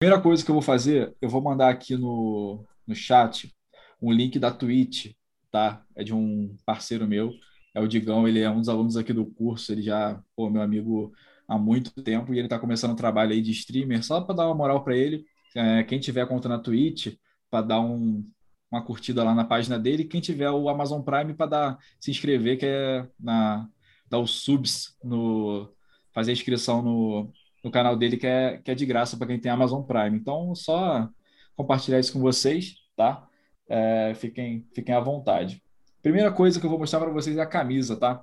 Primeira coisa que eu vou fazer, eu vou mandar aqui no, no chat um link da Twitch, tá? É de um parceiro meu, é o Digão, ele é um dos alunos aqui do curso, ele já, pô, meu amigo há muito tempo e ele está começando um trabalho aí de streamer, só para dar uma moral para ele. É, quem tiver conta na Twitch, para dar um, uma curtida lá na página dele. Quem tiver o Amazon Prime para dar se inscrever, que é na dar os subs no fazer a inscrição no, no canal dele que é, que é de graça para quem tem Amazon Prime. Então, só compartilhar isso com vocês, tá? É, fiquem, fiquem à vontade. Primeira coisa que eu vou mostrar para vocês é a camisa, tá?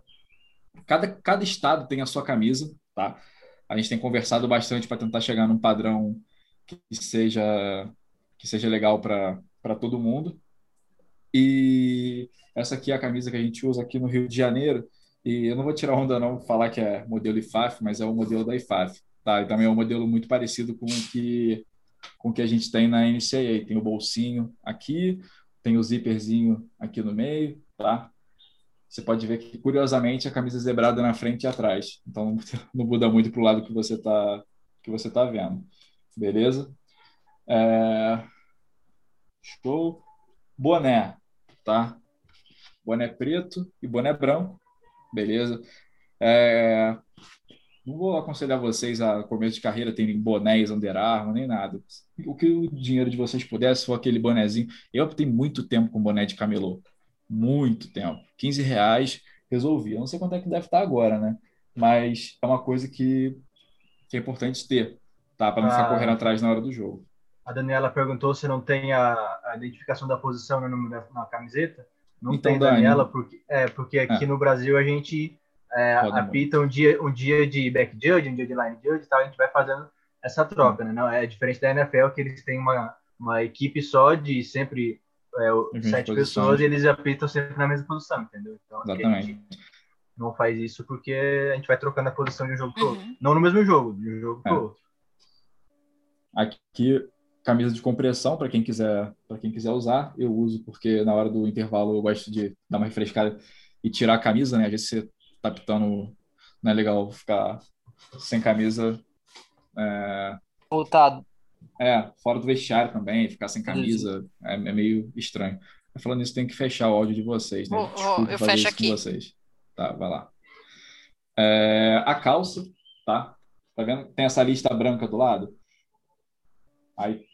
Cada, cada estado tem a sua camisa, tá? A gente tem conversado bastante para tentar chegar num padrão que seja que seja legal para todo mundo. E essa aqui é a camisa que a gente usa aqui no Rio de Janeiro. E eu não vou tirar onda não falar que é modelo IFAF, mas é o modelo da IFAF. Tá? E também é um modelo muito parecido com o que, com o que a gente tem na NCAA. Tem o bolsinho aqui, tem o zíperzinho aqui no meio, tá? Você pode ver que, curiosamente, a camisa é zebrada na frente e atrás. Então, não muda muito para o lado que você está que você tá vendo. Beleza? É... Show. Boné, tá? Boné preto e boné branco. Beleza? É... Não vou aconselhar vocês a começo de carreira terem bonés Under Armour, nem nada. O que o dinheiro de vocês pudesse for aquele bonezinho. Eu tenho muito tempo com boné de camelô. Muito tempo. 15 reais, resolvi. Eu não sei quanto é que deve estar agora, né? Mas é uma coisa que, que é importante ter, tá? Para não ficar ah. correndo atrás na hora do jogo. A Daniela perguntou se não tem a, a identificação da posição no número da, na camiseta. Não então, tem, Daniela, Dani. porque, é, porque aqui é. no Brasil a gente é, apita um dia, um dia de back judge, um dia de line judge e tal, a gente vai fazendo essa troca, né? Não, é diferente da NFL, que eles têm uma, uma equipe só de sempre é, sete pessoas e eles apitam sempre na mesma posição, entendeu? Então, Exatamente. não faz isso porque a gente vai trocando a posição de um jogo para outro. Uhum. Não no mesmo jogo, de um jogo para é. outro. Aqui, camisa de compressão, para quem quiser para quem quiser usar, eu uso porque na hora do intervalo eu gosto de dar uma refrescada e tirar a camisa, né? Às vezes você pitando, não é legal ficar sem camisa. É... Voltado. É, fora do vestiário também, ficar sem camisa é, é, meio estranho. Falando nisso, tem que fechar o áudio de vocês, né? Oh, eu fecho aqui. Com vocês. Tá, vai lá. É, a calça, tá? Tá vendo? Tem essa lista branca do lado. Aí,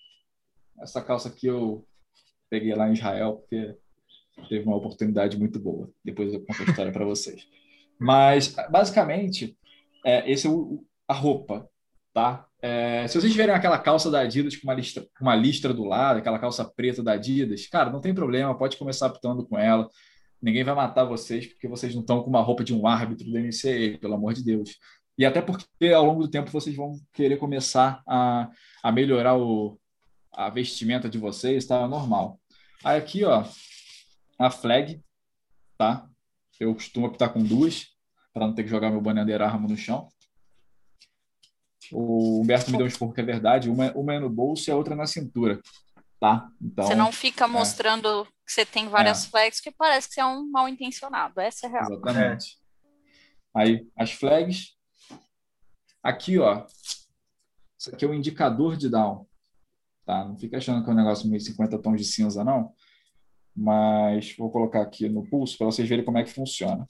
essa calça aqui eu peguei lá em Israel porque teve uma oportunidade muito boa. Depois eu conto a história para vocês. Mas, basicamente, é, esse é o, a roupa, tá? É, se vocês tiverem aquela calça da Adidas com uma, listra, uma listra do lado, aquela calça preta da Adidas, cara, não tem problema, pode começar optando com ela. Ninguém vai matar vocês porque vocês não estão com uma roupa de um árbitro do NCAA, pelo amor de Deus. E até porque ao longo do tempo vocês vão querer começar a, a melhorar o, a vestimenta de vocês, tá? Normal. Aí aqui, ó, a flag, tá? Eu costumo optar com duas, para não ter que jogar meu banner arma no chão. O Humberto me deu um esporro que é verdade. Uma, uma é no bolso e a outra na cintura. Tá? Então, você não fica é. mostrando que você tem várias é. flags, que parece que você é um mal intencionado. Essa é a real. Exatamente. É. Aí, as flags. Aqui, ó. Isso aqui é o indicador de down. Tá? Não fica achando que é um negócio meio 50 tons de cinza, não. Mas vou colocar aqui no pulso para vocês verem como é que funciona.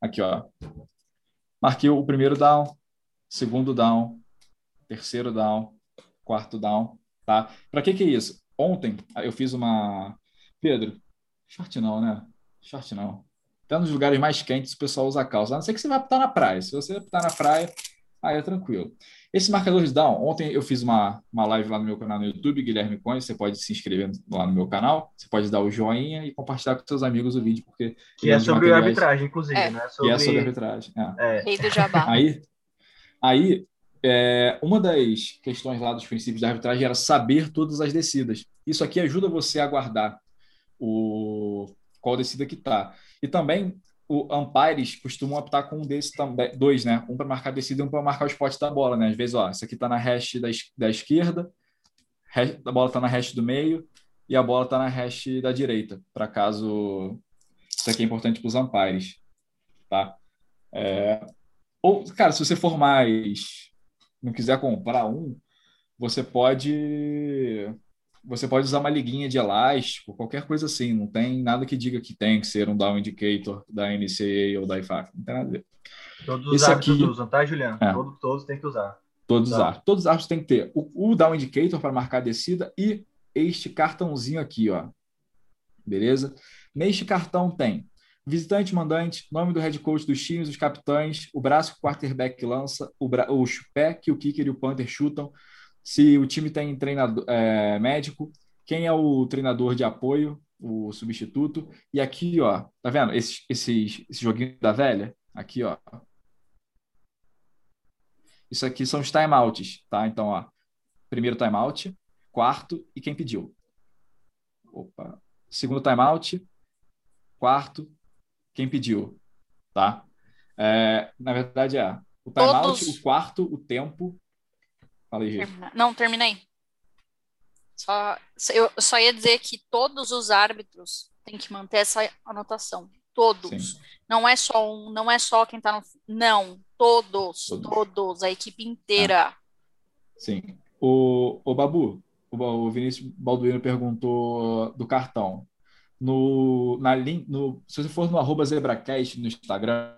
Aqui, ó. Marquei o primeiro down, segundo down, terceiro down, quarto down, tá? Para que que é isso? Ontem eu fiz uma Pedro, short não, né? Short não. Até nos lugares mais quentes o pessoal usa calça. A não ser que você vai estar na praia. Se você estar na praia, aí é tranquilo. Esse marcador de down, ontem eu fiz uma, uma live lá no meu canal no YouTube, Guilherme Cunha, você pode se inscrever lá no meu canal, você pode dar o joinha e compartilhar com seus amigos o vídeo, porque... Que é sobre materiais... arbitragem, inclusive, é. né? Sobre... Que é sobre arbitragem, é. é. Rei do Jabá. Aí, Aí, é, uma das questões lá dos princípios da arbitragem era saber todas as descidas. Isso aqui ajuda você a guardar o qual descida que está. E também o umpires costumam optar com um desses também, dois, né? Um para marcar a descida e um para marcar o spot da bola, né? Às vezes, ó, esse aqui está na hash da, da esquerda, a bola está na hash do meio e a bola está na hash da direita, para caso isso aqui é importante para os umpires, tá? É, ou, cara, se você for mais. não quiser comprar um, você pode você pode usar uma liguinha de elástico, qualquer coisa assim. Não tem nada que diga que tem que ser um down indicator da NCAA ou da IFAC. Não tem nada a ver. Todos os árbitros aqui, usam, tá, Juliano? É. Todos, todos têm que usar. Todos tá. os árbitros. Todos os árbitros têm que ter o, o down indicator para marcar a descida e este cartãozinho aqui, ó. Beleza? Neste cartão tem visitante, mandante, nome do head coach dos times, os capitães, o braço que o quarterback lança, o, bra... o pé que o kicker e o punter chutam, se o time tem treinador é, médico, quem é o treinador de apoio, o substituto, e aqui, ó, tá vendo? Esse, esse, esse joguinho da velha, aqui, ó. Isso aqui são os timeouts, tá? Então, ó, primeiro timeout, quarto e quem pediu. Opa. Segundo timeout, quarto, quem pediu, tá? É, na verdade é o timeout, Todos... o quarto, o tempo. Aí, Não, terminei. Só, eu só ia dizer que todos os árbitros têm que manter essa anotação. Todos. Sim. Não é só um, não é só quem tá no. Não, todos, todos, todos a equipe inteira. Ah. Sim. O, o Babu, o Vinícius Balduino perguntou do cartão. No, na link, no, se você for no arroba ZebraCast no Instagram,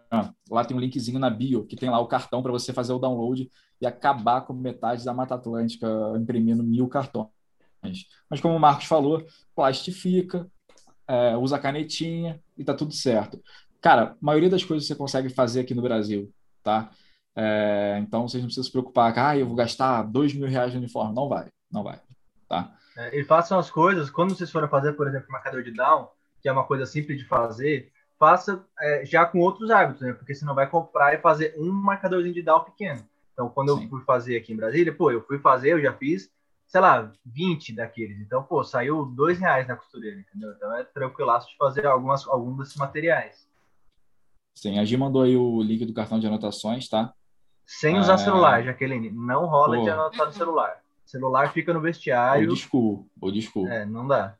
lá tem um linkzinho na bio, que tem lá o cartão para você fazer o download e acabar com metade da Mata Atlântica imprimindo mil cartões. Mas como o Marcos falou, plastifica, é, usa canetinha e tá tudo certo. Cara, a maioria das coisas você consegue fazer aqui no Brasil, tá? É, então vocês não precisam se preocupar, ah, eu vou gastar dois mil reais no uniforme. Não vai, não vai tá? É, e façam as coisas, quando vocês forem fazer, por exemplo, marcador de down, que é uma coisa simples de fazer, faça é, já com outros hábitos, né? Porque você não vai comprar e fazer um marcadorzinho de down pequeno. Então, quando Sim. eu fui fazer aqui em Brasília, pô, eu fui fazer, eu já fiz, sei lá, 20 daqueles. Então, pô, saiu dois reais na costureira, entendeu? Então é tranquilaço de fazer algumas, alguns desses materiais. Sim, a Gi mandou aí o link do cartão de anotações, tá? Sem usar é... celular, Jaqueline. Não rola pô. de anotar no celular celular fica no vestiário. Ou desculpa, ou desculpa. É, não dá.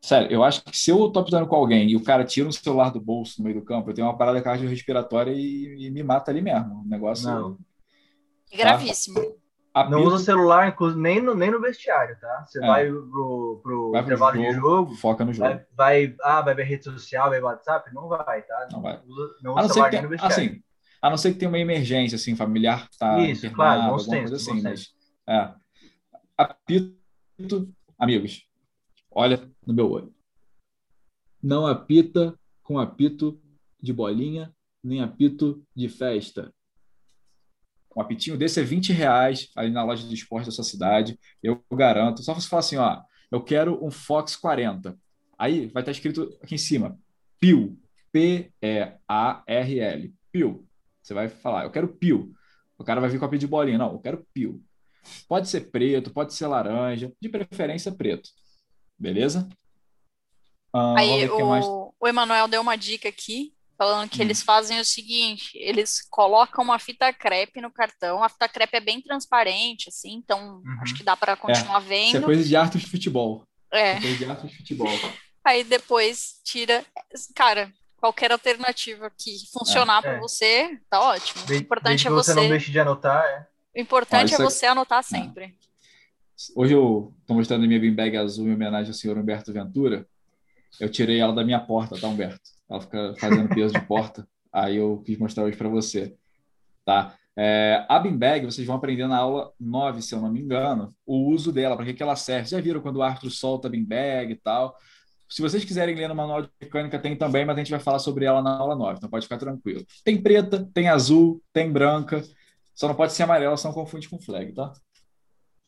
Sério, eu acho que se eu tô apitando com alguém e o cara tira um celular do bolso no meio do campo, eu tenho uma parada cardiorrespiratória e, e me mata ali mesmo. O negócio. Não. É gravíssimo. Apito... Não usa celular nem no, nem no vestiário, tá? Você é. vai pro, pro vai intervalo jogo, de jogo. Foca no jogo. Vai, vai, ah, vai ver rede social, vai ver WhatsApp? Não vai, tá? Não, vai. Usa, não usa celular nem no vestiário. Assim, a não ser que tenha uma emergência, assim, familiar tá Isso, claro, alguma coisa assim, mas. É apito, amigos, olha no meu olho. Não apita com apito de bolinha, nem apito de festa. Um apitinho desse é 20 reais ali na loja de esporte da sua cidade. Eu garanto. Só você falar assim, ó, eu quero um Fox 40. Aí vai estar escrito aqui em cima, PIL. P-E-A-R-L. PIL. Você vai falar, eu quero PIL. O cara vai vir com apito de bolinha. Não, eu quero PIL. Pode ser preto, pode ser laranja, de preferência preto. Beleza? Ah, Aí o, mais... o Emanuel deu uma dica aqui, falando que hum. eles fazem o seguinte: eles colocam uma fita crepe no cartão. A fita crepe é bem transparente, assim, então uhum. acho que dá para continuar é. vendo. Isso é coisa de arte de futebol. É. é coisa de arte de futebol. Aí depois tira. Cara, qualquer alternativa que funcionar é. para você, tá ótimo. O importante é você. você não deixe de anotar, é. O importante é você anotar sempre. Hoje eu estou mostrando a minha beanbag azul em homenagem ao senhor Humberto Ventura. Eu tirei ela da minha porta, tá, Humberto? Ela fica fazendo peso de porta. Aí eu quis mostrar hoje para você. Tá? É, a beanbag, vocês vão aprender na aula 9, se eu não me engano, o uso dela, para que, que ela serve. Já viram quando o Arthur solta a beanbag e tal. Se vocês quiserem ler no manual de mecânica, tem também, mas a gente vai falar sobre ela na aula 9, então pode ficar tranquilo. Tem preta, tem azul, tem branca. Só não pode ser amarela, senão confunde com flag, tá?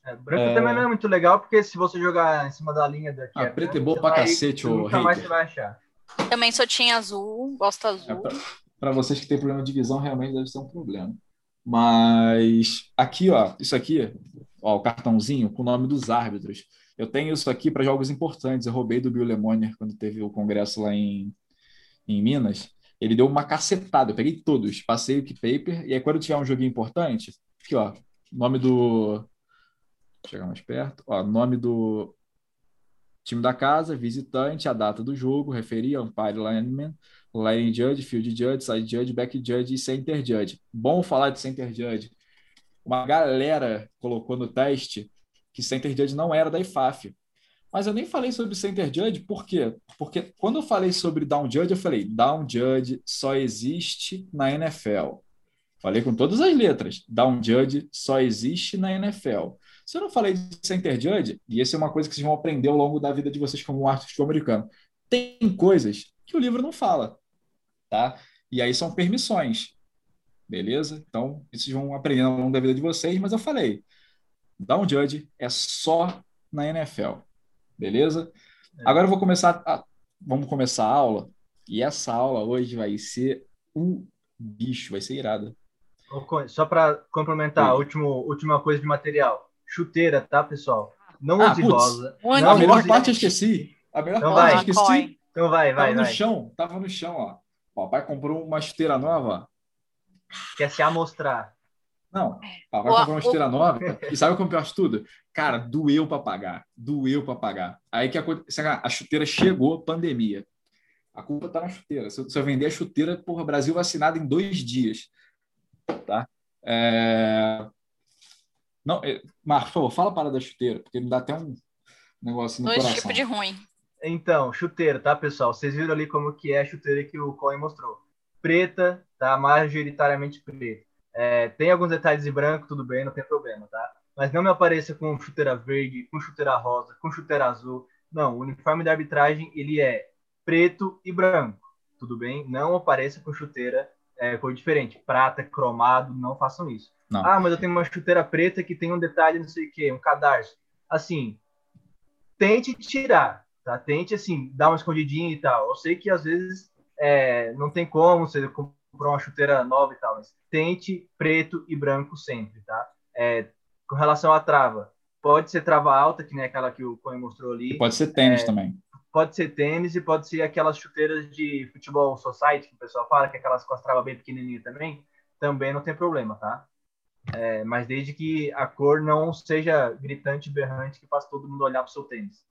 É, branco é... também não é muito legal, porque se você jogar em cima da linha daqui. Ah, é preto é bom pra vai, cacete, o Nunca mais você vai achar. Também só tinha azul, gosto azul. É, para vocês que têm problema de visão, realmente deve ser um problema. Mas aqui, ó, isso aqui, ó, o cartãozinho com o nome dos árbitros. Eu tenho isso aqui para jogos importantes. Eu roubei do Bill Lemonnier quando teve o congresso lá em, em Minas. Ele deu uma cacetada. Eu peguei todos, passei o paper, e aí quando tiver um joguinho importante, aqui, ó, nome do. Vou chegar mais perto. Ó, nome do time da casa, visitante, a data do jogo, referia, umpire lineman, line judge, field judge, side judge, back judge e center judge. Bom falar de center judge. Uma galera colocou no teste que center judge não era da IFAF. Mas eu nem falei sobre center judge, por quê? Porque quando eu falei sobre down judge, eu falei, down judge só existe na NFL. Falei com todas as letras, down judge só existe na NFL. Se eu não falei de center judge, e essa é uma coisa que vocês vão aprender ao longo da vida de vocês como um artista americano, tem coisas que o livro não fala, tá? E aí são permissões, beleza? Então, vocês vão aprendendo ao longo da vida de vocês, mas eu falei, down judge é só na NFL. Beleza? É. Agora eu vou começar. A... Vamos começar a aula. E essa aula hoje vai ser um bicho, vai ser irada. Só para complementar, último, última coisa de material. Chuteira, tá, pessoal? Não ah, use putz, rosa. Não a melhor use... parte eu esqueci. A melhor então parte vai. eu esqueci. Então vai, vai. Tava vai. no chão, tava no chão, ó. O papai comprou uma chuteira nova. Quer se amostrar. Não, vai comprar uma esteira nova. E sabe o que eu pior de tudo? Cara, doeu para pagar. Doeu para pagar. Aí que a, a chuteira chegou, pandemia. A culpa tá na chuteira. Se eu, se eu vender a chuteira, porra, Brasil vacinado em dois dias. Tá? É... Não, é... Marcos, por favor, fala para da chuteira, porque me dá até um negócio no dois coração. Dois tipos de ruim. Então, chuteira, tá, pessoal? Vocês viram ali como que é a chuteira que o Coin mostrou. Preta, tá? Majoritariamente preta é, tem alguns detalhes em branco, tudo bem, não tem problema, tá? Mas não me apareça com chuteira verde, com chuteira rosa, com chuteira azul. Não, o uniforme da arbitragem ele é preto e branco, tudo bem? Não apareça com chuteira é, cor diferente, prata, cromado, não façam isso. Não. Ah, mas eu tenho uma chuteira preta que tem um detalhe, não sei o que, um cadarço. Assim, tente tirar, tá? Tente, assim, dar uma escondidinha e tal. Eu sei que às vezes é, não tem como, você comprar uma chuteira nova e tal, mas tente preto e branco sempre, tá? É, com relação à trava, pode ser trava alta, que nem aquela que o Coen mostrou ali. Pode ser tênis é, também. Pode ser tênis e pode ser aquelas chuteiras de futebol society, que o pessoal fala, que é aquelas com as travas bem pequenininhas também, também não tem problema, tá? É, mas desde que a cor não seja gritante, berrante, que faz todo mundo olhar pro seu tênis.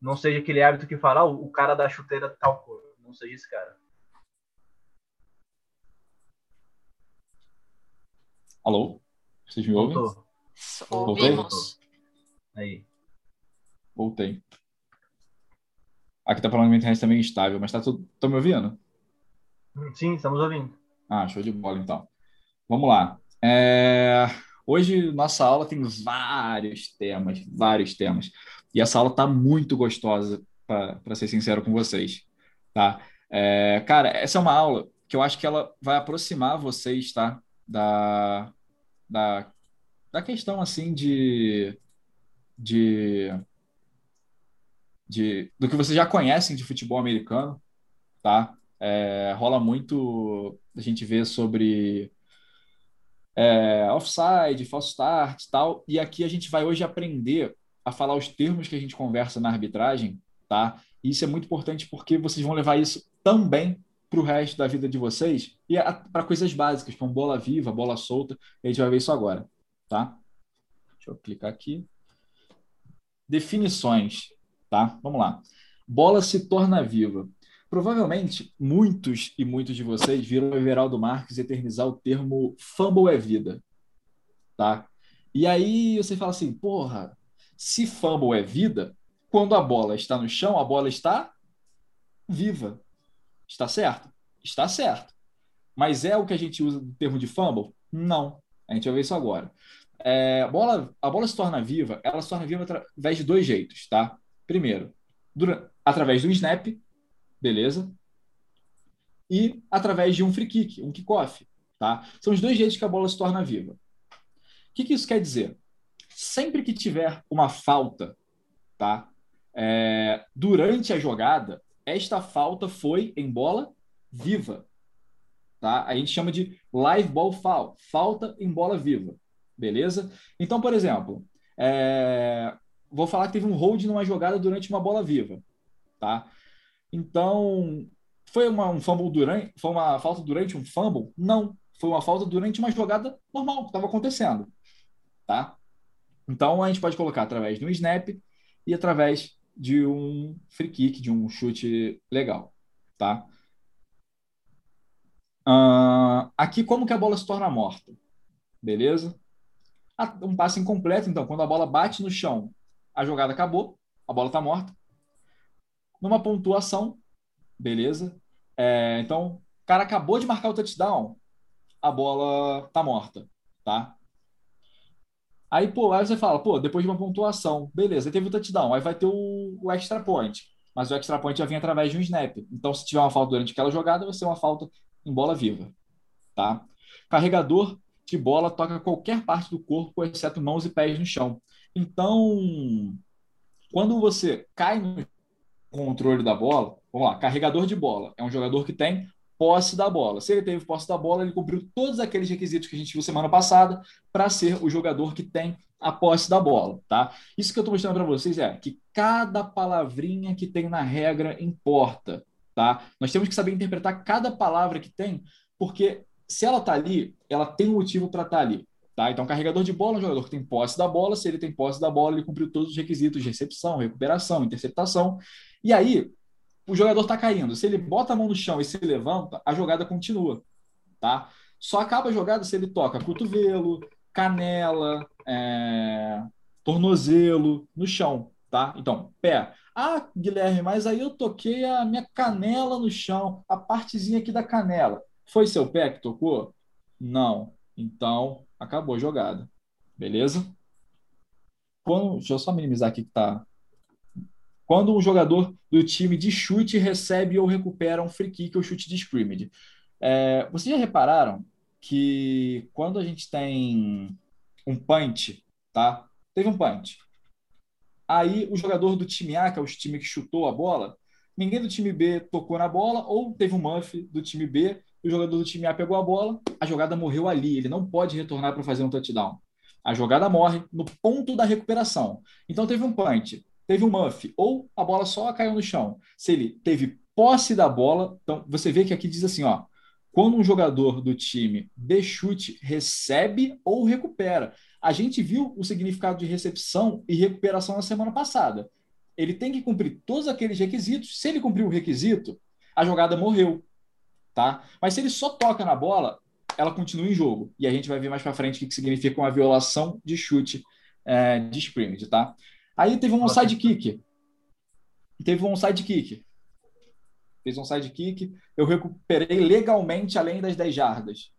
Não seja aquele hábito que fala, ah, o cara da chuteira tal cor. Não seja esse cara. Alô? Vocês me ouvem? Voltou. Ouvimos. Aí. Voltei. Aqui tá falando que a internet tá meio instável, mas tá tudo. Estão me ouvindo? Sim, estamos ouvindo. Ah, show de bola então. Vamos lá. É... Hoje nossa aula tem vários temas, vários temas. E essa aula tá muito gostosa, para ser sincero com vocês. Tá? É... Cara, essa é uma aula que eu acho que ela vai aproximar vocês, tá? Da, da, da questão assim de, de, de do que vocês já conhecem de futebol americano, tá? É, rola muito a gente vê sobre é, offside, false start tal, e aqui a gente vai hoje aprender a falar os termos que a gente conversa na arbitragem, tá? E isso é muito importante porque vocês vão levar isso também para o resto da vida de vocês e para coisas básicas, como bola viva, bola solta. a gente vai ver isso agora, tá? Deixa eu clicar aqui. Definições, tá? Vamos lá. Bola se torna viva. Provavelmente, muitos e muitos de vocês viram o Everaldo Marques eternizar o termo fumble é vida, tá? E aí você fala assim, porra, se fumble é vida, quando a bola está no chão, a bola está viva. Está certo? Está certo. Mas é o que a gente usa no termo de fumble? Não. A gente vai ver isso agora. É, a, bola, a bola se torna viva, ela se torna viva através de dois jeitos, tá? Primeiro, durante, através do snap, beleza? E através de um free kick, um kickoff, tá? São os dois jeitos que a bola se torna viva. O que, que isso quer dizer? Sempre que tiver uma falta, tá? É, durante a jogada, esta falta foi em bola viva. Tá? A gente chama de live ball foul, falta em bola viva. Beleza? Então, por exemplo, é... vou falar que teve um hold numa jogada durante uma bola viva. Tá? Então, foi uma, um fumble durante, foi uma falta durante um fumble? Não, foi uma falta durante uma jogada normal que estava acontecendo, tá? Então a gente pode colocar através um snap e através de um free kick, de um chute legal, tá? Uh, aqui, como que a bola se torna morta? Beleza? um passe incompleto, então, quando a bola bate no chão, a jogada acabou, a bola está morta. Numa pontuação, beleza? É, então, o cara acabou de marcar o touchdown, a bola tá morta, tá? Aí, pô, aí você fala, pô, depois de uma pontuação, beleza, teve o touchdown, aí vai ter o, o extra point. Mas o extra point já vem através de um snap. Então, se tiver uma falta durante aquela jogada, vai ser uma falta em bola viva, tá? Carregador de bola toca qualquer parte do corpo, exceto mãos e pés no chão. Então, quando você cai no controle da bola, vamos lá, carregador de bola é um jogador que tem posse da bola. Se ele teve posse da bola, ele cumpriu todos aqueles requisitos que a gente viu semana passada para ser o jogador que tem a posse da bola, tá? Isso que eu estou mostrando para vocês é que cada palavrinha que tem na regra importa, tá? Nós temos que saber interpretar cada palavra que tem, porque se ela está ali, ela tem um motivo para estar tá ali. Tá? Então, carregador de bola é um jogador que tem posse da bola. Se ele tem posse da bola, ele cumpriu todos os requisitos de recepção, recuperação, interceptação. E aí, o jogador está caindo. Se ele bota a mão no chão e se levanta, a jogada continua. Tá? Só acaba a jogada se ele toca cotovelo, canela, é... tornozelo no chão. Tá? Então, pé. Ah, Guilherme, mas aí eu toquei a minha canela no chão, a partezinha aqui da canela. Foi seu pé que tocou? Não. Então, acabou a jogada. Beleza? Quando, deixa eu só minimizar aqui que tá. Quando um jogador do time de chute recebe ou recupera um free kick ou chute de scrimmage. É, vocês já repararam que quando a gente tem um punch, tá? Teve um punch. Aí o jogador do time A, que é o time que chutou a bola, ninguém do time B tocou na bola, ou teve um muff do time B o jogador do time A pegou a bola, a jogada morreu ali, ele não pode retornar para fazer um touchdown. A jogada morre no ponto da recuperação. Então teve um punch, teve um muff, ou a bola só caiu no chão. Se ele teve posse da bola, então você vê que aqui diz assim, ó, quando um jogador do time de chute recebe ou recupera. A gente viu o significado de recepção e recuperação na semana passada. Ele tem que cumprir todos aqueles requisitos. Se ele cumprir o requisito, a jogada morreu tá? Mas se ele só toca na bola, ela continua em jogo. E a gente vai ver mais para frente o que significa uma violação de chute é, de scrimmage, tá? Aí teve um side kick. Teve um side kick. Fez um side kick. Eu recuperei legalmente além das 10 jardas.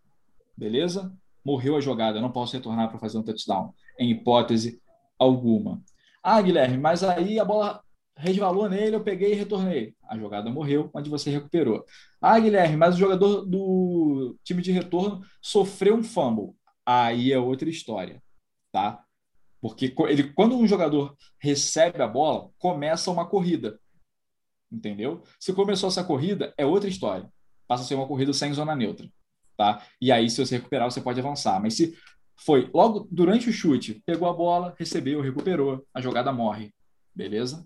Beleza? Morreu a jogada. Eu não posso retornar para fazer um touchdown. Em hipótese alguma. Ah, Guilherme, mas aí a bola resvalou nele, eu peguei e retornei. A jogada morreu, onde você recuperou. Ah, Guilherme, mas o jogador do time de retorno sofreu um fumble. Aí é outra história, tá? Porque ele, quando um jogador recebe a bola, começa uma corrida. Entendeu? Se começou essa corrida, é outra história. Passa a ser uma corrida sem zona neutra, tá? E aí, se você recuperar, você pode avançar. Mas se foi logo durante o chute, pegou a bola, recebeu, recuperou, a jogada morre. Beleza?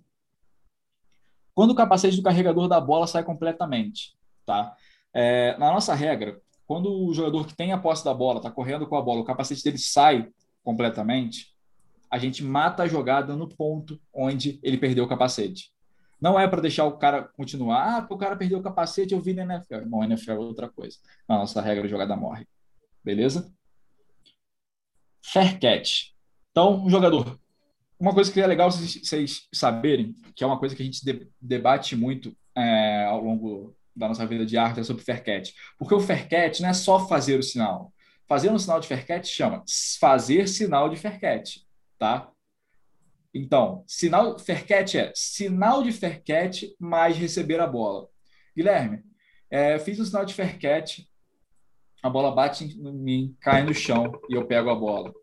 Quando o capacete do carregador da bola sai completamente, tá? É, na nossa regra, quando o jogador que tem a posse da bola está correndo com a bola, o capacete dele sai completamente, a gente mata a jogada no ponto onde ele perdeu o capacete. Não é para deixar o cara continuar, ah, o cara perdeu o capacete, eu vi na NFL. Bom, NFL é outra coisa. Na nossa regra, a jogada morre. Beleza? Fair catch. Então, jogador uma coisa que é legal vocês, saberem, que é uma coisa que a gente debate muito é, ao longo da nossa vida de arte, é sobre fair catch. Porque o fair catch não é só fazer o sinal. Fazer um sinal de fair catch chama fazer sinal de fair catch, tá? Então, sinal catch é sinal de catch mais receber a bola. Guilherme, é, fiz um sinal de catch, a bola bate em mim, cai no chão e eu pego a bola.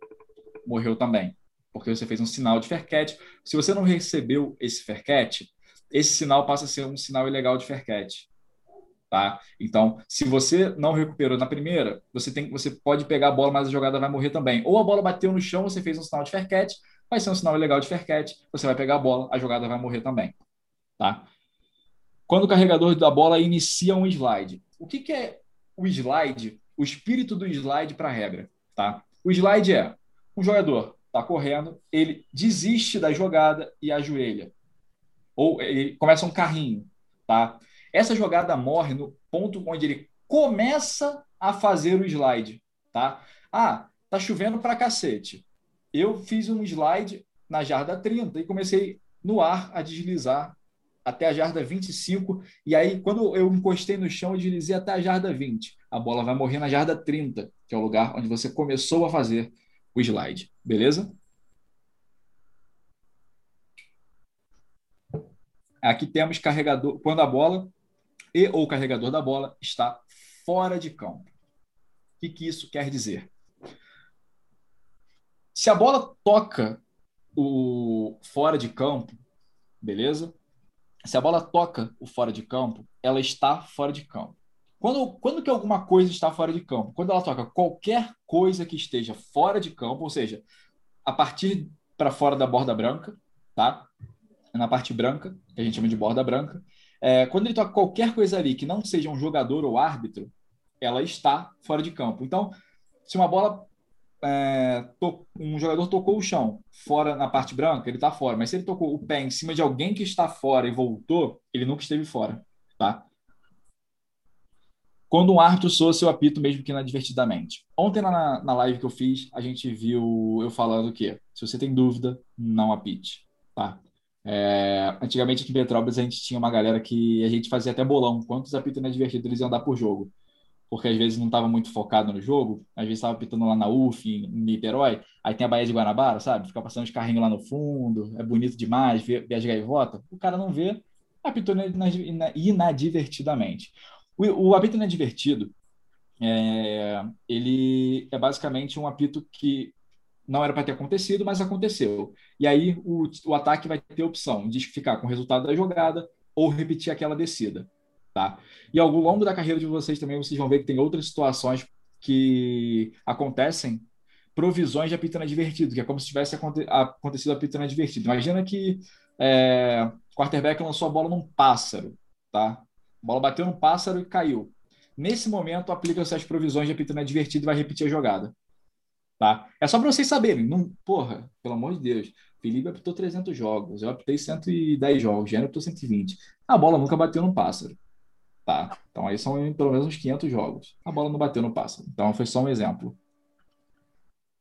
Morreu também porque você fez um sinal de catch. Se você não recebeu esse catch, esse sinal passa a ser um sinal ilegal de catch. Tá? Então, se você não recuperou na primeira, você tem, você pode pegar a bola, mas a jogada vai morrer também. Ou a bola bateu no chão, você fez um sinal de fair catch, vai ser um sinal ilegal de fair catch, você vai pegar a bola, a jogada vai morrer também. Tá? Quando o carregador da bola inicia um slide. O que, que é o slide? O espírito do slide para a regra. Tá? O slide é um jogador está correndo, ele desiste da jogada e ajoelha. Ou ele começa um carrinho, tá? Essa jogada morre no ponto onde ele começa a fazer o slide, tá? Ah, tá chovendo pra cacete. eu fiz um slide na jarda 30 e comecei no ar a deslizar até a jarda 25. E aí, quando eu encostei no chão, eu deslizei até a jarda 20. A bola vai morrer na jarda 30, que é o lugar onde você começou a fazer o slide. Beleza? Aqui temos carregador, quando a bola e ou carregador da bola está fora de campo. O que, que isso quer dizer? Se a bola toca o fora de campo, beleza? Se a bola toca o fora de campo, ela está fora de campo. Quando, quando que alguma coisa está fora de campo? Quando ela toca qualquer coisa que esteja fora de campo, ou seja, a partir para fora da borda branca, tá? Na parte branca, que a gente chama de borda branca. É, quando ele toca qualquer coisa ali que não seja um jogador ou árbitro, ela está fora de campo. Então, se uma bola é, um jogador tocou o chão fora na parte branca, ele está fora. Mas se ele tocou o pé em cima de alguém que está fora e voltou, ele nunca esteve fora, tá? Quando um árbitro soa seu apito, mesmo que inadvertidamente. Ontem na, na live que eu fiz, a gente viu eu falando que se você tem dúvida, não apite, tá? É, antigamente aqui em Petrópolis a gente tinha uma galera que a gente fazia até bolão. Quantos apitos inadvertidos eles iam dar por jogo? porque às vezes não estava muito focado no jogo, às vezes estava pitando lá na UF, em Niterói, aí tem a Baía de Guanabara, sabe? Fica passando os carrinhos lá no fundo, é bonito demais, vê as gaivotas, o cara não vê, apitou inadvertidamente. O, o apito inadvertido, é, ele é basicamente um apito que não era para ter acontecido, mas aconteceu. E aí o, o ataque vai ter a opção de ficar com o resultado da jogada ou repetir aquela descida. Tá? E ao longo da carreira de vocês também, vocês vão ver que tem outras situações que acontecem provisões de apito inadvertido, que é como se tivesse acontecido apito inadvertido. Imagina que é, o quarterback lançou a bola num pássaro, tá? A bola bateu num pássaro e caiu. Nesse momento, aplica-se as provisões de apito inadvertido e vai repetir a jogada. Tá? É só para vocês saberem. Não, porra, pelo amor de Deus. Felipe apitou 300 jogos, eu apitei 110 jogos, Gênero apitou 120. A bola nunca bateu num pássaro. Tá? Então aí são pelo menos uns 500 jogos. A bola não bateu no pássaro. Então foi só um exemplo.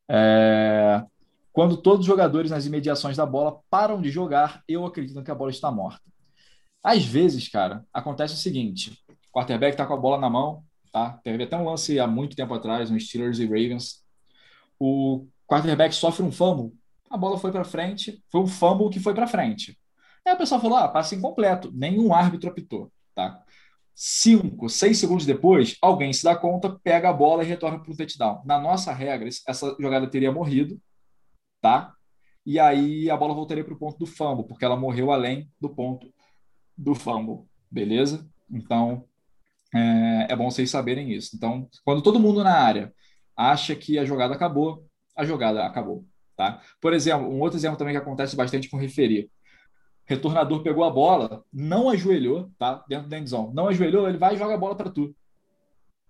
É... Quando todos os jogadores nas imediações da bola param de jogar, eu acredito que a bola está morta. Às vezes, cara, acontece o seguinte: o quarterback está com a bola na mão, tá? Teve até um lance há muito tempo atrás, no Steelers e Ravens. O quarterback sofre um fumble, a bola foi para frente, foi um fumble que foi para frente. Aí o pessoal falou: ah, passe incompleto, nenhum árbitro apitou, tá? Cinco, seis segundos depois, alguém se dá conta, pega a bola e retorna para o touchdown. Na nossa regra, essa jogada teria morrido, tá? E aí a bola voltaria para o ponto do fumble, porque ela morreu além do ponto do fumble, beleza? Então, é, é bom vocês saberem isso. Então, quando todo mundo na área acha que a jogada acabou, a jogada acabou, tá? Por exemplo, um outro exemplo também que acontece bastante com referir retornador pegou a bola, não ajoelhou, tá? Dentro da endzone. Não ajoelhou, ele vai e joga a bola para tu.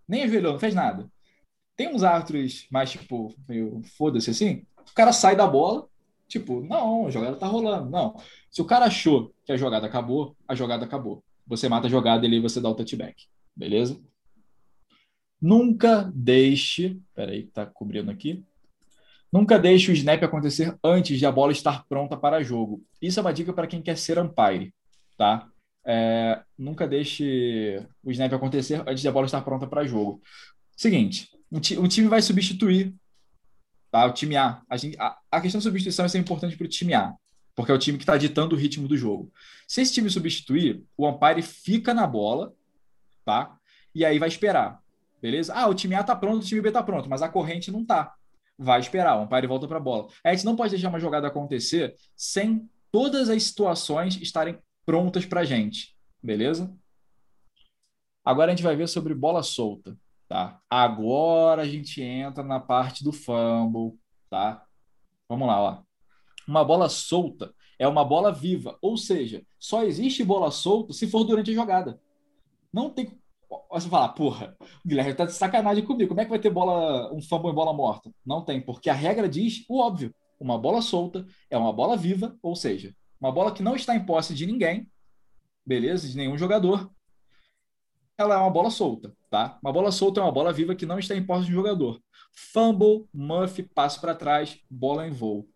Nem ajoelhou, não fez nada. Tem uns árbitros mais, tipo, meio foda-se assim. O cara sai da bola, tipo, não, a jogada tá rolando. Não. Se o cara achou que a jogada acabou, a jogada acabou. Você mata a jogada e você dá o touchback. Beleza? Nunca deixe. Peraí, tá cobrindo aqui. Nunca deixe o snap acontecer antes de a bola estar pronta para jogo. Isso é uma dica para quem quer ser umpire, tá? É, nunca deixe o snap acontecer antes de a bola estar pronta para jogo. Seguinte, o, ti, o, time vai substituir, tá? O time A. A, gente, a, a questão da substituição é importante para o time A, porque é o time que está ditando o ritmo do jogo. Se esse time substituir, o umpire fica na bola, tá? E aí vai esperar, beleza? Ah, o time A tá pronto, o time B tá pronto, mas a corrente não tá vai esperar, o umpire volta para a bola. A gente não pode deixar uma jogada acontecer sem todas as situações estarem prontas para gente, beleza? Agora a gente vai ver sobre bola solta, tá? Agora a gente entra na parte do fumble, tá? Vamos lá, ó. Uma bola solta é uma bola viva, ou seja, só existe bola solta se for durante a jogada. Não tem você fala, porra, o Guilherme tá de sacanagem comigo. Como é que vai ter bola, um fumble em bola morta? Não tem, porque a regra diz o óbvio. Uma bola solta é uma bola viva, ou seja, uma bola que não está em posse de ninguém, beleza? De nenhum jogador. Ela é uma bola solta, tá? Uma bola solta é uma bola viva que não está em posse de um jogador. Fumble, muff, passo para trás, bola em voo.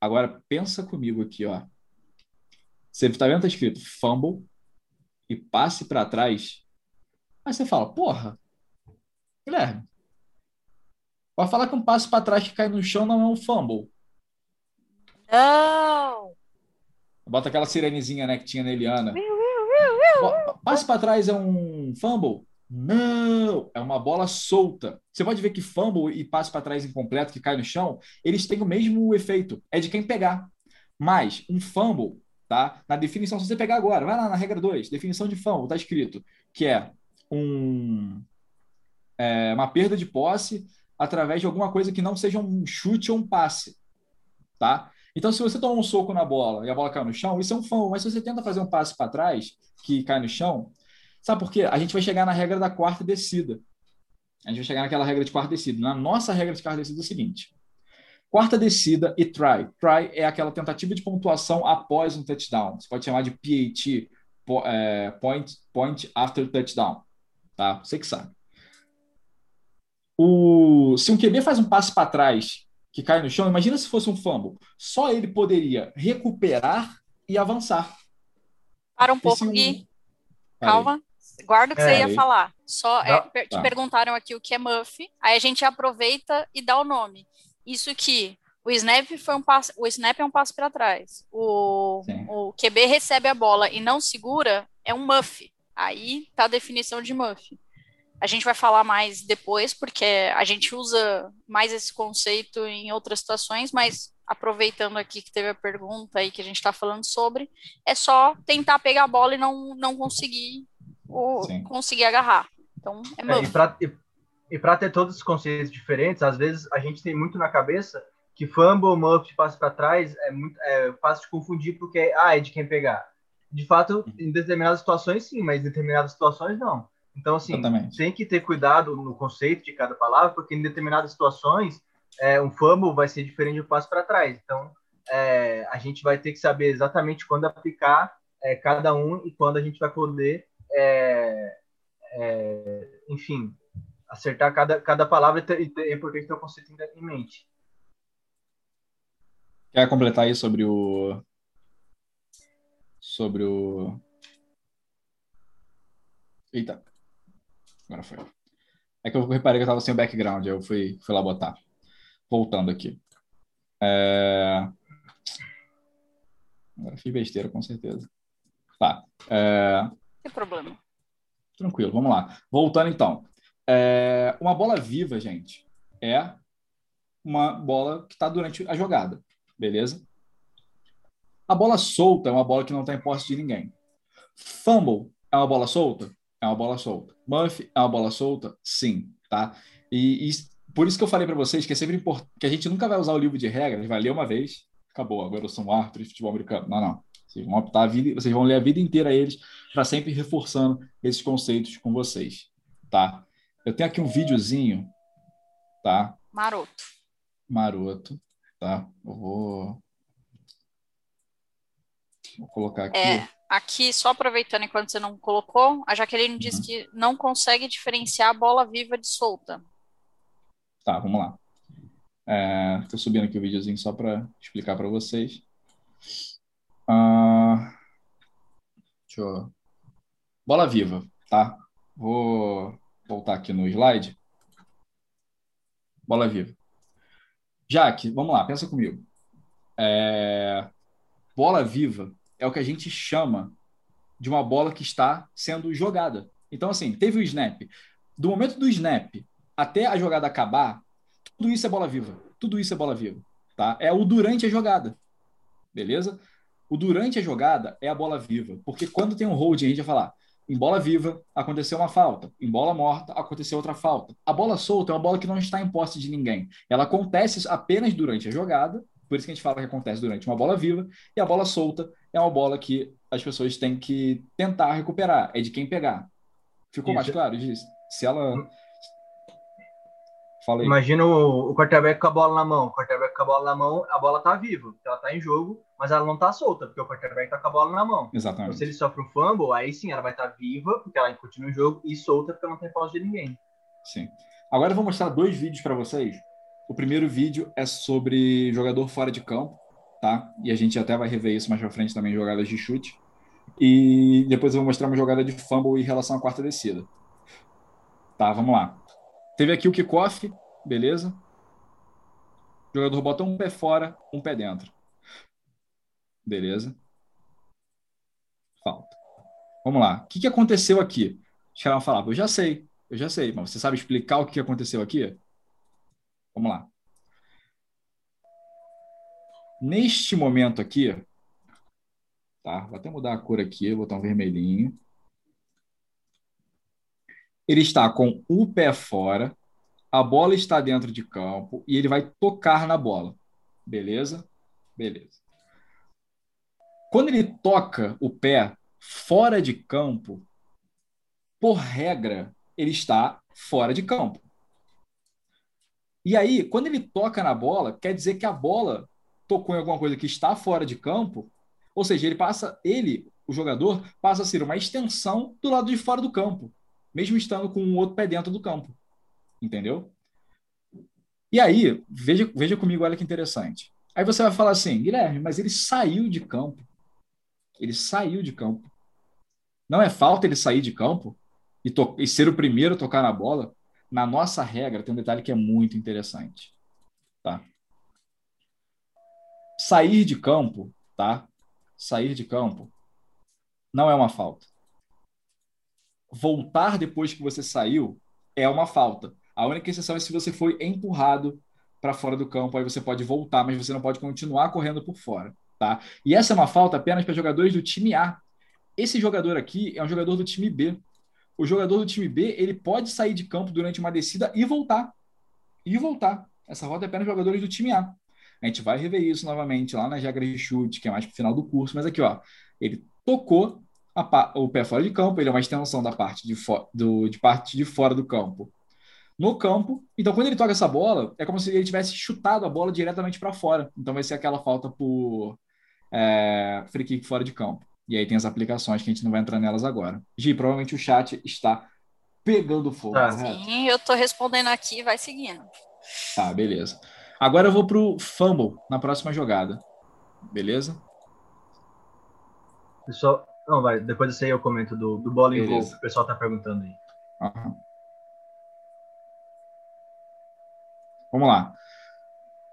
Agora, pensa comigo aqui, ó. Você está vendo? Tá escrito fumble e passe para trás. Aí você fala, porra, Guilherme, vai falar que um passe para trás que cai no chão não é um fumble. Não! Bota aquela sirenezinha, né, que tinha na Eliana. Passe para trás é um fumble? Não, é uma bola solta. Você pode ver que fumble e passe para trás incompleto que cai no chão, eles têm o mesmo efeito, é de quem pegar. Mas um fumble, tá? Na definição, se você pegar agora, vai lá na regra 2, definição de fumble, tá escrito que é um é, uma perda de posse através de alguma coisa que não seja um chute ou um passe, tá? Então, se você toma um soco na bola e a bola cai no chão, isso é um fumble. Mas se você tenta fazer um passe para trás, que cai no chão, sabe por quê? A gente vai chegar na regra da quarta descida. A gente vai chegar naquela regra de quarta descida. Na nossa regra de quarta descida é o seguinte: quarta descida e try. Try é aquela tentativa de pontuação após um touchdown. Você pode chamar de PAT, é, point, point after touchdown. Tá? Você que sabe. O, se um QB faz um passe para trás que cai no chão, imagina se fosse um fumble. Só ele poderia recuperar e avançar. Para um pouco, Gui. Calma. Guarda o que é, você ia aí. falar. Só é, te tá. perguntaram aqui o que é muff. Aí a gente aproveita e dá o nome. Isso que o snap foi um passo, o snap é um passo para trás. O, o QB recebe a bola e não segura, é um muff. Aí tá a definição de muff. A gente vai falar mais depois, porque a gente usa mais esse conceito em outras situações, mas aproveitando aqui que teve a pergunta aí que a gente está falando sobre, é só tentar pegar a bola e não, não conseguir o, conseguir agarrar. Então, é, é E para ter todos os conceitos diferentes, às vezes a gente tem muito na cabeça que fumble, muff, passe para trás é muito é fácil de confundir porque ah, é de quem pegar. De fato, uhum. em determinadas situações sim, mas em determinadas situações não. Então, assim, Exatamente. tem que ter cuidado no conceito de cada palavra, porque em determinadas situações, é, um fumble vai ser diferente do passo para trás. Então, é, a gente vai ter que saber exatamente quando aplicar é, cada um e quando a gente vai poder, é, é, enfim, acertar cada, cada palavra e é importante ter o conceito em mente. Quer completar aí sobre o sobre o Eita. Agora foi. É que eu reparei que eu estava sem o background, eu fui, fui lá botar. Voltando aqui. É... Agora fiz besteira, com certeza. Tá. É... Tem problema. Tranquilo, vamos lá. Voltando então. É... Uma bola viva, gente, é uma bola que está durante a jogada, beleza? A bola solta é uma bola que não está em posse de ninguém. Fumble é uma bola solta? É uma bola solta. Muff é uma bola solta? Sim, tá? E, e por isso que eu falei para vocês que é sempre importante que a gente nunca vai usar o livro de regras, vai ler uma vez, acabou, agora eu sou um árbitro de futebol americano. Não, não. Vocês vão optar a vida, vocês vão ler a vida inteira eles para sempre reforçando esses conceitos com vocês, tá? Eu tenho aqui um videozinho, tá? Maroto. Maroto, tá? Eu vou Vou colocar aqui. É, aqui, só aproveitando enquanto você não colocou, a Jaqueline uhum. disse que não consegue diferenciar a bola viva de solta. Tá, vamos lá. Estou é, subindo aqui o videozinho só para explicar para vocês. Uh, deixa eu... Bola viva, tá? Vou voltar aqui no slide. Bola viva. Jaque, vamos lá, pensa comigo. É... Bola viva é o que a gente chama de uma bola que está sendo jogada. Então, assim, teve o snap. Do momento do snap até a jogada acabar, tudo isso é bola viva. Tudo isso é bola viva. Tá? É o durante a jogada. Beleza? O durante a jogada é a bola viva. Porque quando tem um hold, a gente vai falar: em bola viva aconteceu uma falta, em bola morta aconteceu outra falta. A bola solta é uma bola que não está em posse de ninguém. Ela acontece apenas durante a jogada por isso que a gente fala que acontece durante uma bola viva, e a bola solta é uma bola que as pessoas têm que tentar recuperar, é de quem pegar. Ficou isso. mais claro disso? Se ela. Fala aí. Imagina o, o quarterback com a bola na mão. O quarterback com a bola na mão, a bola tá viva, ela tá em jogo, mas ela não tá solta, porque o quarterback tá com a bola na mão. Exatamente. Então, se ele sofre um fumble, aí sim ela vai estar tá viva, porque ela continua em jogo, e solta, porque ela não tem pausa de ninguém. Sim. Agora eu vou mostrar dois vídeos para vocês. O primeiro vídeo é sobre jogador fora de campo, tá? E a gente até vai rever isso mais pra frente também, jogadas de chute. E depois eu vou mostrar uma jogada de fumble em relação à quarta descida. Tá, vamos lá. Teve aqui o kickoff, beleza? O jogador bota um pé fora, um pé dentro. Beleza? Falta. Vamos lá. O que, que aconteceu aqui? Os caras falar, eu já sei, eu já sei, mas você sabe explicar o que aconteceu aqui? Vamos lá. Neste momento aqui, tá? Vou até mudar a cor aqui, vou botar um vermelhinho. Ele está com o pé fora, a bola está dentro de campo e ele vai tocar na bola. Beleza? Beleza. Quando ele toca o pé fora de campo, por regra, ele está fora de campo. E aí, quando ele toca na bola, quer dizer que a bola tocou em alguma coisa que está fora de campo, ou seja, ele passa, ele, o jogador, passa a ser uma extensão do lado de fora do campo mesmo estando com um outro pé dentro do campo. Entendeu? E aí, veja, veja comigo, olha que interessante. Aí você vai falar assim, Guilherme, mas ele saiu de campo. Ele saiu de campo. Não é falta ele sair de campo e, e ser o primeiro a tocar na bola? Na nossa regra, tem um detalhe que é muito interessante. Tá? Sair de campo, tá? Sair de campo não é uma falta voltar depois que você saiu é uma falta. A única exceção é se você foi empurrado para fora do campo, aí você pode voltar, mas você não pode continuar correndo por fora, tá? E essa é uma falta apenas para jogadores do time A. Esse jogador aqui é um jogador do time B. O jogador do time B, ele pode sair de campo durante uma descida e voltar. E voltar. Essa falta é apenas jogadores do time A. A gente vai rever isso novamente lá nas regras de chute, que é mais para o final do curso, mas aqui, ó, ele tocou, a, o pé fora de campo, ele é uma extensão da parte de, do, de parte de fora do campo no campo. Então, quando ele toca essa bola, é como se ele tivesse chutado a bola diretamente para fora. Então, vai ser aquela falta por é, free kick fora de campo. E aí tem as aplicações que a gente não vai entrar nelas agora. Gi, provavelmente o chat está pegando fogo. Tá. Sim, eu estou respondendo aqui, vai seguindo. Tá, beleza. Agora eu vou pro fumble na próxima jogada. Beleza? Pessoal, não, vai. Depois disso aí eu comento do, do bola em gol, o pessoal tá perguntando aí. Uhum. Vamos lá.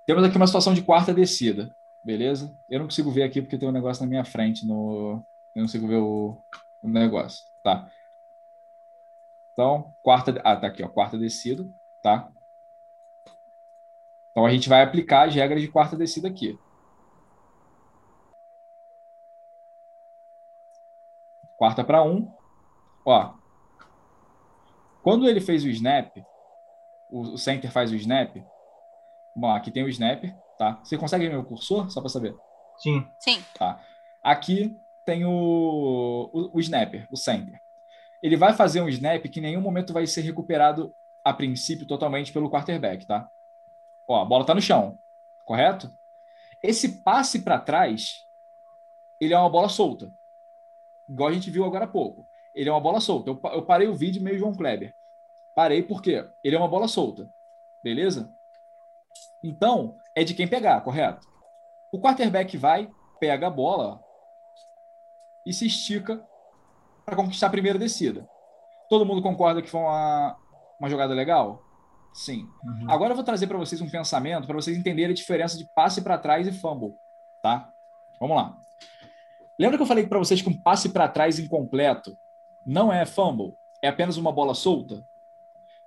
Temos aqui uma situação de quarta descida, beleza? Eu não consigo ver aqui porque tem um negócio na minha frente, no... eu não consigo ver o, o negócio, tá? Então, quarta... Ah, tá aqui, ó, quarta descida, tá? Então, a gente vai aplicar as regras de quarta descida aqui. quarta para um. Ó, quando ele fez o snap, o, center faz o snap. Bom, aqui tem o snap, tá? Você consegue ver meu cursor, só para saber? Sim. Sim. Tá. Aqui tem o, o, o snapper, o center. Ele vai fazer um snap que em nenhum momento vai ser recuperado a princípio totalmente pelo quarterback, tá? Ó, a bola tá no chão, correto? Esse passe para trás, ele é uma bola solta igual a gente viu agora há pouco. Ele é uma bola solta. Eu, eu parei o vídeo meio João Kleber. Parei porque ele é uma bola solta. Beleza? Então, é de quem pegar, correto? O quarterback vai, pega a bola e se estica para conquistar a primeira descida. Todo mundo concorda que foi uma, uma jogada legal? Sim. Uhum. Agora eu vou trazer para vocês um pensamento para vocês entenderem a diferença de passe para trás e fumble, tá? Vamos lá. Lembra que eu falei para vocês que um passe para trás incompleto não é fumble, é apenas uma bola solta?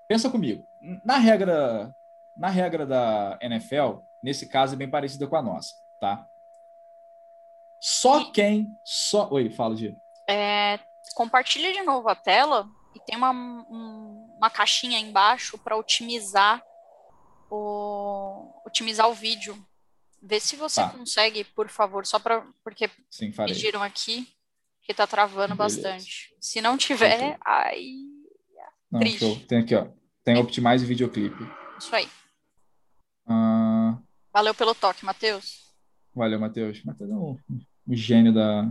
Pensa comigo. Na regra, na regra da NFL, nesse caso é bem parecida com a nossa, tá? Só quem, só, oi, fala de. É, compartilha de novo a tela e tem uma, um, uma caixinha embaixo para otimizar o otimizar o vídeo Vê se você tá. consegue, por favor, só para porque Sim, pediram aqui que tá travando Beleza. bastante. Se não tiver, aí não, triste. Show. Tem aqui, ó. Tem Optimize Videoclipe. Isso aí. Ah... Valeu pelo toque, Matheus. Valeu, Matheus. Matheus é um, um gênio da,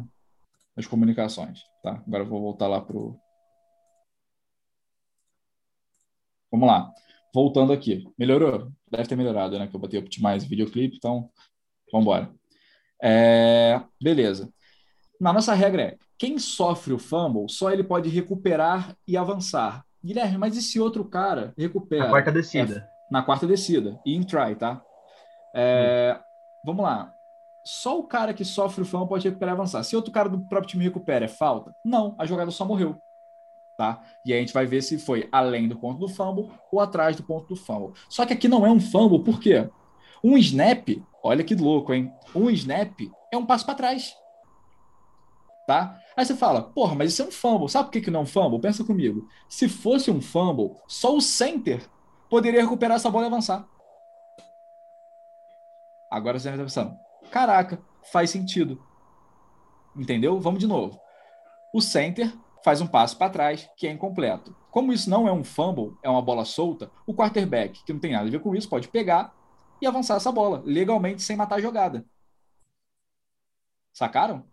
das comunicações. Tá? Agora eu vou voltar lá pro. Vamos lá. Voltando aqui. Melhorou? Deve ter melhorado, né? Que eu botei Optimize videoclipe, então vamos embora. É... Beleza. Na nossa regra é: quem sofre o fumble, só ele pode recuperar e avançar. Guilherme, mas e se outro cara recupera? Na quarta descida. É, na quarta descida. E em try, tá? É, vamos lá. Só o cara que sofre o fumble pode recuperar e avançar. Se outro cara do próprio time recupera, é falta? Não, a jogada só morreu. Tá? E aí a gente vai ver se foi além do ponto do fumble ou atrás do ponto do fumble. Só que aqui não é um fumble, por quê? Um snap, olha que louco, hein? Um snap é um passo para trás. Tá? Aí você fala, porra, mas isso é um fumble. Sabe por que, que não é um fumble? Pensa comigo. Se fosse um fumble, só o center poderia recuperar essa bola e avançar. Agora você está pensando, caraca, faz sentido. Entendeu? Vamos de novo. O center faz um passo para trás, que é incompleto. Como isso não é um fumble, é uma bola solta, o quarterback, que não tem nada a ver com isso, pode pegar e avançar essa bola, legalmente, sem matar a jogada. Sacaram?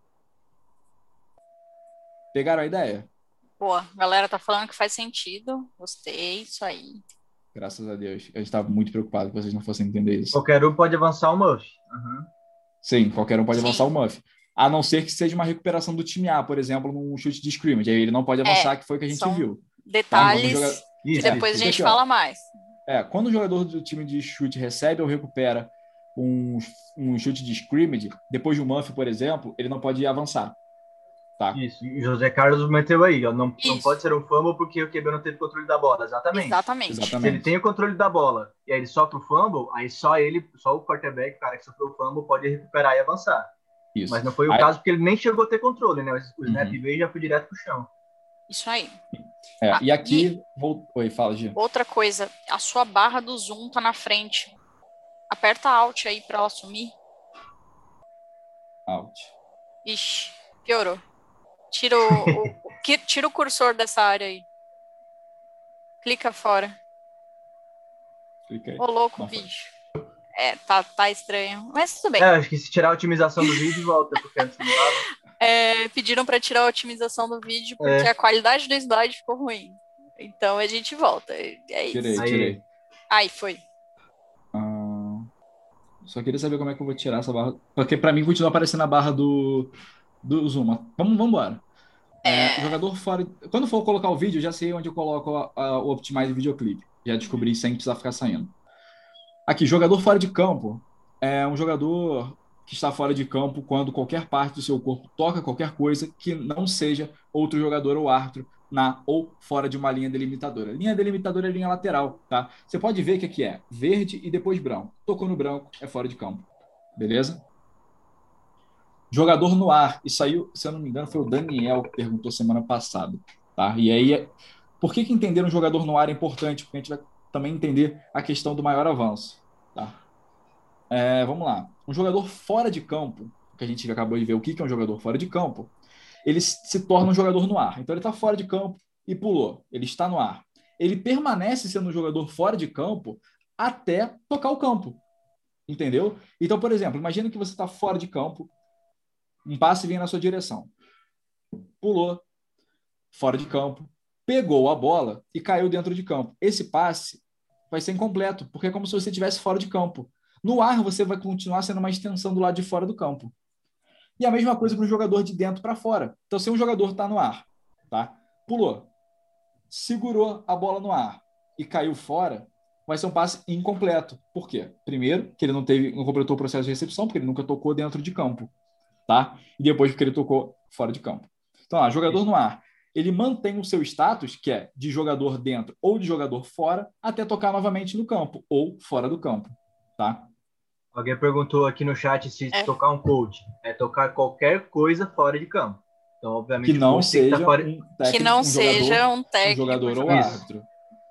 Pegaram a ideia? Boa, a galera tá falando que faz sentido. Gostei, isso aí. Graças a Deus. Gente estava muito preocupado que vocês não fossem entender isso. Qualquer um pode avançar o Muff. Uhum. Sim, qualquer um pode Sim. avançar o Muff. A não ser que seja uma recuperação do time A, por exemplo, num chute de scrimmage. Aí ele não pode avançar, é, que foi o que a gente viu. Detalhes tá? que isso, depois isso. a gente fala mais. É, quando o jogador do time de chute recebe ou recupera um, um chute de scrimmage, depois de um muff, por exemplo, ele não pode avançar. Tá. Isso, e José Carlos meteu aí, ó, não, não pode ser um fumble porque o QB não teve controle da bola, exatamente. Exatamente. Se ele tem o controle da bola e aí ele sofre o fumble, aí só ele, só o quarterback, o cara que sofreu o fumble, pode recuperar e avançar. Isso. Mas não foi o aí... caso porque ele nem chegou a ter controle, né? O snap uhum. veio e já foi direto pro chão. Isso aí. É, ah, e aqui, e... Vou... oi, fala, Gil. Outra coisa, a sua barra do zoom tá na frente. Aperta Alt aí para ela sumir. Alt. Ixi, piorou. Tira o, o, tira o cursor dessa área aí. Clica fora. Clica aí. Ô, louco, Não bicho. É, tá, tá estranho. Mas tudo bem. É, acho que se tirar a otimização do vídeo, volta, porque antes não É, pediram para tirar a otimização do vídeo porque é. a qualidade do slide ficou ruim. Então a gente volta. É isso. Tirei, tirei. Aí, foi. Ah, só queria saber como é que eu vou tirar essa barra. Porque para mim continua aparecendo a barra do, do Zuma. Vamos, vamos embora. É... É, jogador fora. Quando for colocar o vídeo, já sei onde eu coloco a, a, o Optimize Videoclipe. Já descobri sem precisar ficar saindo. Aqui, jogador fora de campo. É um jogador que está fora de campo quando qualquer parte do seu corpo toca qualquer coisa que não seja outro jogador ou árbitro na ou fora de uma linha delimitadora. Linha delimitadora é linha lateral, tá? Você pode ver que aqui é verde e depois branco. Tocou no branco, é fora de campo. Beleza? Jogador no ar. Isso aí, se eu não me engano, foi o Daniel que perguntou semana passada. Tá? E aí, por que, que entender um jogador no ar é importante? Porque a gente vai também entender a questão do maior avanço. Tá? É, vamos lá. Um jogador fora de campo, que a gente acabou de ver o que é um jogador fora de campo, ele se torna um jogador no ar. Então ele está fora de campo e pulou. Ele está no ar. Ele permanece sendo um jogador fora de campo até tocar o campo. Entendeu? Então, por exemplo, imagina que você está fora de campo, um passe vinha na sua direção. Pulou, fora de campo, pegou a bola e caiu dentro de campo. Esse passe vai ser incompleto, porque é como se você estivesse fora de campo. No ar, você vai continuar sendo uma extensão do lado de fora do campo. E a mesma coisa para o jogador de dentro para fora. Então, se um jogador está no ar, tá? pulou, segurou a bola no ar e caiu fora, vai ser um passe incompleto. Por quê? Primeiro, que ele não teve, não completou o processo de recepção, porque ele nunca tocou dentro de campo tá? E depois porque ele tocou fora de campo. Então, jogador no ar, ele mantém o seu status, que é de jogador dentro ou de jogador fora, até tocar novamente no campo ou fora do campo, tá? Alguém perguntou aqui no chat se é. tocar um coach é tocar qualquer coisa fora de campo. Então, obviamente, que não seja tá fora... um técnico, que não um seja jogador, um técnico, um jogador ou Isso. árbitro.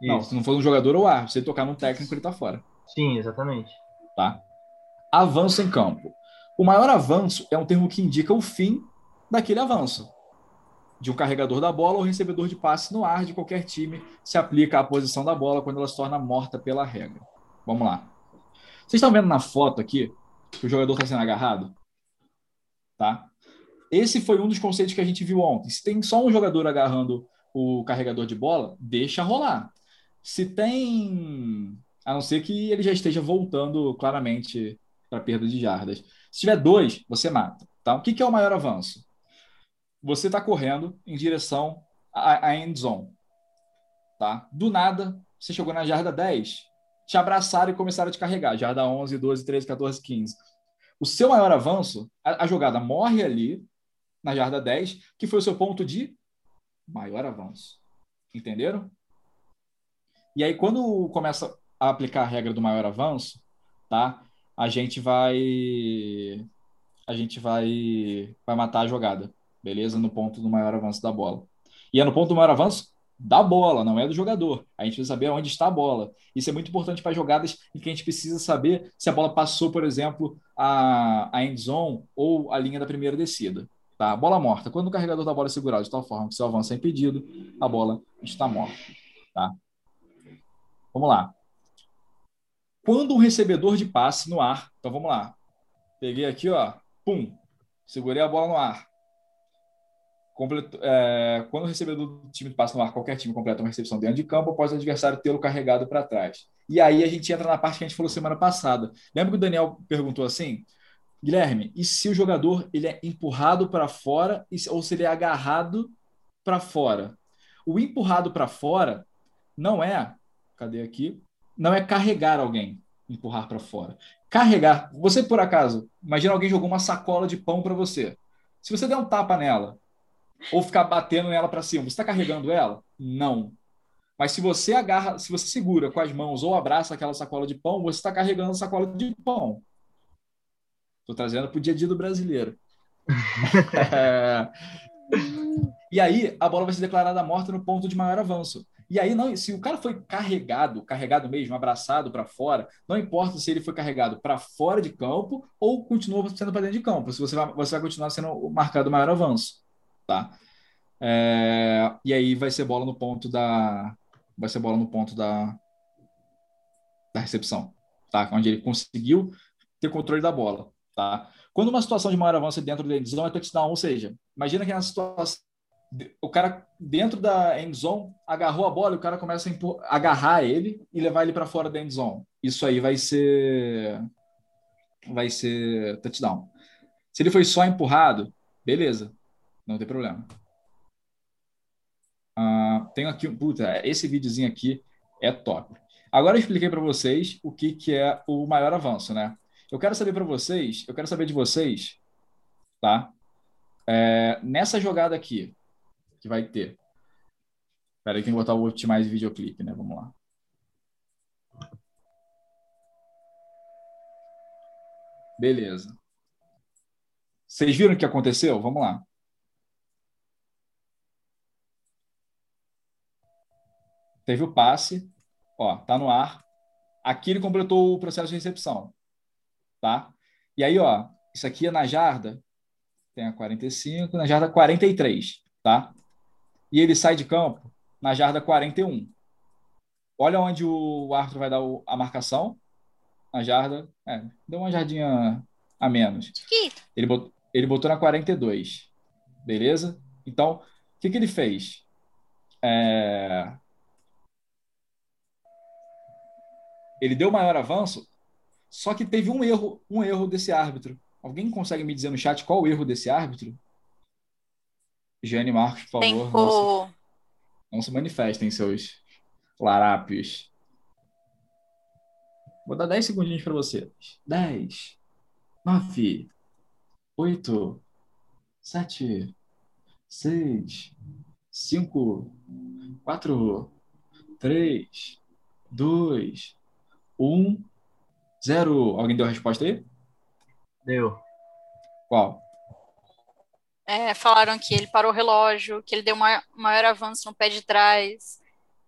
Isso. Não, se não for um jogador ou árbitro, se ele tocar num técnico, ele tá fora. Sim, exatamente. Tá? Avanço em campo. O maior avanço é um termo que indica o fim daquele avanço. De um carregador da bola ou recebedor de passe no ar de qualquer time se aplica à posição da bola quando ela se torna morta pela regra. Vamos lá. Vocês estão vendo na foto aqui que o jogador está sendo agarrado? Tá? Esse foi um dos conceitos que a gente viu ontem. Se tem só um jogador agarrando o carregador de bola, deixa rolar. Se tem. A não ser que ele já esteja voltando claramente para perda de jardas. Se tiver dois, você mata. Tá? O que, que é o maior avanço? Você está correndo em direção à, à end zone. Tá? Do nada, você chegou na jarda 10, te abraçaram e começaram a te carregar. Jarda 11, 12, 13, 14, 15. O seu maior avanço, a, a jogada morre ali, na jarda 10, que foi o seu ponto de maior avanço. Entenderam? E aí, quando começa a aplicar a regra do maior avanço, tá? A gente vai. A gente vai, vai matar a jogada, beleza? No ponto do maior avanço da bola. E é no ponto do maior avanço da bola, não é do jogador. A gente precisa saber onde está a bola. Isso é muito importante para jogadas em que a gente precisa saber se a bola passou, por exemplo, a, a end zone ou a linha da primeira descida. Tá? Bola morta. Quando o carregador da bola é segurado de tal forma que seu avanço é impedido, a bola está morta. Tá? Vamos lá. Quando um recebedor de passe no ar, então vamos lá. Peguei aqui, ó, pum, segurei a bola no ar Completo, é, quando o recebedor do time passa no ar, qualquer time completa uma recepção dentro de campo, após o adversário tê-lo carregado para trás. E aí a gente entra na parte que a gente falou semana passada. Lembra que o Daniel perguntou assim? Guilherme, e se o jogador ele é empurrado para fora ou se ele é agarrado para fora? O empurrado para fora não é, cadê aqui? Não é carregar alguém, empurrar para fora. Carregar, você por acaso, imagina alguém jogou uma sacola de pão para você. Se você der um tapa nela, ou ficar batendo nela para cima. Você está carregando ela? Não. Mas se você agarra, se você segura com as mãos ou abraça aquela sacola de pão, você está carregando a sacola de pão. Estou trazendo para o dia a dia do brasileiro. é... E aí a bola vai ser declarada morta no ponto de maior avanço. E aí não, se o cara foi carregado, carregado mesmo, abraçado para fora, não importa se ele foi carregado para fora de campo ou continua sendo para dentro de campo. Se você vai, você vai continuar sendo marcado maior avanço tá? É, e aí vai ser bola no ponto da vai ser bola no ponto da da recepção, tá? Onde ele conseguiu ter controle da bola, tá? Quando uma situação de maior avanço é dentro da endzone é touchdown, ou seja, imagina que na situação o cara dentro da endzone agarrou a bola e o cara começa a agarrar ele e levar ele para fora da endzone. Isso aí vai ser vai ser touchdown. Se ele foi só empurrado, beleza. Não tem problema. Uh, tenho aqui, puta, esse videozinho aqui é top. Agora eu expliquei para vocês o que, que é o maior avanço, né? Eu quero saber para vocês, eu quero saber de vocês, tá? É, nessa jogada aqui, que vai ter. Espera aí, tem que botar o Optimize Videoclipe, né? Vamos lá. Beleza. Vocês viram o que aconteceu? Vamos lá. Teve o passe, ó, tá no ar. Aqui ele completou o processo de recepção, tá? E aí, ó, isso aqui é na jarda, tem a 45, na jarda 43, tá? E ele sai de campo na jarda 41. Olha onde o árbitro vai dar a marcação. Na jarda, é, deu uma jardinha a menos. Ele botou, ele botou na 42. Beleza? Então, o que, que ele fez? É, ele deu maior avanço, só que teve um erro, um erro desse árbitro. Alguém consegue me dizer no chat qual o erro desse árbitro? Jane Marcos, por favor. Não se, não se manifestem, seus larápios. Vou dar 10 segundinhos para você. 10, 9, 8, 7, 6, 5, 4, 3, 2, um, zero. Alguém deu a resposta aí? Deu. Qual? É, falaram que ele parou o relógio, que ele deu uma, maior avanço no pé de trás,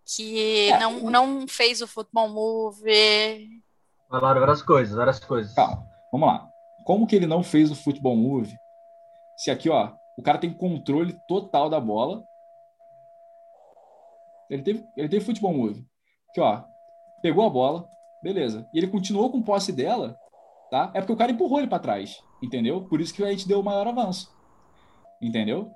que é, não, não fez o futebol move. Falaram várias coisas, várias coisas. Calma, vamos lá. Como que ele não fez o futebol move? Se aqui, ó, o cara tem controle total da bola. Ele teve, ele teve futebol move. Aqui, ó, pegou a bola, Beleza. E ele continuou com posse dela, tá? É porque o cara empurrou ele para trás, entendeu? Por isso que a gente deu o maior avanço. Entendeu?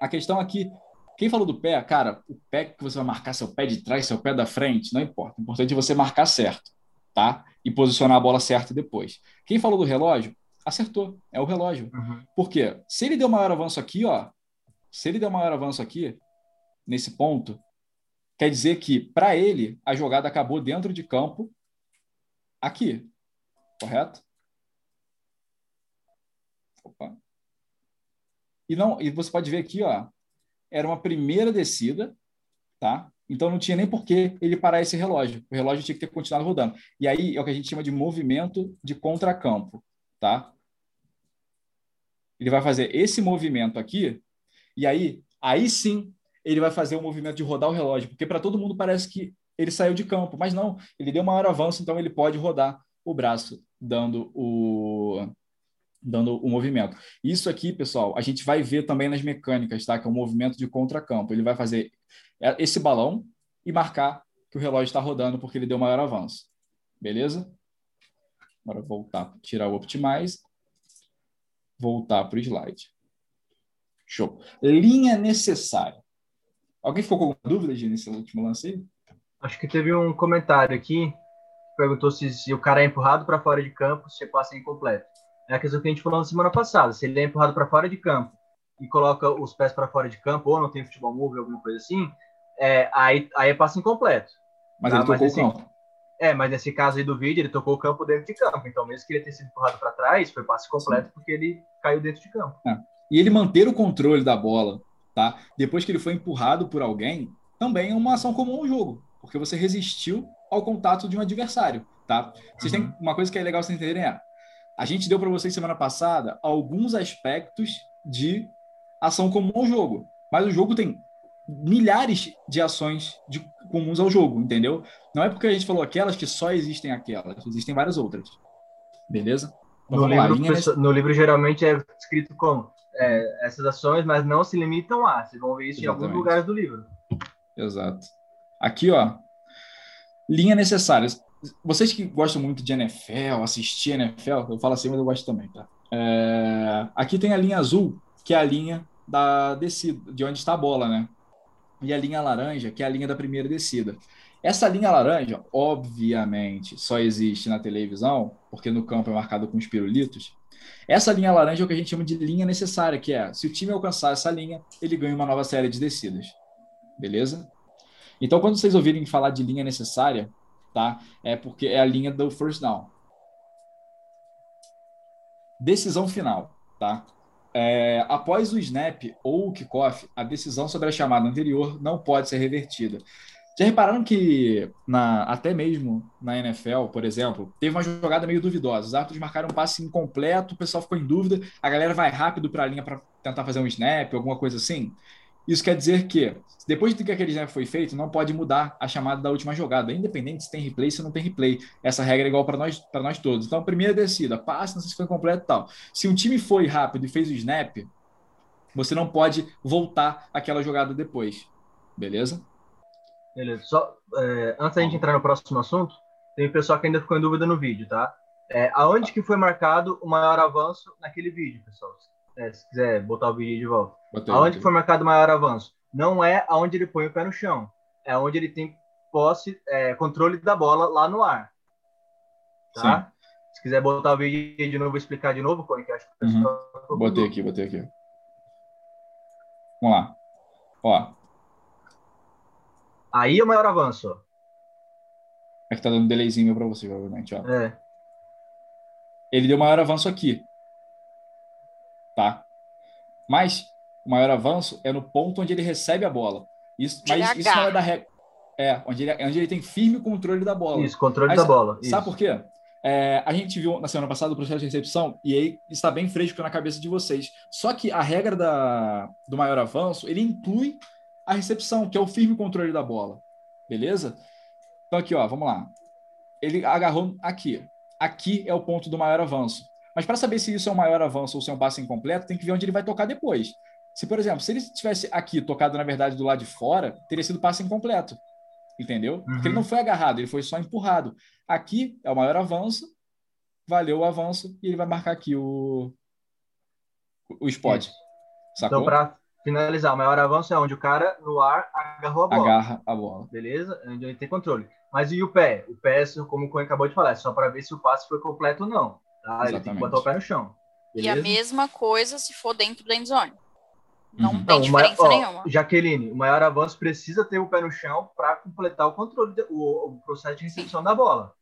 A questão aqui, quem falou do pé, cara, o pé que você vai marcar, seu pé de trás, seu pé da frente, não importa. O importante é você marcar certo, tá? E posicionar a bola certa depois. Quem falou do relógio, acertou. É o relógio. Uhum. Por quê? Se ele deu maior avanço aqui, ó, se ele deu maior avanço aqui, nesse ponto, quer dizer que, para ele, a jogada acabou dentro de campo aqui. Correto? Opa. E, não, e você pode ver aqui, ó, era uma primeira descida, tá? Então não tinha nem por que ele parar esse relógio. O relógio tinha que ter continuado rodando. E aí é o que a gente chama de movimento de contracampo, tá? Ele vai fazer esse movimento aqui, e aí, aí sim, ele vai fazer o movimento de rodar o relógio, porque para todo mundo parece que ele saiu de campo, mas não, ele deu maior avanço, então ele pode rodar o braço, dando o dando o movimento. Isso aqui, pessoal, a gente vai ver também nas mecânicas, tá? Que é o movimento de contracampo. Ele vai fazer esse balão e marcar que o relógio está rodando porque ele deu maior avanço. Beleza? Agora voltar, tirar o Optimize, voltar para o slide. Show. Linha necessária. Alguém ficou com alguma dúvida, Gini, nesse último lance aí? Acho que teve um comentário aqui que perguntou se, se o cara é empurrado para fora de campo, se passa incompleto. É a questão que a gente falou na semana passada. Se ele é empurrado para fora de campo e coloca os pés para fora de campo, ou não tem futebol move, alguma coisa assim, é, aí, aí é passe incompleto. Mas tá? ele tocou mas o campo. É, mas nesse caso aí do vídeo, ele tocou o campo dentro de campo. Então, mesmo que ele tenha sido empurrado para trás, foi passe completo Sim. porque ele caiu dentro de campo. É. E ele manter o controle da bola, tá? Depois que ele foi empurrado por alguém, também é uma ação comum no jogo, porque você resistiu ao contato de um adversário, tá? Vocês uhum. têm uma coisa que é legal vocês entenderem é, a gente deu para vocês semana passada alguns aspectos de ação comum ao jogo, mas o jogo tem milhares de ações de, comuns ao jogo, entendeu? Não é porque a gente falou aquelas que só existem aquelas, existem várias outras. Beleza? Então, no, livro, lá, no livro geralmente é escrito como é, essas ações, mas não se limitam a. Vocês vão ver isso Exatamente. em alguns lugares do livro. Exato. Aqui, ó, linha necessária vocês que gostam muito de NFL, assistir NFL, eu falo assim, mas eu gosto também, tá? É, aqui tem a linha azul, que é a linha da descida, de onde está a bola, né? E a linha laranja, que é a linha da primeira descida. Essa linha laranja, obviamente, só existe na televisão, porque no campo é marcado com os pirulitos. Essa linha laranja é o que a gente chama de linha necessária, que é, se o time alcançar essa linha, ele ganha uma nova série de descidas. Beleza? Então, quando vocês ouvirem falar de linha necessária, tá? É porque é a linha do first down. Decisão final, tá? É, após o snap ou o kickoff, a decisão sobre a chamada anterior não pode ser revertida. Já repararam que na, até mesmo na NFL, por exemplo, teve uma jogada meio duvidosa. Os árbitros marcaram um passe incompleto, o pessoal ficou em dúvida, a galera vai rápido para a linha para tentar fazer um snap, alguma coisa assim. Isso quer dizer que, depois de que aquele snap foi feito, não pode mudar a chamada da última jogada, independente se tem replay ou não tem replay. Essa regra é igual para nós, nós todos. Então, primeira descida, passe, não sei se foi completo e tal. Se um time foi rápido e fez o snap, você não pode voltar aquela jogada depois. Beleza? Beleza. Só, é, antes da gente entrar no próximo assunto, tem pessoal que ainda ficou em dúvida no vídeo, tá? É, aonde que foi marcado o maior avanço naquele vídeo, pessoal? É, se quiser botar o vídeo de volta. Botei, aonde botei. foi marcado maior avanço? Não é aonde ele põe o pé no chão. É onde ele tem posse, é, controle da bola lá no ar. Tá? Sim. Se quiser botar o vídeo de novo, explicar de novo, é que acho que uhum. Botei aqui, botei aqui. Vamos lá. Ó. Aí é o maior avanço. É que tá dando um delayzinho para você, provavelmente, ó. É. Ele deu maior avanço aqui tá? Mas o maior avanço é no ponto onde ele recebe a bola. Isso, mas isso não é da regra. É, onde ele, onde ele tem firme controle da bola. Isso, controle aí, da bola. Sabe isso. por quê? É, a gente viu na semana passada o processo de recepção e aí está bem fresco na cabeça de vocês. Só que a regra da, do maior avanço, ele inclui a recepção, que é o firme controle da bola. Beleza? Então aqui, ó, vamos lá. Ele agarrou aqui. Aqui é o ponto do maior avanço. Mas para saber se isso é um maior avanço ou se é um passo incompleto, tem que ver onde ele vai tocar depois. Se, por exemplo, se ele tivesse aqui tocado, na verdade, do lado de fora, teria sido passe incompleto. entendeu? Porque ele uhum. não foi agarrado, ele foi só empurrado. Aqui é o maior avanço, valeu o avanço e ele vai marcar aqui o, o spot. Sacou? Então, para finalizar, o maior avanço é onde o cara no ar agarrou a bola. Agarra a bola. Beleza? Onde ele tem controle. Mas e o pé? O pé, como o Coen acabou de falar, é só para ver se o passe foi completo ou não. Tá? Ele tem que botar o pé no chão. Beleza? E a mesma coisa se for dentro da endzone. Não uhum. tem não, diferença maior, nenhuma. Jaqueline, o maior avanço precisa ter o pé no chão para completar o controle, o, o, processo de recepção Sim. da bola.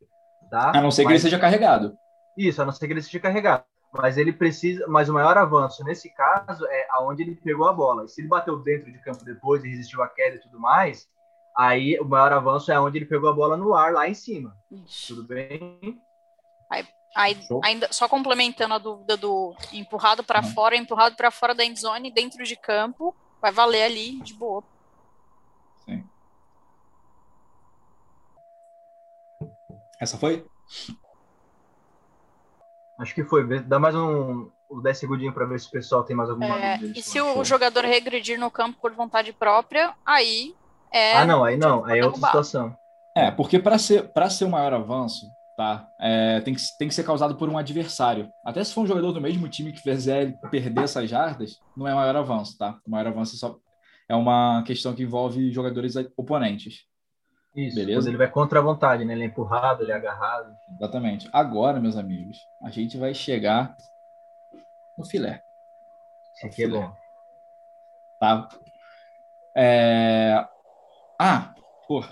Tá? A não ser mas, que ele seja carregado. Isso, a não ser que ele seja carregado. Mas ele precisa, mas o maior avanço nesse caso é aonde ele pegou a bola. E se ele bateu dentro de campo depois e resistiu à queda e tudo mais, aí o maior avanço é onde ele pegou a bola no ar lá em cima. Ixi. Tudo bem? Aí, aí ainda só complementando a dúvida do empurrado para uhum. fora, empurrado para fora da endzone, dentro de campo, vai valer ali de boa. Sim. Essa foi? Acho que foi. Dá mais um, uns 10 segundinhos para ver se o pessoal tem mais alguma é, dúvida. E se o jogador regredir no campo por vontade própria, aí é. Ah, não, aí não. Aí é outra situação. É, porque para ser, ser o maior avanço, tá? É, tem, que, tem que ser causado por um adversário. Até se for um jogador do mesmo time que fizer ele perder essas jardas, não é maior avanço, tá? O maior avanço é, só, é uma questão que envolve jogadores oponentes. Isso, Beleza? ele vai contra a vontade, né? Ele é empurrado, ele é agarrado. Exatamente. Agora, meus amigos, a gente vai chegar no filé. Isso aqui é bom. Tá? É... Ah, pô,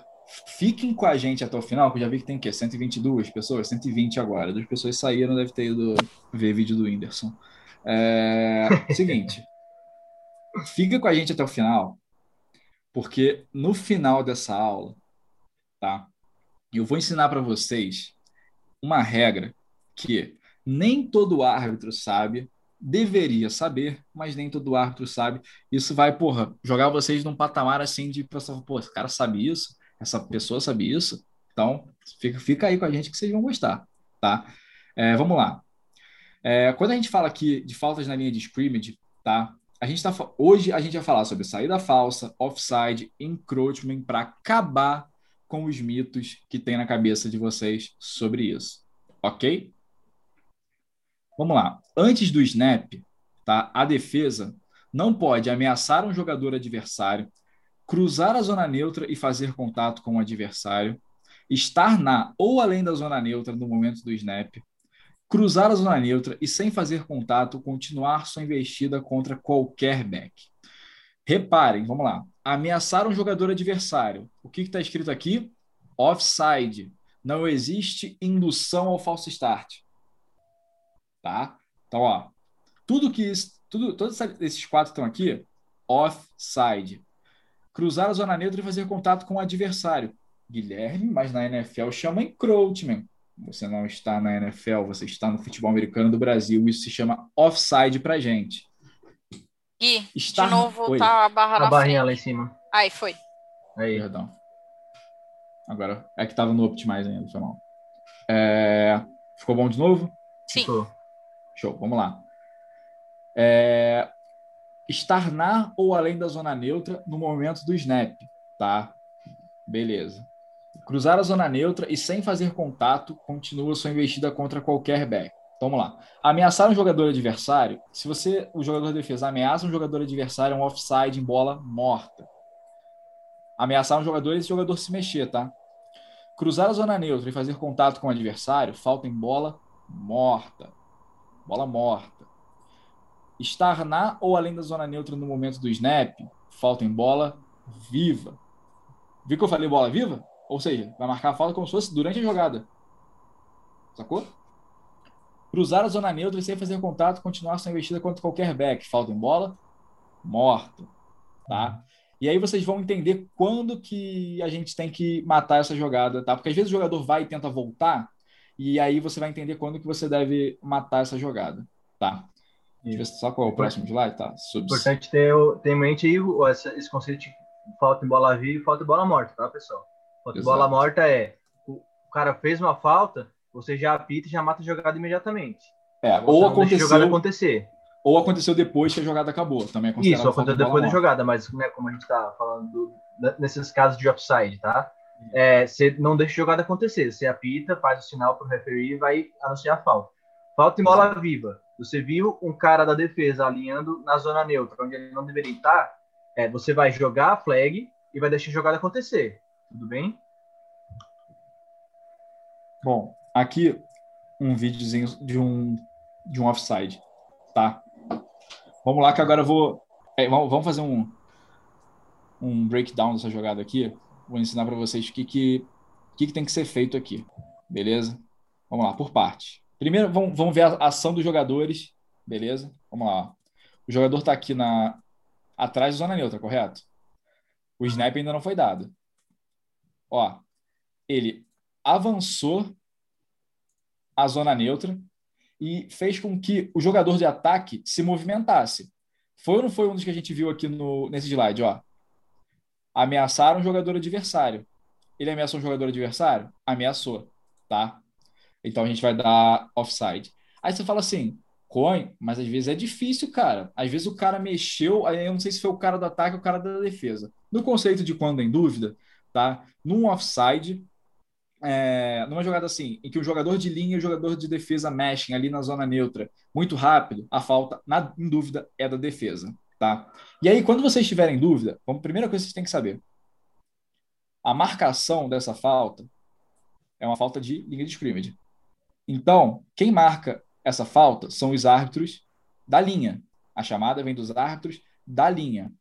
fiquem com a gente até o final, que eu já vi que tem o quê? 122 pessoas? 120 agora. Duas pessoas saíram, deve ter ido ver vídeo do Whindersson. É... Seguinte. Fica com a gente até o final, porque no final dessa aula tá? Eu vou ensinar para vocês uma regra que nem todo árbitro sabe, deveria saber, mas nem todo árbitro sabe. Isso vai, porra, jogar vocês num patamar assim de pensar, pô, esse cara sabe isso, essa pessoa sabe isso. Então, fica, fica aí com a gente que vocês vão gostar, tá? É, vamos lá. É, quando a gente fala aqui de faltas na linha de scrimmage, tá? A gente tá, hoje a gente vai falar sobre saída falsa, offside, encroachment para acabar com os mitos que tem na cabeça de vocês sobre isso. Ok? Vamos lá. Antes do snap, tá? a defesa não pode ameaçar um jogador adversário, cruzar a zona neutra e fazer contato com o adversário, estar na ou além da zona neutra no momento do snap, cruzar a zona neutra e, sem fazer contato, continuar sua investida contra qualquer back. Reparem, vamos lá ameaçar um jogador adversário. O que está escrito aqui? Offside. Não existe indução ao falso start. Tá? Então, ó, tudo que tudo, todos esses quatro estão aqui, offside. Cruzar a zona neutra e fazer contato com o adversário. Guilherme, mas na NFL chama encroachment. Você não está na NFL, você está no futebol americano do Brasil. Isso se chama offside pra gente. Gui, Está... de novo Oi. tá a barra a na barrinha frente. lá em cima. Aí, foi. Aí. Perdão. Agora, é que tava no Optimize ainda, foi mal. É... Ficou bom de novo? Sim. Ficou. Show, vamos lá. É... Estar na ou além da zona neutra no momento do snap, tá? Beleza. Cruzar a zona neutra e sem fazer contato, continua sua investida contra qualquer back. Vamos lá. Ameaçar um jogador adversário, se você, o jogador de defesa, ameaça um jogador adversário, é um offside em bola morta. Ameaçar um jogador, esse jogador se mexer, tá? Cruzar a zona neutra e fazer contato com o adversário, falta em bola morta. Bola morta. Estar na ou além da zona neutra no momento do snap, falta em bola viva. Viu que eu falei bola viva? Ou seja, vai marcar a falta como se fosse durante a jogada. Sacou? Cruzar a zona neutra e sem fazer contato, continuar sua investida contra qualquer back. Falta em bola, morto. Tá? E aí vocês vão entender quando que a gente tem que matar essa jogada, tá? Porque às vezes o jogador vai e tenta voltar, e aí você vai entender quando que você deve matar essa jogada, tá? Deixa eu ver só qual é o próximo slide, tá? Subs. Importante ter, ter em mente aí esse conceito de falta em bola viva e falta em bola morta, tá, pessoal? Falta em bola morta é o cara fez uma falta, você já apita e já mata a jogada imediatamente. É, ou aconteceu, jogada acontecer. Ou aconteceu depois que a jogada acabou. Também é Isso, aconteceu depois da jogada, mas né, como a gente está falando do, nesses casos de offside, tá? é, você não deixa a jogada acontecer. Você apita, faz o sinal para o referee e vai anunciar a falta. Falta em bola viva. Você viu um cara da defesa alinhando na zona neutra, onde ele não deveria estar, é, você vai jogar a flag e vai deixar a jogada acontecer. Tudo bem? Bom, aqui um videozinho de um, de um offside, tá? Vamos lá que agora eu vou... É, vamos fazer um, um breakdown dessa jogada aqui. Vou ensinar para vocês o que, que, que, que tem que ser feito aqui, beleza? Vamos lá, por parte. Primeiro, vamos, vamos ver a ação dos jogadores, beleza? Vamos lá. O jogador está aqui na atrás da zona neutra, correto? O snap ainda não foi dado. Ó, ele avançou a zona neutra e fez com que o jogador de ataque se movimentasse. Foi ou não foi um dos que a gente viu aqui no, nesse slide? Ó? Ameaçaram o jogador adversário. Ele ameaçou o jogador adversário? Ameaçou, tá? Então a gente vai dar offside. Aí você fala assim, coin, mas às vezes é difícil, cara. Às vezes o cara mexeu, aí eu não sei se foi o cara do ataque ou o cara da defesa. No conceito de quando em dúvida, tá? Num offside, é, numa jogada assim, em que o jogador de linha e o jogador de defesa mexem ali na zona neutra muito rápido, a falta, na, em dúvida, é da defesa, tá? E aí, quando vocês tiverem dúvida, a primeira coisa que vocês têm que saber, a marcação dessa falta é uma falta de linha de scrimmage. Então, quem marca essa falta são os árbitros da linha. A chamada vem dos árbitros da linha.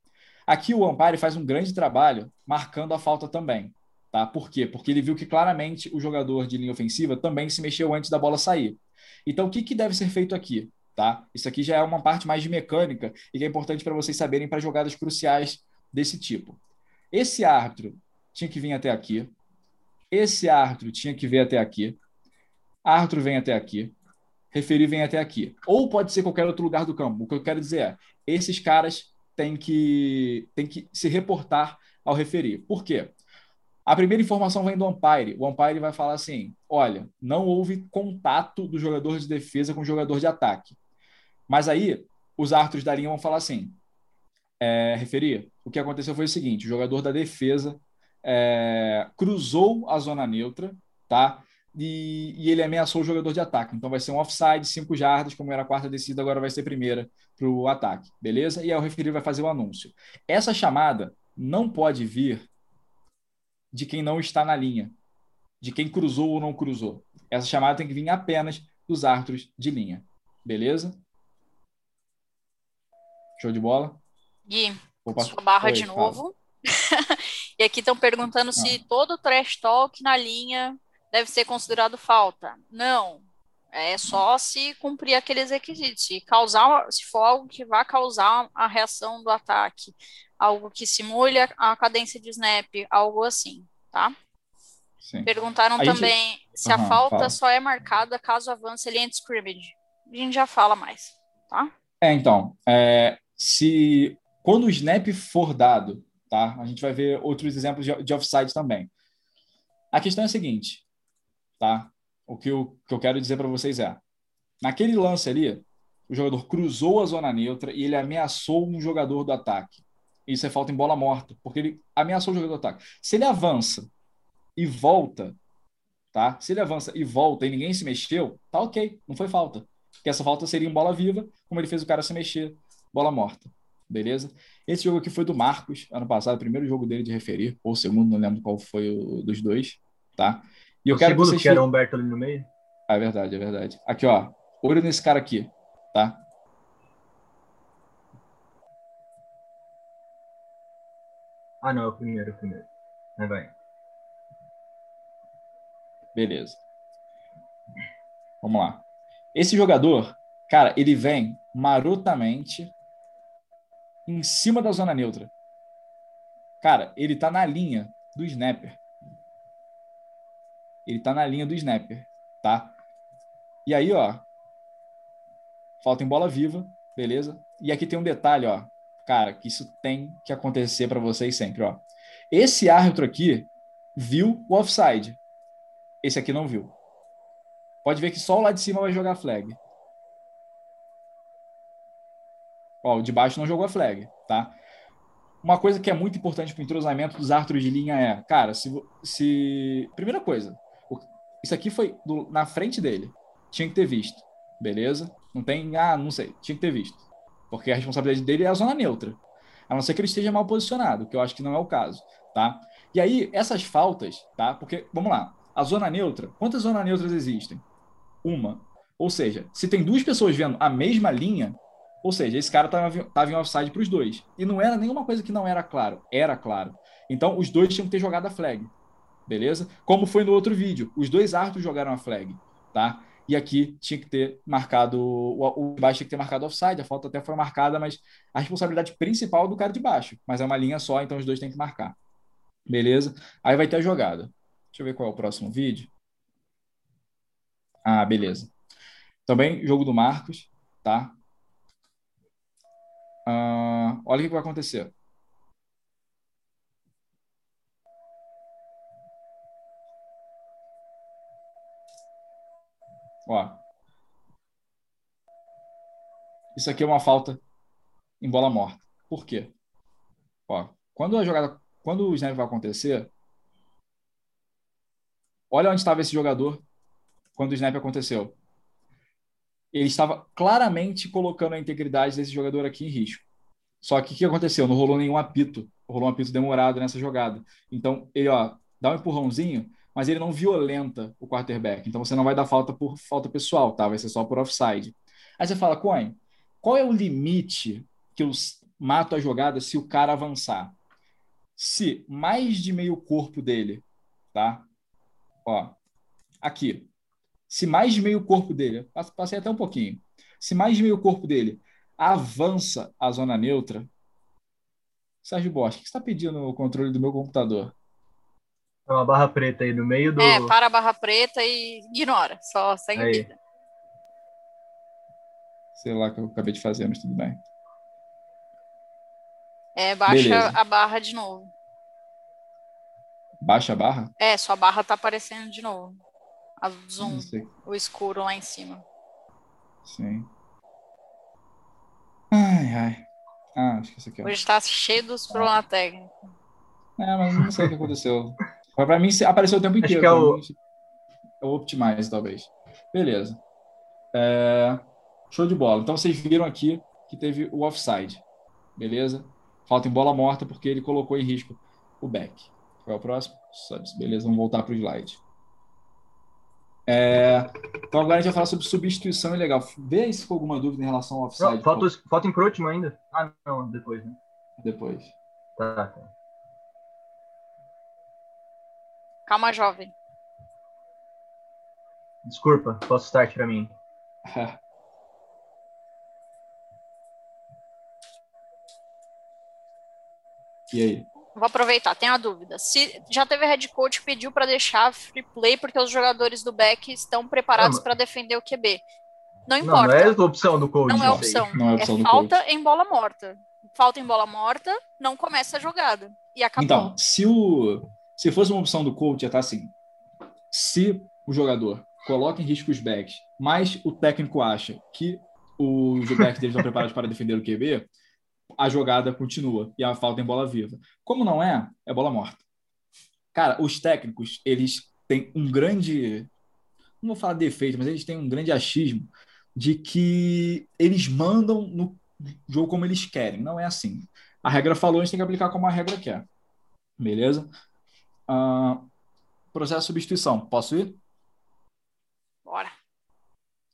Aqui o umpire faz um grande trabalho marcando a falta também. Tá? Por quê? Porque ele viu que claramente o jogador de linha ofensiva também se mexeu antes da bola sair. Então, o que, que deve ser feito aqui? Tá? Isso aqui já é uma parte mais de mecânica e que é importante para vocês saberem para jogadas cruciais desse tipo. Esse árbitro tinha que vir até aqui. Esse árbitro tinha que vir até aqui árbitro vem até aqui, referir vem até aqui. Ou pode ser qualquer outro lugar do campo. O que eu quero dizer é, esses caras têm que, têm que se reportar ao referir. Por quê? A primeira informação vem do umpire. O umpire vai falar assim: olha, não houve contato do jogador de defesa com o jogador de ataque. Mas aí, os árbitros da linha vão falar assim: é, referir, o que aconteceu foi o seguinte: o jogador da defesa é, cruzou a zona neutra, tá? e, e, ele ameaçou o jogador de ataque. Então vai ser um offside, cinco jardas, como era a quarta descida, agora vai ser primeira para o ataque, beleza? E aí o referido vai fazer o anúncio. Essa chamada não pode vir de quem não está na linha, de quem cruzou ou não cruzou. Essa chamada tem que vir apenas dos árbitros de linha, beleza? Show de bola? Gui, Opa. sua barra Oi, de novo. e aqui estão perguntando ah. se todo trash talk na linha deve ser considerado falta. Não. É só se cumprir aqueles requisitos. Se causar, se for algo que vá causar a reação do ataque, algo que simule a cadência de snap, algo assim, tá? Sim. Perguntaram a também gente... se uhum, a falta fala. só é marcada caso avance linha de scrimmage. A gente já fala mais, tá? É, então, é, se quando o snap for dado, tá? A gente vai ver outros exemplos de, de offside também. A questão é a seguinte: tá? O que eu, que eu quero dizer para vocês é, naquele lance ali, o jogador cruzou a zona neutra e ele ameaçou um jogador do ataque. Isso é falta em bola morta, porque ele ameaçou o jogador do ataque. Se ele avança e volta, tá? Se ele avança e volta e ninguém se mexeu, tá ok, não foi falta. Porque essa falta seria em bola viva, como ele fez o cara se mexer, bola morta. Beleza? Esse jogo aqui foi do Marcos, ano passado, o primeiro jogo dele de referir, ou o segundo, não lembro qual foi o dos dois, tá? E eu o quero segundo que, vocês... que era o Humberto ali no meio? Ah, é verdade, é verdade. Aqui, ó. Olho nesse cara aqui, tá? Ah, não, é o primeiro, é o primeiro. Aí vai. Beleza. Vamos lá. Esse jogador, cara, ele vem marotamente em cima da zona neutra. Cara, ele tá na linha do snapper ele tá na linha do snapper, tá? E aí, ó, falta em bola viva, beleza? E aqui tem um detalhe, ó, cara, que isso tem que acontecer para vocês sempre, ó. Esse árbitro aqui viu o offside. Esse aqui não viu. Pode ver que só o lá de cima vai jogar flag. Ó, o de baixo não jogou a flag, tá? uma coisa que é muito importante para o entrosamento dos árbitros de linha é, cara, se, se... primeira coisa, isso aqui foi do, na frente dele, tinha que ter visto, beleza? Não tem, ah, não sei, tinha que ter visto, porque a responsabilidade dele é a zona neutra, a não ser que ele esteja mal posicionado, que eu acho que não é o caso, tá? E aí essas faltas, tá? Porque vamos lá, a zona neutra, quantas zonas neutras existem? Uma. Ou seja, se tem duas pessoas vendo a mesma linha, ou seja, esse cara estava em offside para os dois. E não era nenhuma coisa que não era claro. Era claro. Então, os dois tinham que ter jogado a flag. Beleza? Como foi no outro vídeo. Os dois árbitros jogaram a flag. Tá? E aqui tinha que ter marcado. O, o de baixo tinha que ter marcado offside. A falta até foi marcada, mas a responsabilidade principal é do cara de baixo. Mas é uma linha só, então os dois têm que marcar. Beleza? Aí vai ter a jogada. Deixa eu ver qual é o próximo vídeo. Ah, beleza. Também jogo do Marcos, tá? Uh, olha o que vai acontecer. Isso aqui é uma falta em bola morta. Por quê? Ó, quando a jogada, quando o snap vai acontecer, olha onde estava esse jogador quando o snap aconteceu ele estava claramente colocando a integridade desse jogador aqui em risco. Só que o que aconteceu? Não rolou nenhum apito, rolou um apito demorado nessa jogada. Então, ele ó, dá um empurrãozinho, mas ele não violenta o quarterback. Então, você não vai dar falta por falta pessoal, tá? Vai ser só por offside. Aí você fala, Coin, qual é o limite que eu mato a jogada se o cara avançar? Se mais de meio corpo dele, tá? Ó, aqui, se mais de meio corpo dele, passei até um pouquinho, se mais de meio corpo dele avança a zona neutra, Sérgio Bosch, o que você está pedindo no controle do meu computador? É uma barra preta aí no meio do. É, para a barra preta e ignora, só segue aí. vida. Sei lá o que eu acabei de fazer, mas tudo bem. É, baixa Beleza. a barra de novo. Baixa a barra? É, sua barra tá aparecendo de novo. A zoom, o escuro lá em cima. Sim. Ai, ai. Ah, acho que isso aqui. Hoje está cheio dos problemas técnicos. É, mas não sei o que aconteceu. Para mim apareceu o tempo inteiro. Acho que é o... é o Optimize, talvez. Beleza. É... Show de bola. Então vocês viram aqui que teve o offside. Beleza? Falta em bola morta porque ele colocou em risco o back. Qual é o próximo? Beleza, vamos voltar para o slide. É, então agora a gente vai falar sobre substituição ilegal. Vê aí se ficou alguma dúvida em relação ao offside. Não, falta, falta encroachment ainda. Ah, não, depois, né? Depois. Tá, tá. Calma, jovem. Desculpa, posso start para mim. e aí? Vou aproveitar, tenho a dúvida. Se já teve head coach que pediu para deixar free play porque os jogadores do back estão preparados para defender o QB. Não importa. Não, não é opção do coach. Não é opção. Não é, opção é falta coach. em bola morta. Falta em bola morta, não começa a jogada. E acabou. Então, se, o, se fosse uma opção do coach, ia estar tá assim. Se o jogador coloca em risco os backs, mas o técnico acha que os backs deles estão preparados para defender o QB, a jogada continua e a falta em bola viva. Como não é, é bola morta. Cara, os técnicos, eles têm um grande. Não vou falar defeito, mas eles têm um grande achismo de que eles mandam no jogo como eles querem. Não é assim. A regra falou, a gente tem que aplicar como a regra quer. Beleza? Uh, processo de substituição. Posso ir? Bora.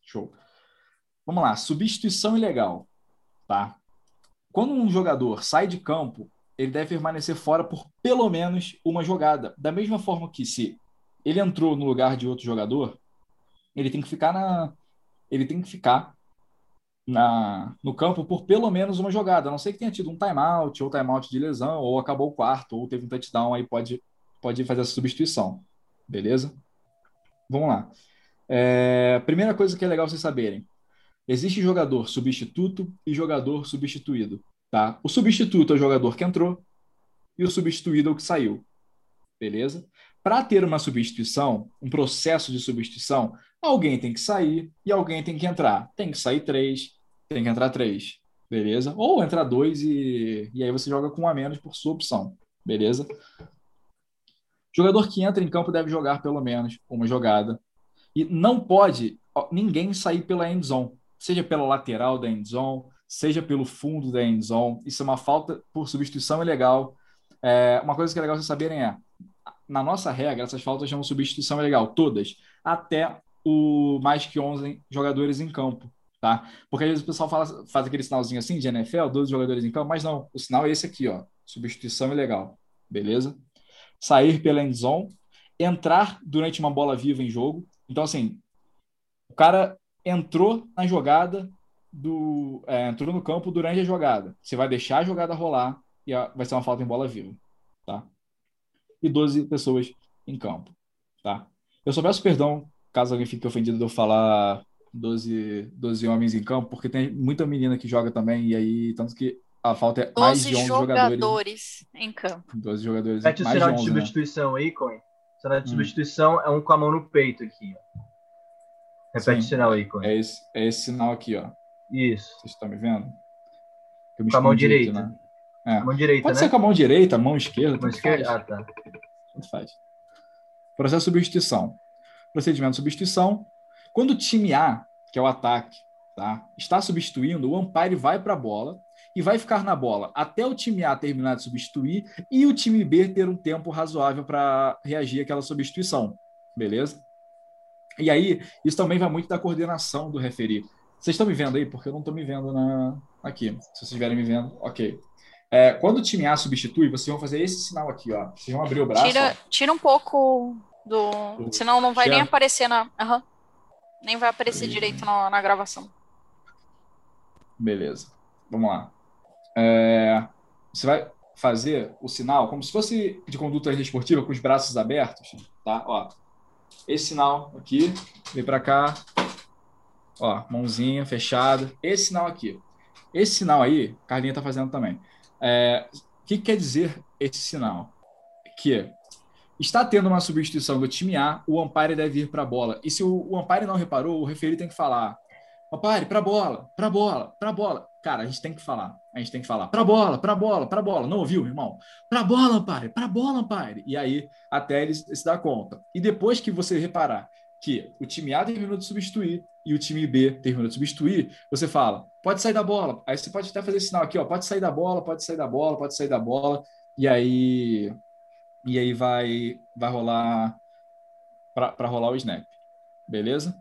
Show. Vamos lá. Substituição ilegal. Tá? Quando um jogador sai de campo, ele deve permanecer fora por pelo menos uma jogada. Da mesma forma que se ele entrou no lugar de outro jogador, ele tem que ficar na ele tem que ficar na, no campo por pelo menos uma jogada. A não sei que tenha tido um timeout, ou timeout de lesão, ou acabou o quarto, ou teve um touchdown, aí pode, pode fazer essa substituição. Beleza? Vamos lá. É, primeira coisa que é legal vocês saberem: Existe jogador substituto e jogador substituído. Tá? O substituto é o jogador que entrou e o substituído é o que saiu. Beleza? Para ter uma substituição, um processo de substituição, alguém tem que sair e alguém tem que entrar. Tem que sair três, tem que entrar três. beleza? Ou entra dois e, e aí você joga com um a menos por sua opção, beleza? Jogador que entra em campo deve jogar pelo menos uma jogada. E não pode ninguém sair pela end zone, seja pela lateral da end zone, seja pelo fundo da end zone. Isso é uma falta por substituição ilegal. É, uma coisa que é legal vocês saberem é, na nossa regra, essas faltas chamam substituição ilegal, todas, até o mais que 11 jogadores em campo tá? Porque às vezes o pessoal fala, faz aquele sinalzinho assim de NFL, 12 jogadores em campo, mas não, o sinal é esse aqui, ó, substituição ilegal, beleza? Sair pela end zone, entrar durante uma bola viva em jogo. Então, assim, o cara entrou na jogada do. É, entrou no campo durante a jogada. Você vai deixar a jogada rolar e a, vai ser uma falta em bola viva, tá? E 12 pessoas em campo, tá? Eu só peço perdão caso alguém fique ofendido de eu falar 12, 12 homens em campo, porque tem muita menina que joga também, e aí, tanto que a falta é mais de 11 jogadores, jogadores em campo. 12 jogadores Repete o sinal de, 11, de né? substituição né? aí, Coin. O sinal de hum. substituição é um com a mão no peito aqui, ó. Repete Sim, o sinal aí, Coin. É esse, é esse sinal aqui, ó. Isso. Vocês estão me vendo? com a mão direita. Né? É. Mão direita, Pode né? ser com a mão direita, mão esquerda. Mão esquerda? Faz. Ah, tá. Tanto faz. Processo de substituição. Procedimento de substituição. Quando o time A que é o ataque, tá? está substituindo, o umpire vai para a bola e vai ficar na bola até o time A terminar de substituir e o time B ter um tempo razoável para reagir àquela substituição, beleza? E aí, isso também vai muito da coordenação do referi. Vocês estão me vendo aí? Porque eu não estou me vendo na... aqui. Se vocês estiverem me vendo, ok. É, quando o time A substitui, vocês vão fazer esse sinal aqui, ó. Vocês vão abrir o braço. Tira, tira um pouco do. Senão não vai nem aparecer na. Uhum. Nem vai aparecer direito na, na gravação. Beleza. Vamos lá. É, você vai fazer o sinal como se fosse de conduta esportiva com os braços abertos, tá? Ó, esse sinal aqui, vem para cá, ó, mãozinha fechada. Esse sinal aqui. Esse sinal aí, Carlinha tá fazendo também. É, o que quer dizer esse sinal? Que Está tendo uma substituição do time A, o umpire deve ir para a bola. E se o, o não reparou, o referi tem que falar: umpire, para a bola, para a bola, para a bola. Cara, a gente tem que falar. A gente tem que falar: para a bola, para a bola, para a bola. Não ouviu, irmão? Para a bola, umpire, para a bola, umpire. E aí, até ele se dá conta. E depois que você reparar que o time A terminou de substituir e o time B terminou de substituir, você fala: pode sair da bola. Aí você pode até fazer sinal aqui: ó, pode sair da bola, pode sair da bola, pode sair da bola. E aí e aí vai, vai rolar para rolar o snap. Beleza?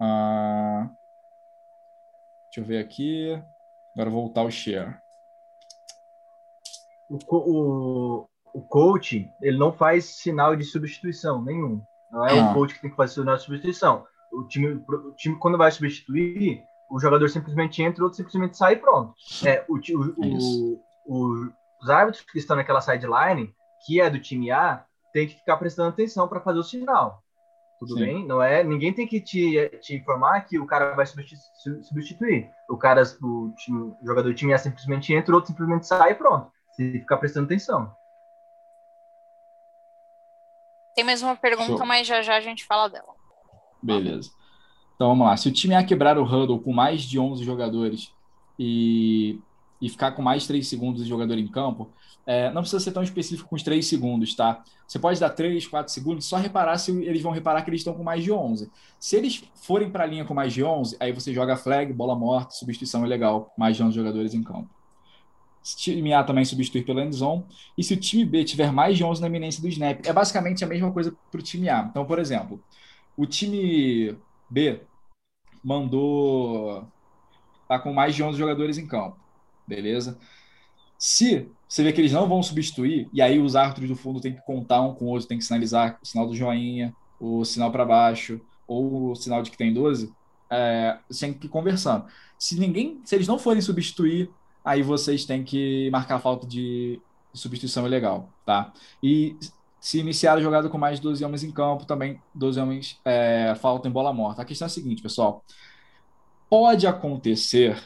Ah, deixa eu ver aqui. Agora voltar o share. O, o, o coach, ele não faz sinal de substituição nenhum. Não é ah. o coach que tem que fazer sinal de substituição. O time, o time quando vai substituir, o jogador simplesmente entra, o outro simplesmente sai e pronto. É, o, o, o, os árbitros que estão naquela sideline, que é do time A, tem que ficar prestando atenção para fazer o sinal. Tudo Sim. bem? Não é? Ninguém tem que te, te informar que o cara vai substituir. O cara, o, time, o jogador do time A simplesmente entra, o outro simplesmente sai e pronto. Você tem que ficar prestando atenção. Tem mais uma pergunta, Show. mas já já a gente fala dela. Beleza. Então vamos lá. Se o time A quebrar o huddle com mais de 11 jogadores e e ficar com mais 3 segundos de jogador em campo, é, não precisa ser tão específico com os 3 segundos, tá? Você pode dar 3, 4 segundos, só reparar se eles vão reparar que eles estão com mais de 11. Se eles forem para a linha com mais de 11, aí você joga flag, bola morta, substituição é legal, mais de 11 jogadores em campo. Se o time A também substituir pela end zone, e se o time B tiver mais de 11 na iminência do snap, é basicamente a mesma coisa para o time A. Então, por exemplo, o time B mandou tá com mais de 11 jogadores em campo beleza? Se você vê que eles não vão substituir, e aí os árbitros do fundo têm que contar um com o outro, tem que sinalizar o sinal do joinha, o sinal para baixo, ou o sinal de que tem 12, é, você tem que ir conversando. Se ninguém, se eles não forem substituir, aí vocês têm que marcar a falta de, substituição ilegal, tá? E se iniciar a jogada com mais de 12 homens em campo, também 12 homens é, faltam em bola morta. A questão é a seguinte, pessoal. Pode acontecer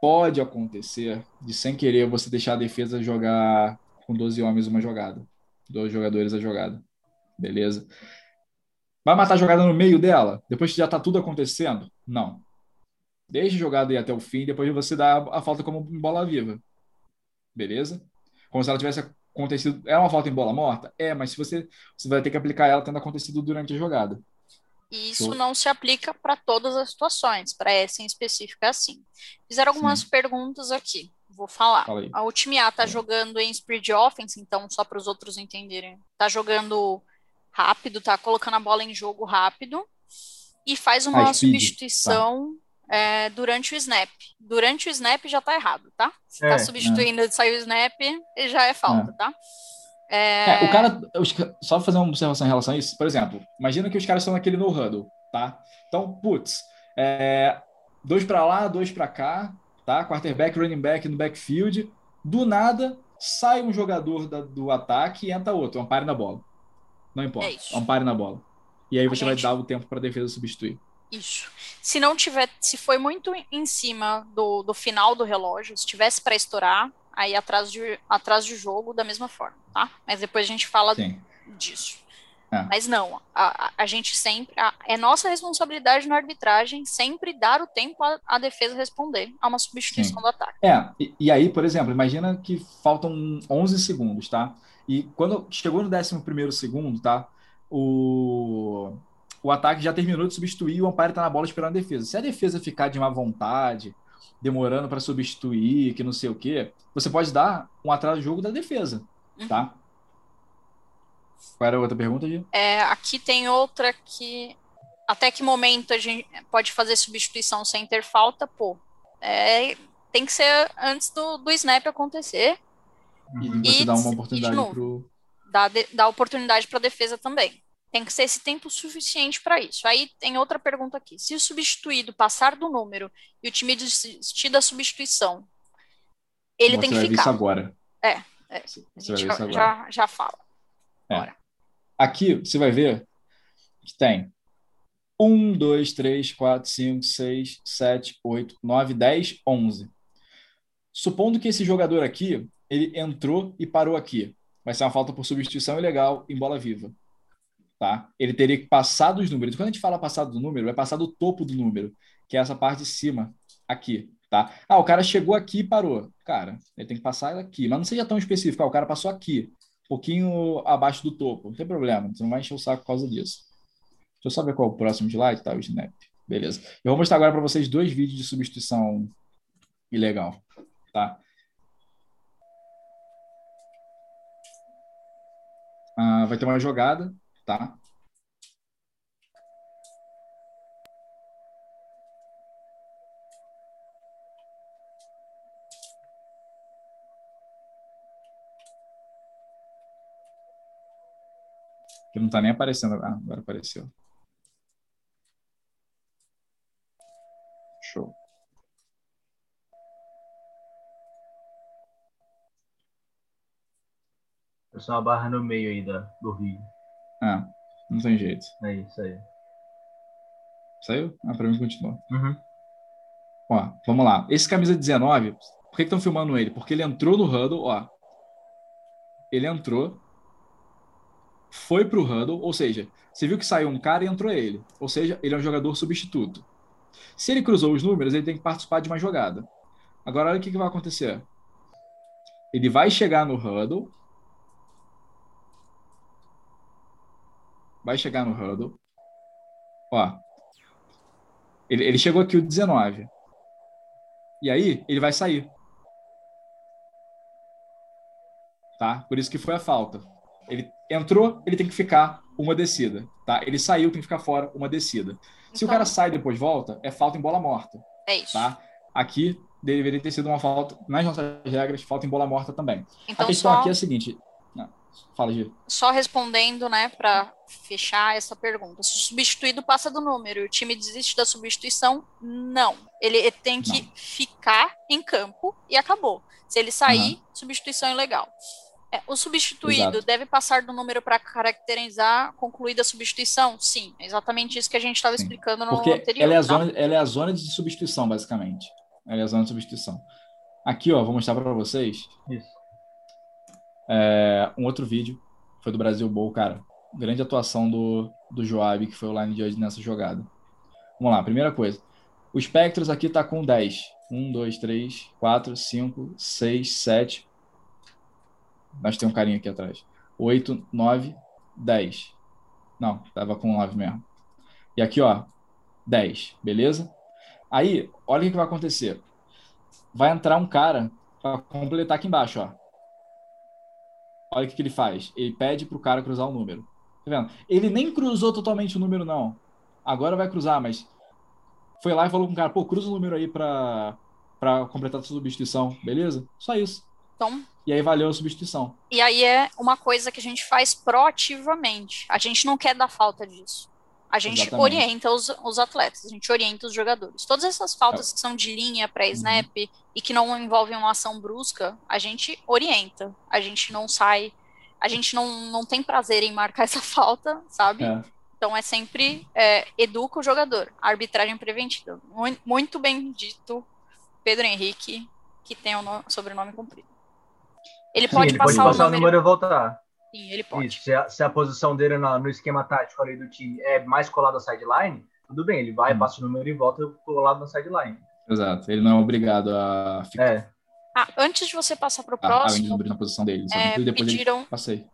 pode acontecer de, sem querer, você deixar a defesa jogar com 12 homens uma jogada. Dois jogadores a jogada. Beleza? Vai matar a jogada no meio dela? Depois que já está tudo acontecendo? Não. Deixa a jogada ir até o fim, depois você dá a falta como bola viva. Beleza? Como se ela tivesse acontecido. É uma falta em bola morta? É, mas se você, você vai ter que aplicar ela tendo acontecido durante a jogada. E isso não se aplica para todas as situações, para essa em específico é assim. Fizeram algumas Sim. perguntas aqui, vou falar. Fala o time A está jogando em Spirit Offense, então só para os outros entenderem. Está jogando rápido, tá colocando a bola em jogo rápido e faz uma ah, substituição tá. é, durante o snap. Durante o snap já tá errado, tá? Se tá é, tá substituindo e sair o snap, já é falta, é. tá? É... o cara, só fazer uma observação em relação a isso, por exemplo, imagina que os caras estão naquele no huddle, tá? Então, putz, é, dois para lá, dois para cá, tá? Quarterback, running back no backfield, do nada sai um jogador da, do ataque e entra outro, um pare na bola. Não importa. É Ampare na bola. E aí você gente... vai dar o tempo para a defesa substituir. Isso. Se não tiver, se foi muito em cima do, do final do relógio, se tivesse para estourar, aí atrás de, atrás de jogo da mesma forma, tá? Mas depois a gente fala Sim. disso. É. Mas não, a, a gente sempre. A, é nossa responsabilidade na arbitragem sempre dar o tempo à defesa responder a uma substituição Sim. do ataque. É, e, e, aí, por exemplo, imagina que faltam 11 segundos, tá? E quando chegou no 11 segundo, tá? O, o ataque já terminou de substituir e o Amparo tá na bola esperando a defesa. Se a defesa ficar de má vontade, demorando para substituir, que não sei o quê, você pode dar um atraso de jogo da defesa, uhum. tá? Qual era a outra pergunta, Gia? É, aqui tem outra que até que momento a gente pode fazer substituição sem ter falta? Pô, é, tem que ser antes do, do snap acontecer e você dá uma oportunidade para Dá, dá oportunidade para a defesa também. Tem que ser esse tempo suficiente para isso. Aí tem outra pergunta aqui. Se o substituído passar do número e o time desistir da substituição, ele você tem que ficar. Ver isso agora. É, é. Você vai ver isso agora. Já, já fala. É. Aqui você vai ver que tem 1, 2, 3, 4, 5, 6, 7, 8, 9, 10, 11. Supondo que esse jogador aqui ele entrou e parou aqui. Vai ser uma falta por substituição ilegal em bola viva. Tá? Ele teria que passar dos números. Quando a gente fala passar do número, vai passar do topo do número, que é essa parte de cima, aqui. Tá? Ah, o cara chegou aqui e parou. Cara, ele tem que passar aqui. Mas não seja tão específico. Ah, o cara passou aqui, um pouquinho abaixo do topo. Não tem problema, você não vai encher o saco por causa disso. Deixa eu só ver qual é o próximo slide. Tá, o Snap. Beleza. Eu vou mostrar agora para vocês dois vídeos de substituição ilegal. Tá? Ah, vai ter uma jogada, tá? Que não está nem aparecendo. Ah, agora apareceu. Show. É só uma barra no meio aí da, do vídeo. Ah, não tem jeito. É isso aí. Saiu? Ah, pra mim continua. Uhum. Ó, vamos lá. Esse camisa 19, por que estão filmando ele? Porque ele entrou no huddle, ó. Ele entrou, foi pro huddle, ou seja, você viu que saiu um cara e entrou ele. Ou seja, ele é um jogador substituto. Se ele cruzou os números, ele tem que participar de uma jogada. Agora, olha o que, que vai acontecer. Ele vai chegar no huddle, vai chegar no huddle. Ó, ele, ele chegou aqui o 19. E aí, ele vai sair. Tá? Por isso que foi a falta. Ele entrou, ele tem que ficar uma descida. Tá? Ele saiu, tem que ficar fora uma descida. Se então... o cara sai e depois volta, é falta em bola morta. É isso. Tá? Aqui deveria ter sido uma falta, nas nossas regras, falta em bola morta também. Então, a questão só... aqui é a seguinte: Fala, Gil. Só respondendo, né, para fechar essa pergunta. Se o substituído passa do número e o time desiste da substituição, não. Ele tem que não. ficar em campo e acabou. Se ele sair, uhum. substituição ilegal. É, o substituído Exato. deve passar do número para caracterizar concluída a substituição? Sim, é exatamente isso que a gente estava explicando no Porque anterior. Ela é, a tá? zona, ela é a zona de substituição, basicamente. Ela é a zona de substituição. Aqui, ó, vou mostrar para vocês. Isso. É, um outro vídeo foi do Brasil Bowl, cara. Grande atuação do, do Joab, que foi o line judge nessa jogada. Vamos lá, primeira coisa. O Spectros aqui está com 10. 1, 2, 3, 4, 5, 6, 7. Mas tem um carinha aqui atrás. 8, 9, 10. Não, tava com 9 mesmo. E aqui, ó, 10, beleza? Aí, olha o que vai acontecer. Vai entrar um cara para completar aqui embaixo, ó. Olha o que, que ele faz. Ele pede pro cara cruzar o número. Tá vendo? Ele nem cruzou totalmente o número, não. Agora vai cruzar, mas foi lá e falou com o cara, pô, cruza o número aí para para completar a substituição, beleza? Só isso. Então, e aí valeu a substituição. E aí é uma coisa que a gente faz proativamente. A gente não quer dar falta disso. A gente Exatamente. orienta os, os atletas, a gente orienta os jogadores. Todas essas faltas que são de linha, pré-snap uhum. e que não envolvem uma ação brusca, a gente orienta. A gente não sai, a gente não, não tem prazer em marcar essa falta, sabe? É. Então é sempre é, educa o jogador. arbitragem preventiva. Muito, bem dito, Pedro Henrique, que tem o no, sobrenome comprido. Ele pode, Sim, ele passar, pode passar o número, e voltar. Sim, ele pode. Isso, se, a, se a posição dele no, no, esquema tático ali do time é mais colado à sideline, tudo bem, ele vai, hum. passa o número e volta colado na sideline. Exato, ele não é obrigado a ficar. É. Ah, antes de você passar para o próximo. Ah, na posição dele. É, depois pediram, passei.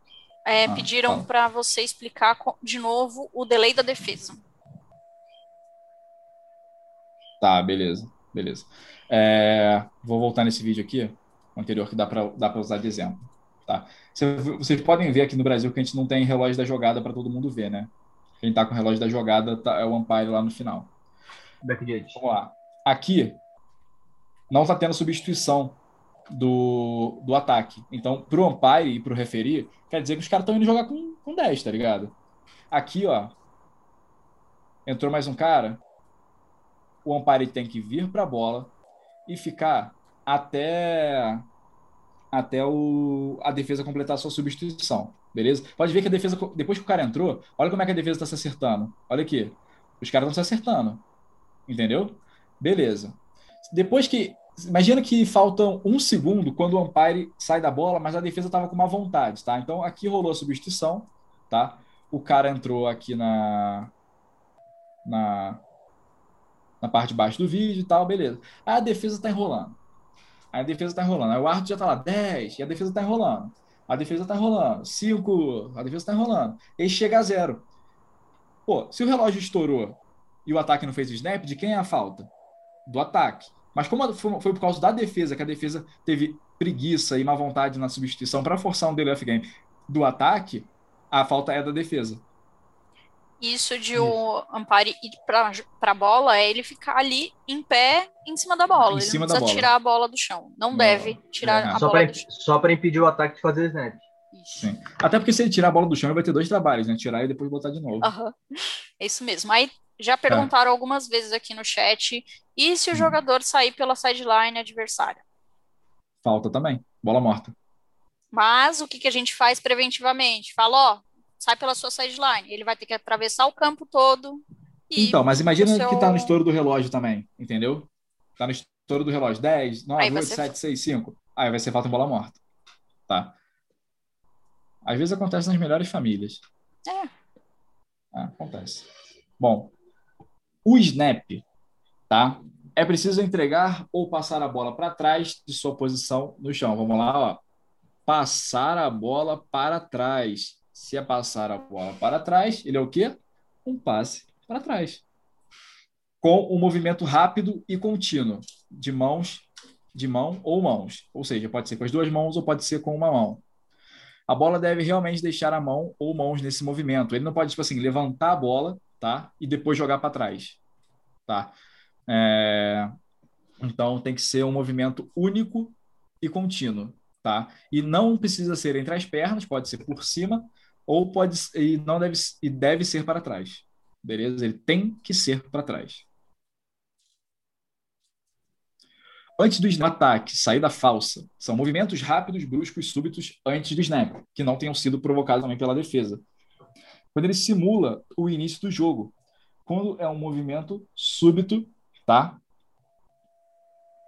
É, ah, pediram para você explicar de novo o delay da defesa. Tá, beleza, beleza. É, vou voltar nesse vídeo aqui anterior que dá para dá usar de exemplo. Tá? Vocês podem ver aqui no Brasil que a gente não tem relógio da jogada para todo mundo ver, né? Quem está com o relógio da jogada tá, é o umpire lá no final. Vamos lá. Aqui não está tendo substituição do, do ataque. Então, para o umpire e para o referir, quer dizer que os caras estão indo jogar com, com 10, tá ligado? Aqui, ó, entrou mais um cara, o umpire tem que vir para a bola e ficar até até o, a defesa completar a sua substituição, beleza? Pode ver que a defesa, depois que o cara entrou, olha como é que a defesa está se acertando. Olha aqui, os caras estão se acertando, entendeu? Beleza. Depois que, imagina que faltam um segundo quando o umpire sai da bola, mas a defesa estava com uma vontade, tá? Então aqui rolou a substituição, tá? O cara entrou aqui na na na parte de baixo do vídeo e tal, beleza. A defesa está enrolando. Aí a defesa está enrolando. Aí o árbitro já está lá, 10, e a defesa está enrolando. A defesa está enrolando. 5, a defesa está enrolando. E chega a zero. Pô, se o relógio estourou e o ataque não fez o snap, de quem é a falta? Do ataque. Mas como foi por causa da defesa, que a defesa teve preguiça e má vontade na substituição para forçar um delay game do ataque, a falta é da defesa. Isso de o Ampare ir para a bola é ele ficar ali em pé em cima da bola. Em ele cima não precisa tirar a bola do chão. Não, não deve tirar é. a só bola pra, do chão. Só para impedir o ataque de fazer snap. Sim. Até porque se ele tirar a bola do chão, ele vai ter dois trabalhos, né? Tirar e depois botar de novo. Uhum. É isso mesmo. Aí já perguntaram é. algumas vezes aqui no chat. E se o hum. jogador sair pela sideline adversária? Falta também. Bola morta. Mas o que, que a gente faz preventivamente? Fala, ó, sai pela sua sideline. Ele vai ter que atravessar o campo todo. então, mas imagina seu... que está no estouro do relógio também, entendeu? Está no estouro do relógio. 10, 9, 8, ser... 7, 6, 5. Aí vai ser falta em bola morta. Tá. Às vezes acontece nas melhores famílias. É. Ah, acontece. Bom, o snap, tá? É preciso entregar ou passar a bola para trás de sua posição no chão. Vamos lá, ó. Passar a bola para trás. Se é passar a bola para trás, ele é o quê? Um passe para trás. Com um movimento rápido e contínuo de mãos, de mão ou mãos. Ou seja, pode ser com as duas mãos ou pode ser com uma mão. A bola deve realmente deixar a mão ou mãos nesse movimento. Ele não pode, tipo assim, levantar a bola, tá? E depois jogar para trás, tá? É... Então, tem que ser um movimento único e contínuo, tá? E não precisa ser entre as pernas, pode ser por cima ou pode e não deve e deve ser para trás. Beleza? Ele tem que ser para trás. Antes do snap, ataque, saída falsa, são movimentos rápidos, bruscos, súbitos antes do snap, que não tenham sido provocados também pela defesa. Quando ele simula o início do jogo, quando é um movimento súbito, tá?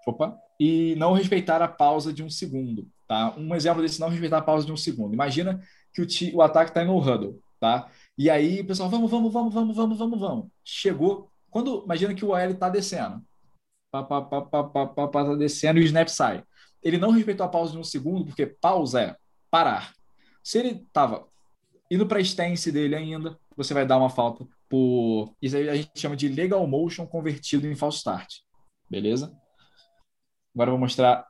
Opa, e não respeitar a pausa de um segundo, tá? Um exemplo desse não respeitar a pausa de um segundo. Imagina que o, o ataque está no huddle, tá? E aí, pessoal, vamos, vamos, vamos, vamos, vamos, vamos, vamos. Chegou quando imagina que o OL está descendo, pá, pá, pá, pá, pá, pá, pá, tá descendo e o snap sai. Ele não respeitou a pausa de um segundo, porque pausa é parar. Se ele estava indo para a stance dele ainda, você vai dar uma falta por. Isso aí a gente chama de legal motion convertido em false start. Beleza? Agora eu vou mostrar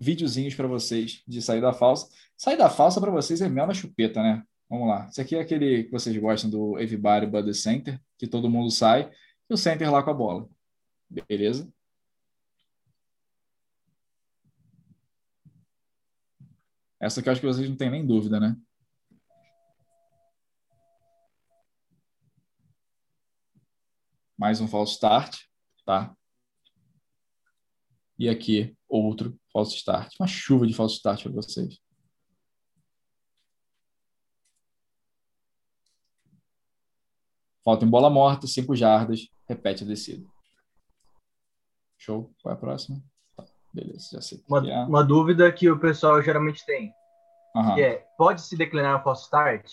videozinhos para vocês de saída falsa. Saída falsa para vocês é mel na chupeta, né? Vamos lá. Esse aqui é aquele que vocês gostam do Everybody But the Center, que todo mundo sai e o center lá com a bola. Beleza? Essa que eu acho que vocês não têm nem dúvida, né? Mais um false start, tá? E aqui, outro false start. Uma chuva de false start para vocês. Falta em bola morta, cinco jardas, repete a descida. Show? Qual é a próxima? Tá, beleza, já sei. Uma, é. uma dúvida que o pessoal geralmente tem. Uhum. Que é, pode se declinar o false start?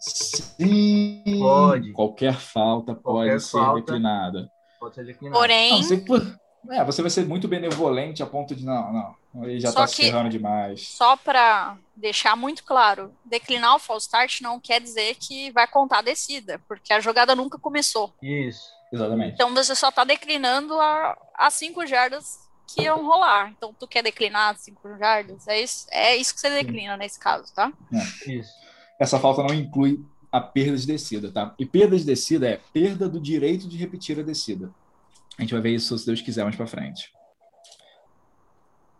Sim. Pode. Qualquer falta Qualquer pode falta ser declinada. Pode ser declinada. Porém. Não, é, você vai ser muito benevolente a ponto de não, não. Ele já está se ferrando demais. Só para deixar muito claro, declinar o false start não quer dizer que vai contar a descida, porque a jogada nunca começou. Isso. Exatamente. Então você só está declinando a, a cinco jardas que iam rolar. Então tu quer declinar cinco jardas? É isso, é isso que você declina Sim. nesse caso, tá? É. Isso. Essa falta não inclui a perda de descida, tá? E perda de descida é perda do direito de repetir a descida. A gente vai ver isso se Deus quiser mais para frente.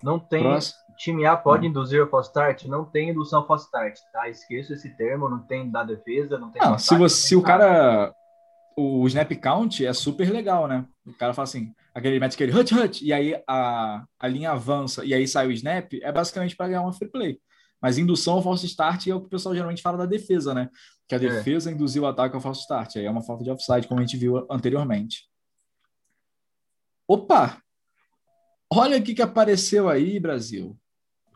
Não tem. Próximo. Time A pode hum. induzir o false start? Não tem indução false start, tá? Esqueça esse termo, não tem da defesa, não tem. Não, se, você, se o cara. O snap count é super legal, né? O cara fala assim, aquele mete aquele hut hut, e aí a, a linha avança e aí sai o snap, é basicamente para ganhar uma free play. Mas indução ao false start é o que o pessoal geralmente fala da defesa, né? Que a é. defesa é. induziu o ataque ao false start. Aí é uma falta de offside, como a gente viu anteriormente. Opa! Olha o que, que apareceu aí, Brasil.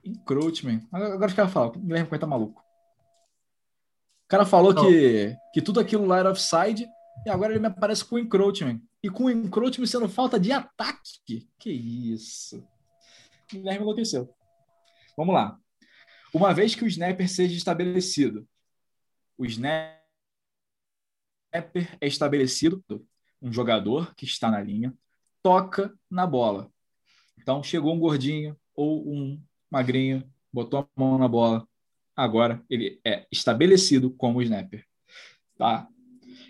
Encroachment. Agora os caras falam, o Guilherme Coelho tá maluco. O cara falou que, que tudo aquilo lá era offside e agora ele me aparece com encroachment. E com encroachment sendo falta de ataque. Que isso. O Guilherme enlouqueceu. Vamos lá. Uma vez que o snapper seja estabelecido, o snapper é estabelecido, um jogador que está na linha, toca na bola. Então, chegou um gordinho ou um magrinho, botou a mão na bola. Agora ele é estabelecido como snapper. Tá?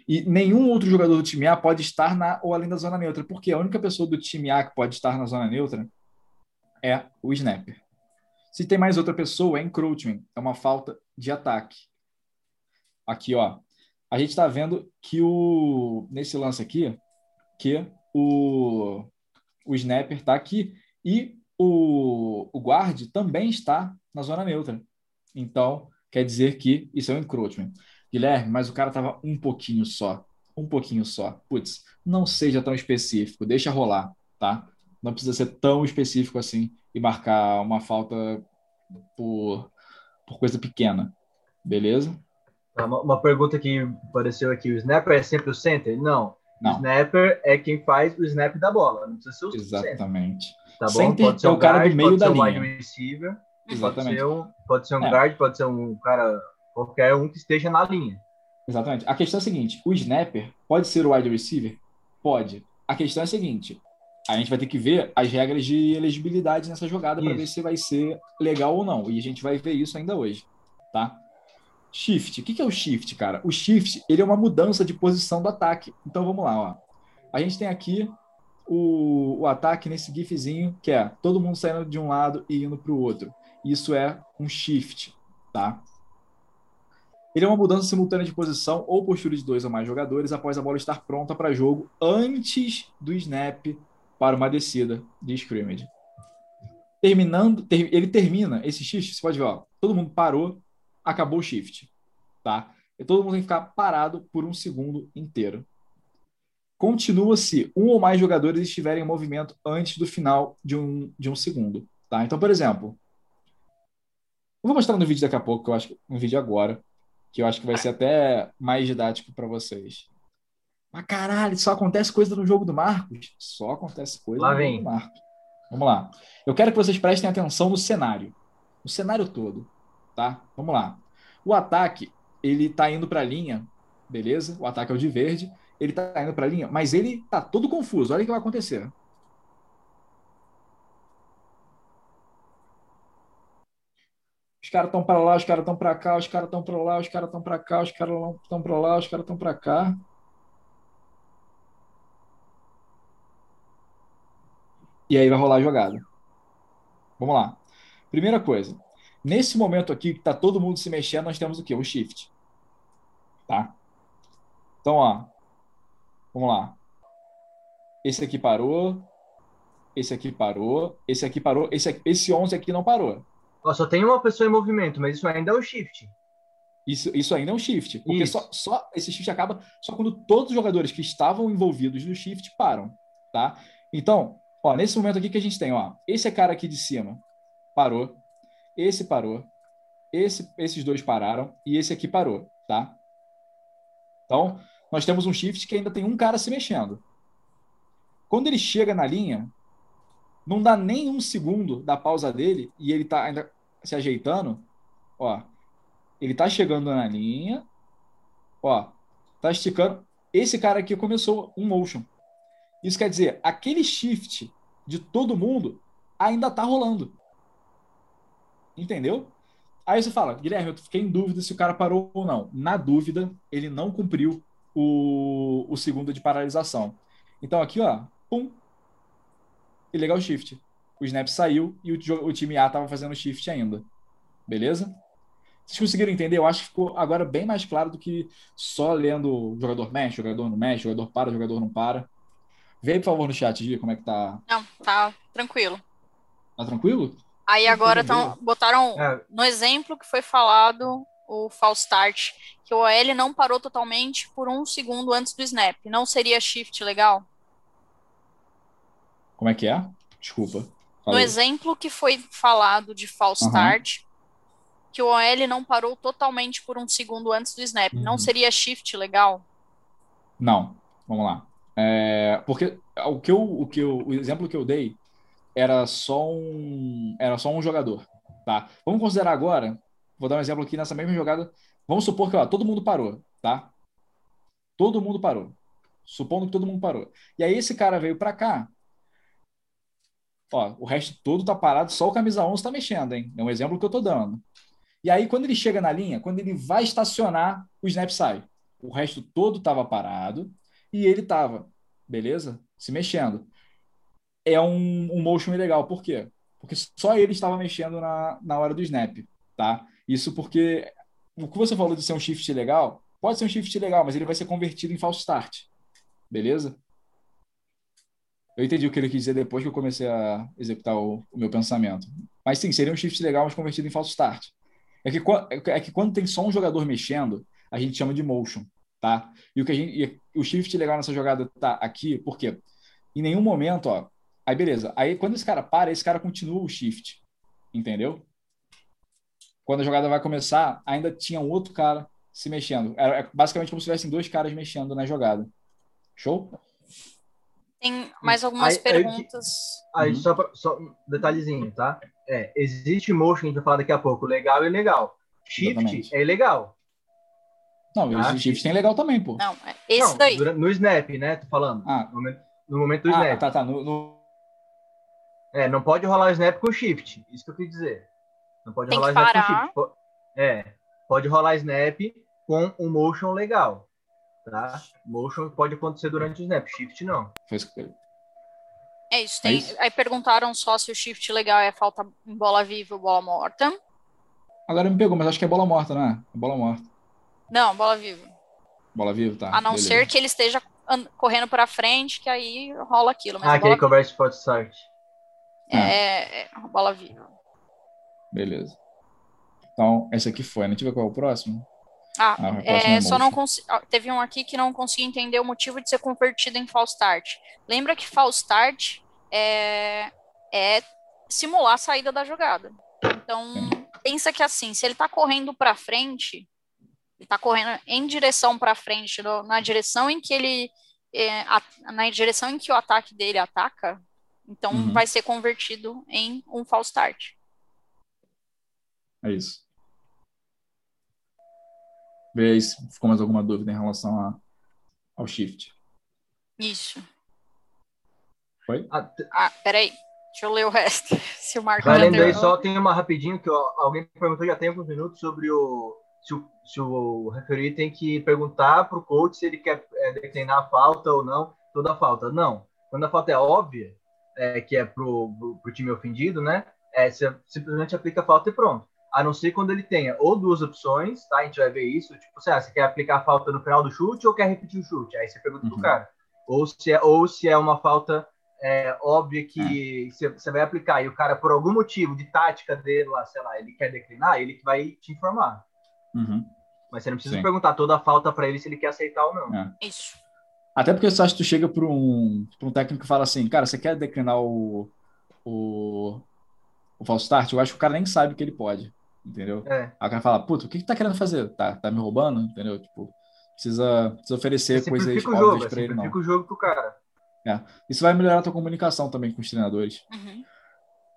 E nenhum outro jogador do time A pode estar na ou além da zona neutra, porque a única pessoa do time A que pode estar na zona neutra é o snapper. Se tem mais outra pessoa, é encroachment, é uma falta de ataque. Aqui, ó, a gente está vendo que o nesse lance aqui, que o, o snapper está aqui e o, o guard também está na zona neutra. Então, quer dizer que isso é um encroachment. Guilherme, mas o cara estava um pouquinho só. Um pouquinho só. Putz, não seja tão específico, deixa rolar, tá? Não precisa ser tão específico assim e marcar uma falta por, por coisa pequena. Beleza? Uma, uma pergunta que apareceu aqui: o snapper é sempre o center? Não. Não. O snapper é quem faz o snap da bola, não precisa ser o Exatamente. Tá bom? Center pode ser é o cara guard, do meio da um linha. receiver, Exatamente. Pode ser um, pode ser um é. guard, pode ser um cara, qualquer um que esteja na linha. Exatamente. A questão é a seguinte: o snapper pode ser o wide receiver? Pode. A questão é a seguinte: a gente vai ter que ver as regras de elegibilidade nessa jogada para ver se vai ser legal ou não. E a gente vai ver isso ainda hoje, tá? Shift. O que é o shift, cara? O shift ele é uma mudança de posição do ataque. Então vamos lá, ó. A gente tem aqui o, o ataque nesse gifzinho, que é todo mundo saindo de um lado e indo para o outro. Isso é um shift, tá? Ele é uma mudança simultânea de posição ou postura de dois ou mais jogadores após a bola estar pronta para jogo antes do snap para uma descida de scrimmage. Terminando, ter, ele termina esse shift, você pode ver, ó, todo mundo parou, acabou o shift, tá? E todo mundo tem que ficar parado por um segundo inteiro. Continua se um ou mais jogadores estiverem em movimento antes do final de um, de um segundo, tá? Então, por exemplo, eu vou mostrar no vídeo daqui a pouco, que eu acho um vídeo agora, que eu acho que vai ser até mais didático para vocês. Mas caralho, só acontece coisa no jogo do Marcos? Só acontece coisa lá no vem. jogo do Marcos. Vamos lá. Eu quero que vocês prestem atenção no cenário. O cenário todo, tá? Vamos lá. O ataque, ele tá indo para a linha, beleza? O ataque é o de verde. Ele tá indo para a linha, mas ele tá todo confuso. Olha o que vai acontecer. Os caras estão para lá, os caras estão para cá, os caras estão para lá, os caras estão para cá, os caras estão para lá, os caras estão para cá. E aí vai rolar a jogada. Vamos lá. Primeira coisa. Nesse momento aqui que tá todo mundo se mexendo, nós temos o quê? O shift. Tá? Então, ó. Vamos lá. Esse aqui parou. Esse aqui parou. Esse aqui parou. Esse, aqui, esse 11 aqui não parou. Ó, só tem uma pessoa em movimento, mas isso ainda é o shift. Isso, isso ainda é um shift. Porque só, só esse shift acaba só quando todos os jogadores que estavam envolvidos no shift param. Tá? Então, ó, nesse momento aqui que a gente tem, ó, esse cara aqui de cima parou, esse parou, esse, esses dois pararam e esse aqui parou, tá? Então, nós temos um shift que ainda tem um cara se mexendo. Quando ele chega na linha, não dá nem um segundo da pausa dele e ele tá ainda se ajeitando, ó, ele tá chegando na linha, ó, tá esticando. Esse cara aqui começou um motion. Isso quer dizer, aquele shift de todo mundo ainda tá rolando. Entendeu? Aí você fala, Guilherme, eu fiquei em dúvida se o cara parou ou não. Na dúvida, ele não cumpriu o, o segundo de paralisação. Então aqui, ó, pum, ilegal shift. O snap saiu e o, o time A estava fazendo shift ainda. Beleza? Vocês conseguiram entender? Eu acho que ficou agora bem mais claro do que só lendo jogador mexe, jogador não mexe, jogador para, jogador não para. Vê aí, por favor, no chat, Gia, como é que tá. Não, tá tranquilo. Tá tranquilo? Aí agora tão, botaram é. no exemplo que foi falado o false start, que o OL não parou totalmente por um segundo antes do snap. Não seria shift legal? Como é que é? Desculpa. No exemplo que foi falado de false uhum. start, que o OL não parou totalmente por um segundo antes do snap. Uhum. Não seria shift legal? Não. Vamos lá. É, porque o que eu, o que eu, o exemplo que eu dei era só um, era só um jogador, tá? Vamos considerar agora, vou dar um exemplo aqui nessa mesma jogada. Vamos supor que ó, todo mundo parou, tá? Todo mundo parou. Supondo que todo mundo parou. E aí esse cara veio para cá. Ó, o resto todo tá parado, só o camisa 11 tá mexendo, hein? É um exemplo que eu tô dando. E aí, quando ele chega na linha, quando ele vai estacionar, o snap sai. O resto todo estava parado e ele estava, beleza? Se mexendo. É um, um motion ilegal. Por quê? Porque só ele estava mexendo na, na hora do snap, tá? Isso porque o que você falou de ser um shift legal, pode ser um shift legal, mas ele vai ser convertido em false start. Beleza? Eu entendi o que ele quis dizer depois que eu comecei a executar o, o meu pensamento. Mas sim, seria um shift legal, mas convertido em false start. É que, é que quando tem só um jogador mexendo, a gente chama de motion, tá? E o que a gente, o shift legal nessa jogada tá aqui, porque em nenhum momento, ó, aí beleza. Aí quando esse cara para, esse cara continua o shift, entendeu? Quando a jogada vai começar, ainda tinha um outro cara se mexendo. Era é basicamente como se tivessem dois caras mexendo na jogada. Show? Tem mais algumas aí, perguntas. Aí, aí uhum. só, pra, só um detalhezinho, tá? É, existe motion, a gente vai falar daqui a pouco, legal e ilegal. Shift Exatamente. é ilegal. Não, tá? shift tem legal também, pô. Não, é esse não, daí. No snap, né? Tô falando. Ah. No momento, no momento do ah, snap. Tá, tá. No, no... É, não pode rolar o snap com shift. Isso que eu quis dizer. Não pode tem rolar snap parar. com shift. É, pode rolar snap com um motion legal. Tá? Motion pode acontecer durante o snap, shift não. É isso, tem, é isso. Aí perguntaram só se o shift legal é falta em bola viva ou bola morta. Agora me pegou, mas acho que é bola morta, né? É bola morta. Não, bola viva. Bola viva, tá. A não beleza. ser que ele esteja correndo para frente, que aí rola aquilo. ah, aquele converse pode start. É, é, é, bola viva. Beleza. Então, esse aqui foi, né? Deixa eu ver qual é o próximo. Ah, ah é, só não ah, teve um aqui que não consegui entender o motivo de ser convertido em false start. Lembra que false start é, é simular a saída da jogada. Então, Sim. pensa que assim, se ele está correndo para frente, ele está correndo em direção para frente, no, na direção em que ele é, a, na direção em que o ataque dele ataca, então uhum. vai ser convertido em um false start. É isso. Vê aí se ficou mais alguma dúvida em relação a, ao shift. Isso. Foi? Ah, ah peraí. Deixa eu ler o resto. Se o Marco Valendo aí, só tem uma rapidinho que ó, alguém perguntou já tem alguns minutos sobre o se o, se o referee tem que perguntar para o coach se ele quer é, declinar a falta ou não, toda a falta. Não. Quando a falta é óbvia, é, que é para o time ofendido, né? É, você simplesmente aplica a falta e pronto. A não ser quando ele tenha ou duas opções, tá? A gente vai ver isso. Tipo, você, ah, você quer aplicar a falta no final do chute ou quer repetir o chute? Aí você pergunta uhum. pro cara. Ou se é, ou se é uma falta é, óbvia que é. você vai aplicar e o cara, por algum motivo de tática dele lá, sei lá, ele quer declinar, ele que vai te informar. Uhum. Mas você não precisa Sim. perguntar toda a falta para ele se ele quer aceitar ou não. É. Isso. Até porque você acha que tu chega para um, um técnico e fala assim, cara, você quer declinar o, o, o false start? Eu acho que o cara nem sabe que ele pode, entendeu? É. Aí o cara fala, puta, o que que tá querendo fazer? Tá, tá me roubando? Entendeu? Tipo, precisa, precisa oferecer coisas óbvias para ele, não. o jogo pro cara. É. Isso vai melhorar a tua comunicação também com os treinadores. Uhum.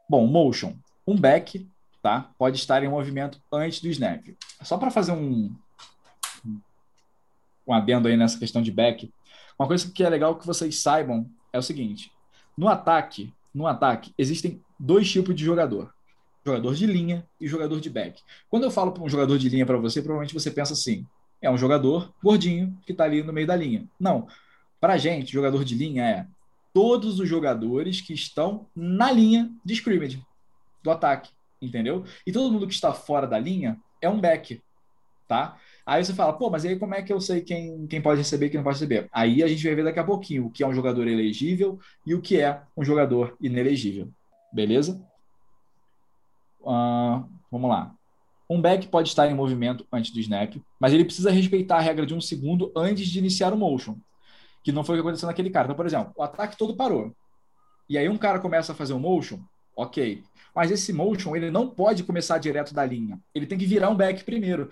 Bom, motion. Um back tá? Pode estar em movimento antes do snap. Só para fazer um, um adendo aí nessa questão de back, uma coisa que é legal que vocês saibam é o seguinte: no ataque, no ataque existem dois tipos de jogador. Jogador de linha e jogador de back. Quando eu falo para um jogador de linha para você, provavelmente você pensa assim: é um jogador gordinho que está ali no meio da linha. Não. Para a gente, jogador de linha é todos os jogadores que estão na linha de scrimmage do ataque entendeu? E todo mundo que está fora da linha é um back, tá? Aí você fala, pô, mas aí como é que eu sei quem, quem pode receber e quem não pode receber? Aí a gente vai ver daqui a pouquinho o que é um jogador elegível e o que é um jogador inelegível. Beleza? Uh, vamos lá. Um back pode estar em movimento antes do snap, mas ele precisa respeitar a regra de um segundo antes de iniciar o motion, que não foi o que aconteceu naquele cara. Então, por exemplo, o ataque todo parou. E aí um cara começa a fazer um motion, ok. Mas esse motion, ele não pode começar direto da linha. Ele tem que virar um back primeiro.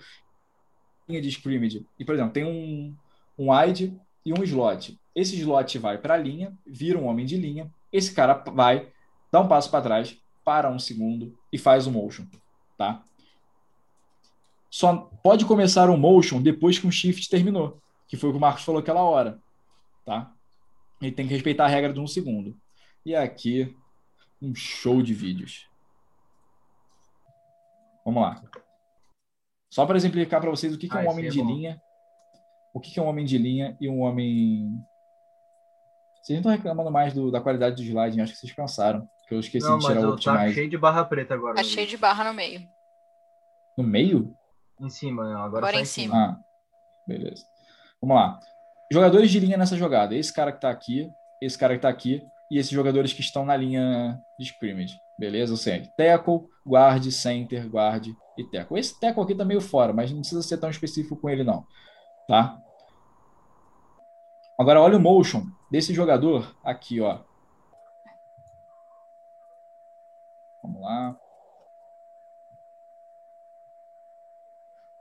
Linha de scrimmage. E, por exemplo, tem um, um wide e um slot. Esse slot vai para a linha, vira um homem de linha. Esse cara vai, dá um passo para trás, para um segundo e faz o motion, tá? Só pode começar o motion depois que um shift terminou, que foi o que o Marcos falou aquela hora, tá? Ele tem que respeitar a regra de um segundo. E aqui, um show de vídeos. Vamos lá. Só para exemplificar para vocês o que, que é um homem é de bom. linha, o que, que é um homem de linha e um homem. Vocês não estão reclamando mais do, da qualidade do slide, acho que vocês pensaram. Que eu esqueci não, de tirar o Optimize. Tá cheio de barra preta agora. Tá cheio de barra no meio. No meio? Em cima, agora, agora tá em cima. cima. Ah, beleza. Vamos lá. Jogadores de linha nessa jogada. Esse cara que está aqui, esse cara que está aqui e esses jogadores que estão na linha de scrimmage. Beleza? Ou seja, tackle, guard, center, guard e tackle. Esse tackle aqui tá meio fora, mas não precisa ser tão específico com ele não, tá? Agora olha o motion desse jogador aqui, ó. Vamos lá.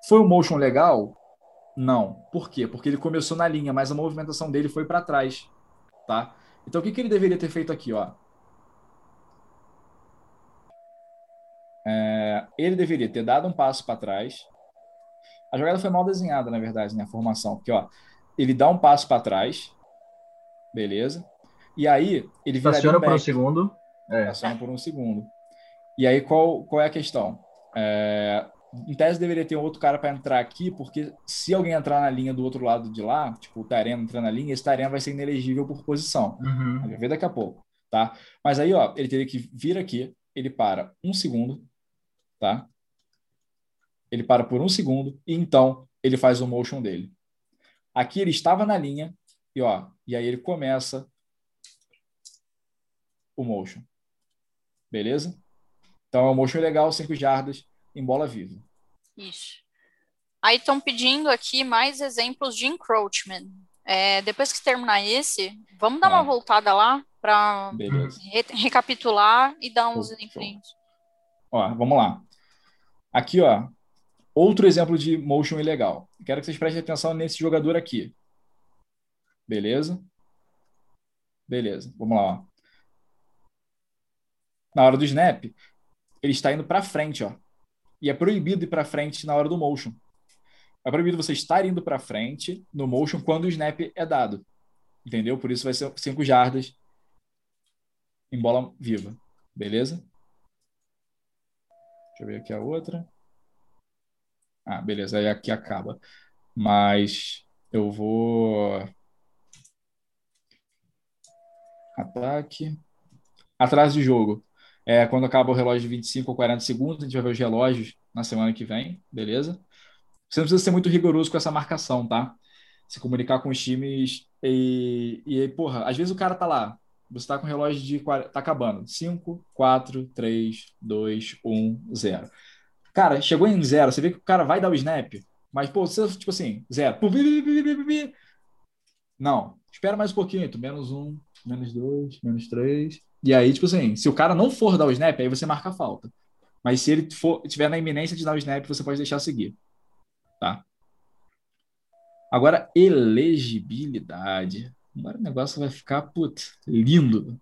Foi um motion legal? Não. Por quê? Porque ele começou na linha, mas a movimentação dele foi para trás, tá? Então o que, que ele deveria ter feito aqui, ó? Ele deveria ter dado um passo para trás. A jogada foi mal desenhada, na verdade, né? A formação. Porque, ó, ele dá um passo para trás, beleza? E aí ele vira Estaciona um por um segundo. É. Estaciona por um segundo. E aí qual, qual é a questão? É, em tese deveria ter um outro cara para entrar aqui, porque se alguém entrar na linha do outro lado de lá, tipo o Tarena entrar na linha, esse Tarena vai ser inelegível por posição. Uhum. Vai ver daqui a pouco, tá? Mas aí, ó, ele teria que vir aqui, ele para um segundo, tá? Ele para por um segundo e então ele faz o motion dele. Aqui ele estava na linha e ó, e aí ele começa o motion. Beleza? Então é um motion legal, 5 jardas em bola viva. Isso. Aí estão pedindo aqui mais exemplos de encroachment. É, depois que terminar esse, vamos dar uma voltada lá para re recapitular e dar uns exemplos. Ó, vamos lá. Aqui, ó, outro exemplo de motion ilegal. Quero que vocês prestem atenção nesse jogador aqui. Beleza? Beleza, vamos lá. Ó. Na hora do snap, ele está indo para frente, ó. E é proibido ir para frente na hora do motion. É proibido você estar indo para frente no motion quando o snap é dado. Entendeu? Por isso vai ser 5 jardas em bola viva. Beleza? Deixa eu ver aqui a outra. Ah, beleza. Aí aqui acaba. Mas eu vou. Ataque. Atrás de jogo. É, quando acaba o relógio de 25 ou 40 segundos, a gente vai ver os relógios na semana que vem, beleza? Você não precisa ser muito rigoroso com essa marcação, tá? Se comunicar com os times e, e porra, às vezes o cara tá lá, você tá com o relógio de. tá acabando. 5, 4, 3, 2, 1, 0. Cara, chegou em zero, você vê que o cara vai dar o snap, mas, pô, você, tipo assim, zero. Não, espera mais um pouquinho, tu, menos um, menos dois, menos três. E aí, tipo assim, se o cara não for dar o snap, aí você marca a falta. Mas se ele for, tiver na iminência de dar o snap, você pode deixar seguir. Tá? Agora, elegibilidade. Agora o negócio vai ficar, putz, lindo.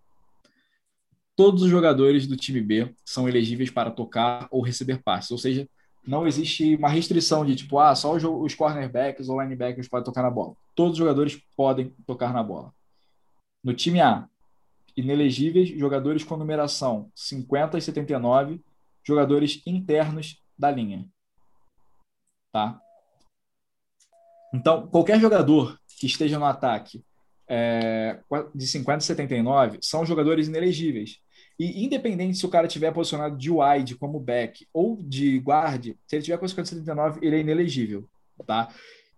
Todos os jogadores do time B são elegíveis para tocar ou receber passes. Ou seja, não existe uma restrição de tipo, ah, só os cornerbacks ou linebackers podem tocar na bola. Todos os jogadores podem tocar na bola. No time A, inelegíveis, jogadores com numeração 50 e 79, jogadores internos da linha. Tá? Então, qualquer jogador que esteja no ataque é, de 50 e 79 são jogadores inelegíveis. E independente se o cara tiver posicionado de wide como back ou de guard, se ele tiver com 50 e 79, ele é inelegível. Tá?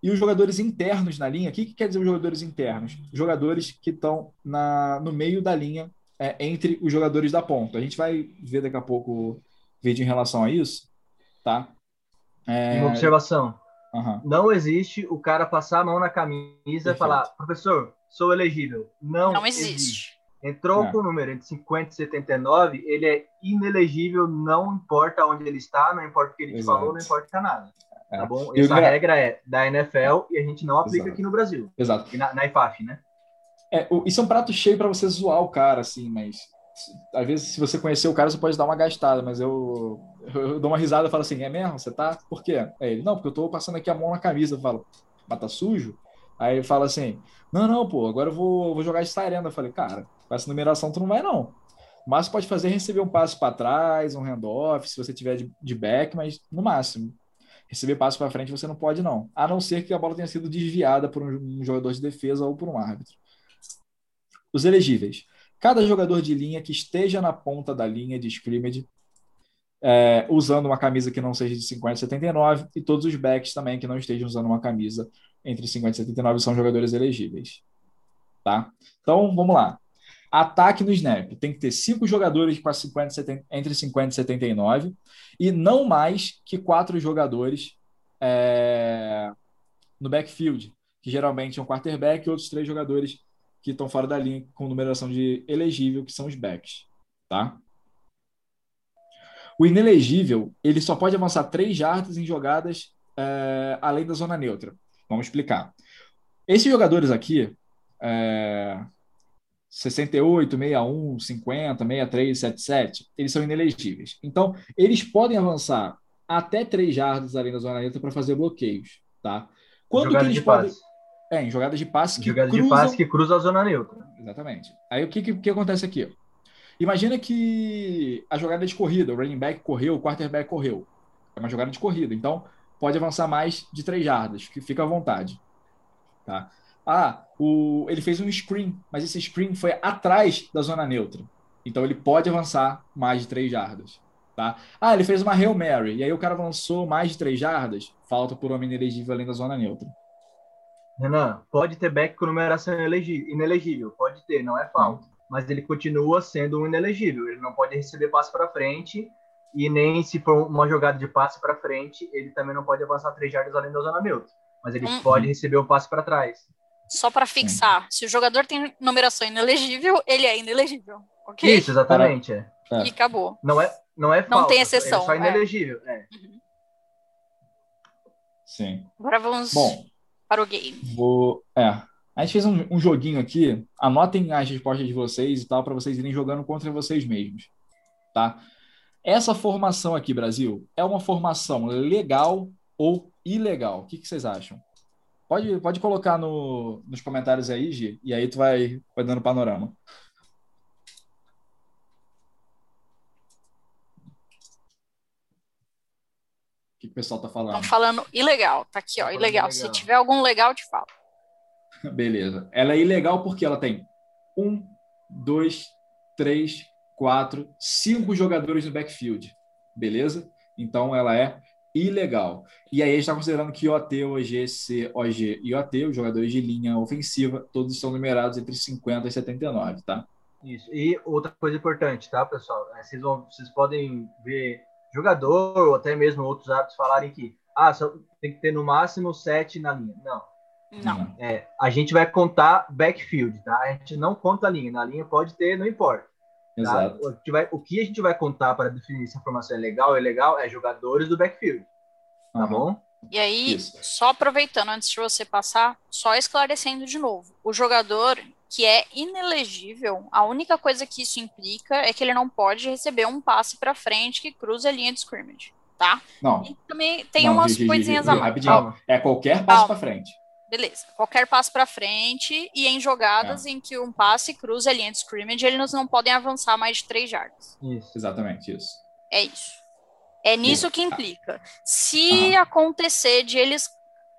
E os jogadores internos na linha, o que, que quer dizer os jogadores internos? Jogadores que estão no meio da linha é, entre os jogadores da ponta. A gente vai ver daqui a pouco vídeo em relação a isso, tá? É... Uma observação. Uhum. Não existe o cara passar a mão na camisa Perfeito. e falar, professor, sou elegível. Não, não existe. existe. Entrou é. com o número entre 50 e 79, ele é inelegível, não importa onde ele está, não importa o que ele te falou, não importa nada. É. Tá bom? Essa regra é da NFL e a gente não aplica Exato. aqui no Brasil. Exato. Na, na IFAF, né? É, isso é um prato cheio para você zoar o cara, assim, mas às vezes, se você conhecer o cara, você pode dar uma gastada, mas eu, eu dou uma risada e falo assim: é mesmo? Você tá? Por quê? É ele: não, porque eu tô passando aqui a mão na camisa. Eu falo: mas tá sujo? Aí fala assim: não, não, pô, agora eu vou, vou jogar esta arena. Eu falei: cara, com essa numeração tu não vai, não. Mas pode fazer receber um passo para trás, um handoff, se você tiver de, de back, mas no máximo. Receber passo para frente você não pode, não. A não ser que a bola tenha sido desviada por um, um jogador de defesa ou por um árbitro. Os elegíveis. Cada jogador de linha que esteja na ponta da linha de scrimmage, é, usando uma camisa que não seja de 50 e 79, e todos os backs também que não estejam usando uma camisa entre 50 e 79 são jogadores elegíveis. Tá? Então, vamos lá. Ataque no snap. Tem que ter cinco jogadores com 50, 70, entre 50 e 79 e não mais que quatro jogadores é, no backfield, que geralmente é um quarterback e outros três jogadores que estão fora da linha com numeração de elegível, que são os backs, tá? O inelegível, ele só pode avançar três jardas em jogadas é, além da zona neutra. Vamos explicar. Esses jogadores aqui, é, 68, 61, 50, 63, 77, eles são inelegíveis. Então, eles podem avançar até três jardas além da zona neutra para fazer bloqueios, tá? Quando que eles podem... Passe. É, em jogadas de passe que jogadas cruzam... de passe que cruzam a zona neutra. Exatamente. Aí o que, que, que acontece aqui? Imagina que a jogada de corrida, o running back correu, o quarterback correu. É uma jogada de corrida, então pode avançar mais de três jardas, que fica à vontade. Tá? Ah, o, ele fez um screen, mas esse screen foi atrás da zona neutra. Então ele pode avançar mais de três jardas. Tá? Ah, ele fez uma Hail Mary, e aí o cara avançou mais de três jardas, falta por homem inelegível além da zona neutra. Renan, pode ter back com numeração inelegível, pode ter, não é falta. Mas ele continua sendo um inelegível. Ele não pode receber passe para frente e nem se for uma jogada de passe para frente, ele também não pode avançar três jardas além da zona neutra. Mas ele uhum. pode receber o passe para trás. Só para fixar, Sim. se o jogador tem numeração inelegível, ele é inelegível, ok? Isso, exatamente. É. E acabou. Não é, não é falta, Não tem exceção. É só inelegível. É. é. Uhum. Sim. Agora vamos... Bom, para o game. Vou, é, A gente fez um, um joguinho aqui. Anotem as respostas de vocês e tal, para vocês irem jogando contra vocês mesmos. Tá? Essa formação aqui, Brasil, é uma formação legal ou ilegal? O que, que vocês acham? Pode, pode colocar no, nos comentários aí, Gi, e aí tu vai, vai dando panorama. O que, que o pessoal tá falando? Estão falando ilegal, tá aqui, ó, ilegal. ilegal. Se tiver algum legal, te falo. Beleza. Ela é ilegal porque ela tem um, dois, três, quatro, cinco jogadores no backfield. Beleza? Então ela é ilegal. E aí a gente está considerando que OT, OG, C, OG e OT, os jogadores de linha ofensiva, todos estão numerados entre 50 e 79, tá? Isso. E outra coisa importante, tá, pessoal? É, vocês, vão, vocês podem ver jogador ou até mesmo outros árbitros falarem que ah, só tem que ter no máximo sete na linha. Não. Não. É, a gente vai contar backfield, tá? A gente não conta a linha. Na linha pode ter, não importa. Tá? Exato. O, que vai, o que a gente vai contar para definir se a informação é legal ou ilegal é jogadores do backfield. Tá uhum. bom? E aí, Isso. só aproveitando antes de você passar, só esclarecendo de novo. O jogador que é inelegível, a única coisa que isso implica é que ele não pode receber um passe para frente que cruze a linha de scrimmage, tá? Não. E também tem não, umas coisinhas a mais. É qualquer passe para frente. Beleza. Qualquer passo para frente e em jogadas é. em que um passe cruza a linha de scrimmage, eles não podem avançar mais de três jardas. Isso. Exatamente isso. É isso. É nisso que implica. Se acontecer de eles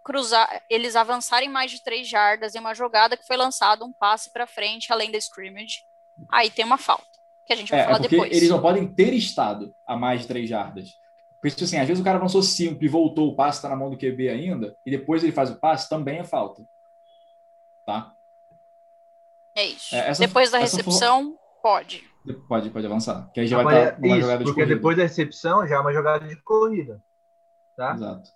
cruzar, eles avançarem mais de três jardas em uma jogada que foi lançado um passe para frente além da scrimmage, aí tem uma falta que a gente vai é, falar é depois. Eles não podem ter estado a mais de três jardas. Por isso, assim, às vezes o cara avançou cinco e voltou, o passe está na mão do QB ainda, e depois ele faz o passe, também é falta. Tá? É isso. É, essa, depois da recepção, for... pode. Pode, pode avançar. Que aí já vai estar tá uma jogada de porque corrida. depois da recepção já é uma jogada de corrida. Tá? Exato.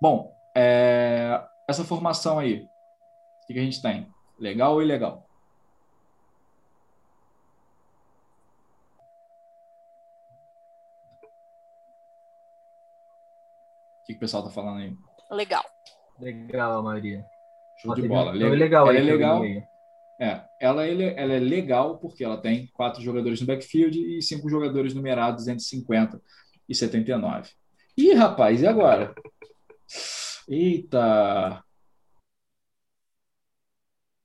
Bom, é... essa formação aí, o que, que a gente tem? Legal ou ilegal? Que, que o pessoal tá falando aí? Legal. Legal, Maria. Show de bola. Le legal. Ela é legal. É, ela, ela é legal porque ela tem quatro jogadores no backfield e cinco jogadores numerados entre 50 e 79. Ih, rapaz, e agora? Eita!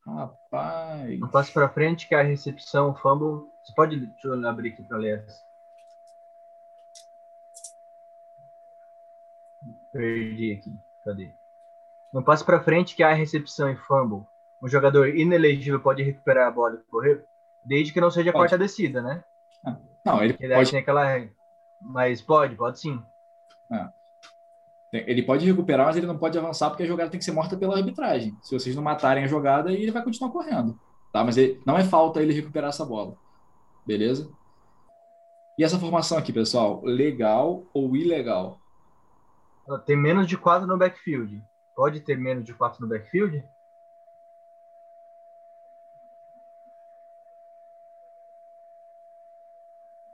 Rapaz. Não passe para frente que a recepção, fumble. Você pode deixa eu abrir aqui para ler Perdi aqui. Cadê? Não passe para frente que há recepção e fumble. Um jogador inelegível pode recuperar a bola e correr, desde que não seja pode. quarta descida, né? Ah, não, ele pode. Tem aquela regra. Mas pode, pode sim. Ah. Ele pode recuperar, mas ele não pode avançar porque a jogada tem que ser morta pela arbitragem. Se vocês não matarem a jogada, ele vai continuar correndo. Tá? Mas ele, não é falta ele recuperar essa bola. Beleza? E essa formação aqui, pessoal, legal ou ilegal? Tem menos de 4 no backfield. Pode ter menos de 4 no backfield?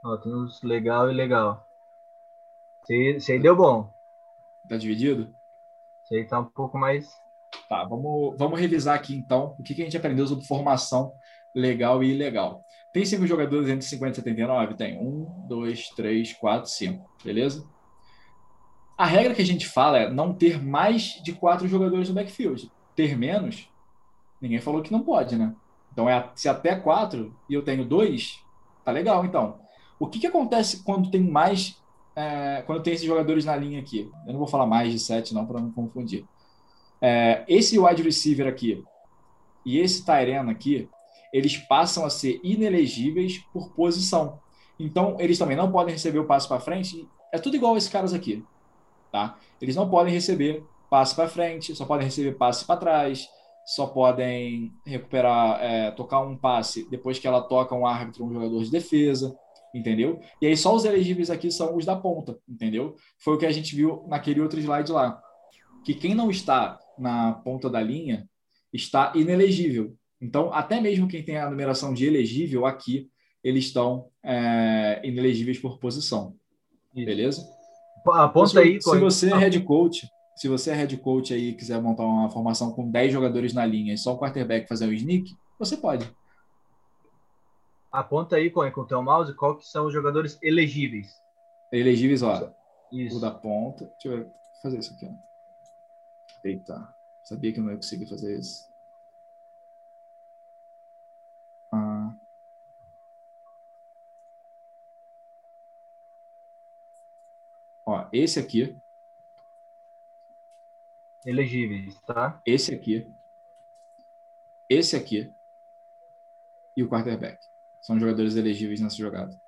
Ó, tem uns legal e legal. Esse, aí deu bom. Tá dividido? Esse aí tá um pouco mais. Tá, vamos, vamos revisar aqui então o que, que a gente aprendeu sobre formação legal e ilegal. Tem cinco jogadores entre 50 e 79? Tem. Um, dois, três, quatro, cinco. Beleza? A regra que a gente fala é não ter mais de quatro jogadores no backfield. Ter menos, ninguém falou que não pode, né? Então, é, se até quatro e eu tenho dois, tá legal, então. O que, que acontece quando tem mais. É, quando tem esses jogadores na linha aqui? Eu não vou falar mais de sete, não, para não confundir. É, esse wide receiver aqui e esse Tyrena aqui, eles passam a ser inelegíveis por posição. Então, eles também não podem receber o passo para frente. É tudo igual esses caras aqui. Tá? Eles não podem receber passe para frente, só podem receber passe para trás, só podem recuperar, é, tocar um passe depois que ela toca um árbitro, um jogador de defesa, entendeu? E aí só os elegíveis aqui são os da ponta, entendeu? Foi o que a gente viu naquele outro slide lá, que quem não está na ponta da linha está inelegível. Então, até mesmo quem tem a numeração de elegível aqui, eles estão é, inelegíveis por posição. Beleza? Aponta se, aí. Se você é head coach, se você é head coach aí e quiser montar uma formação com 10 jogadores na linha e só o quarterback fazer um sneak, você pode. Aponta aí com, com o teu mouse qual que são os jogadores elegíveis. Elegíveis, ó. Isso. O da ponta. Deixa eu fazer isso aqui, ó. Eita. Sabia que eu não ia conseguir fazer isso. Esse aqui. Elegíveis, tá? Esse aqui. Esse aqui. E o quarterback. São jogadores elegíveis nessa jogada.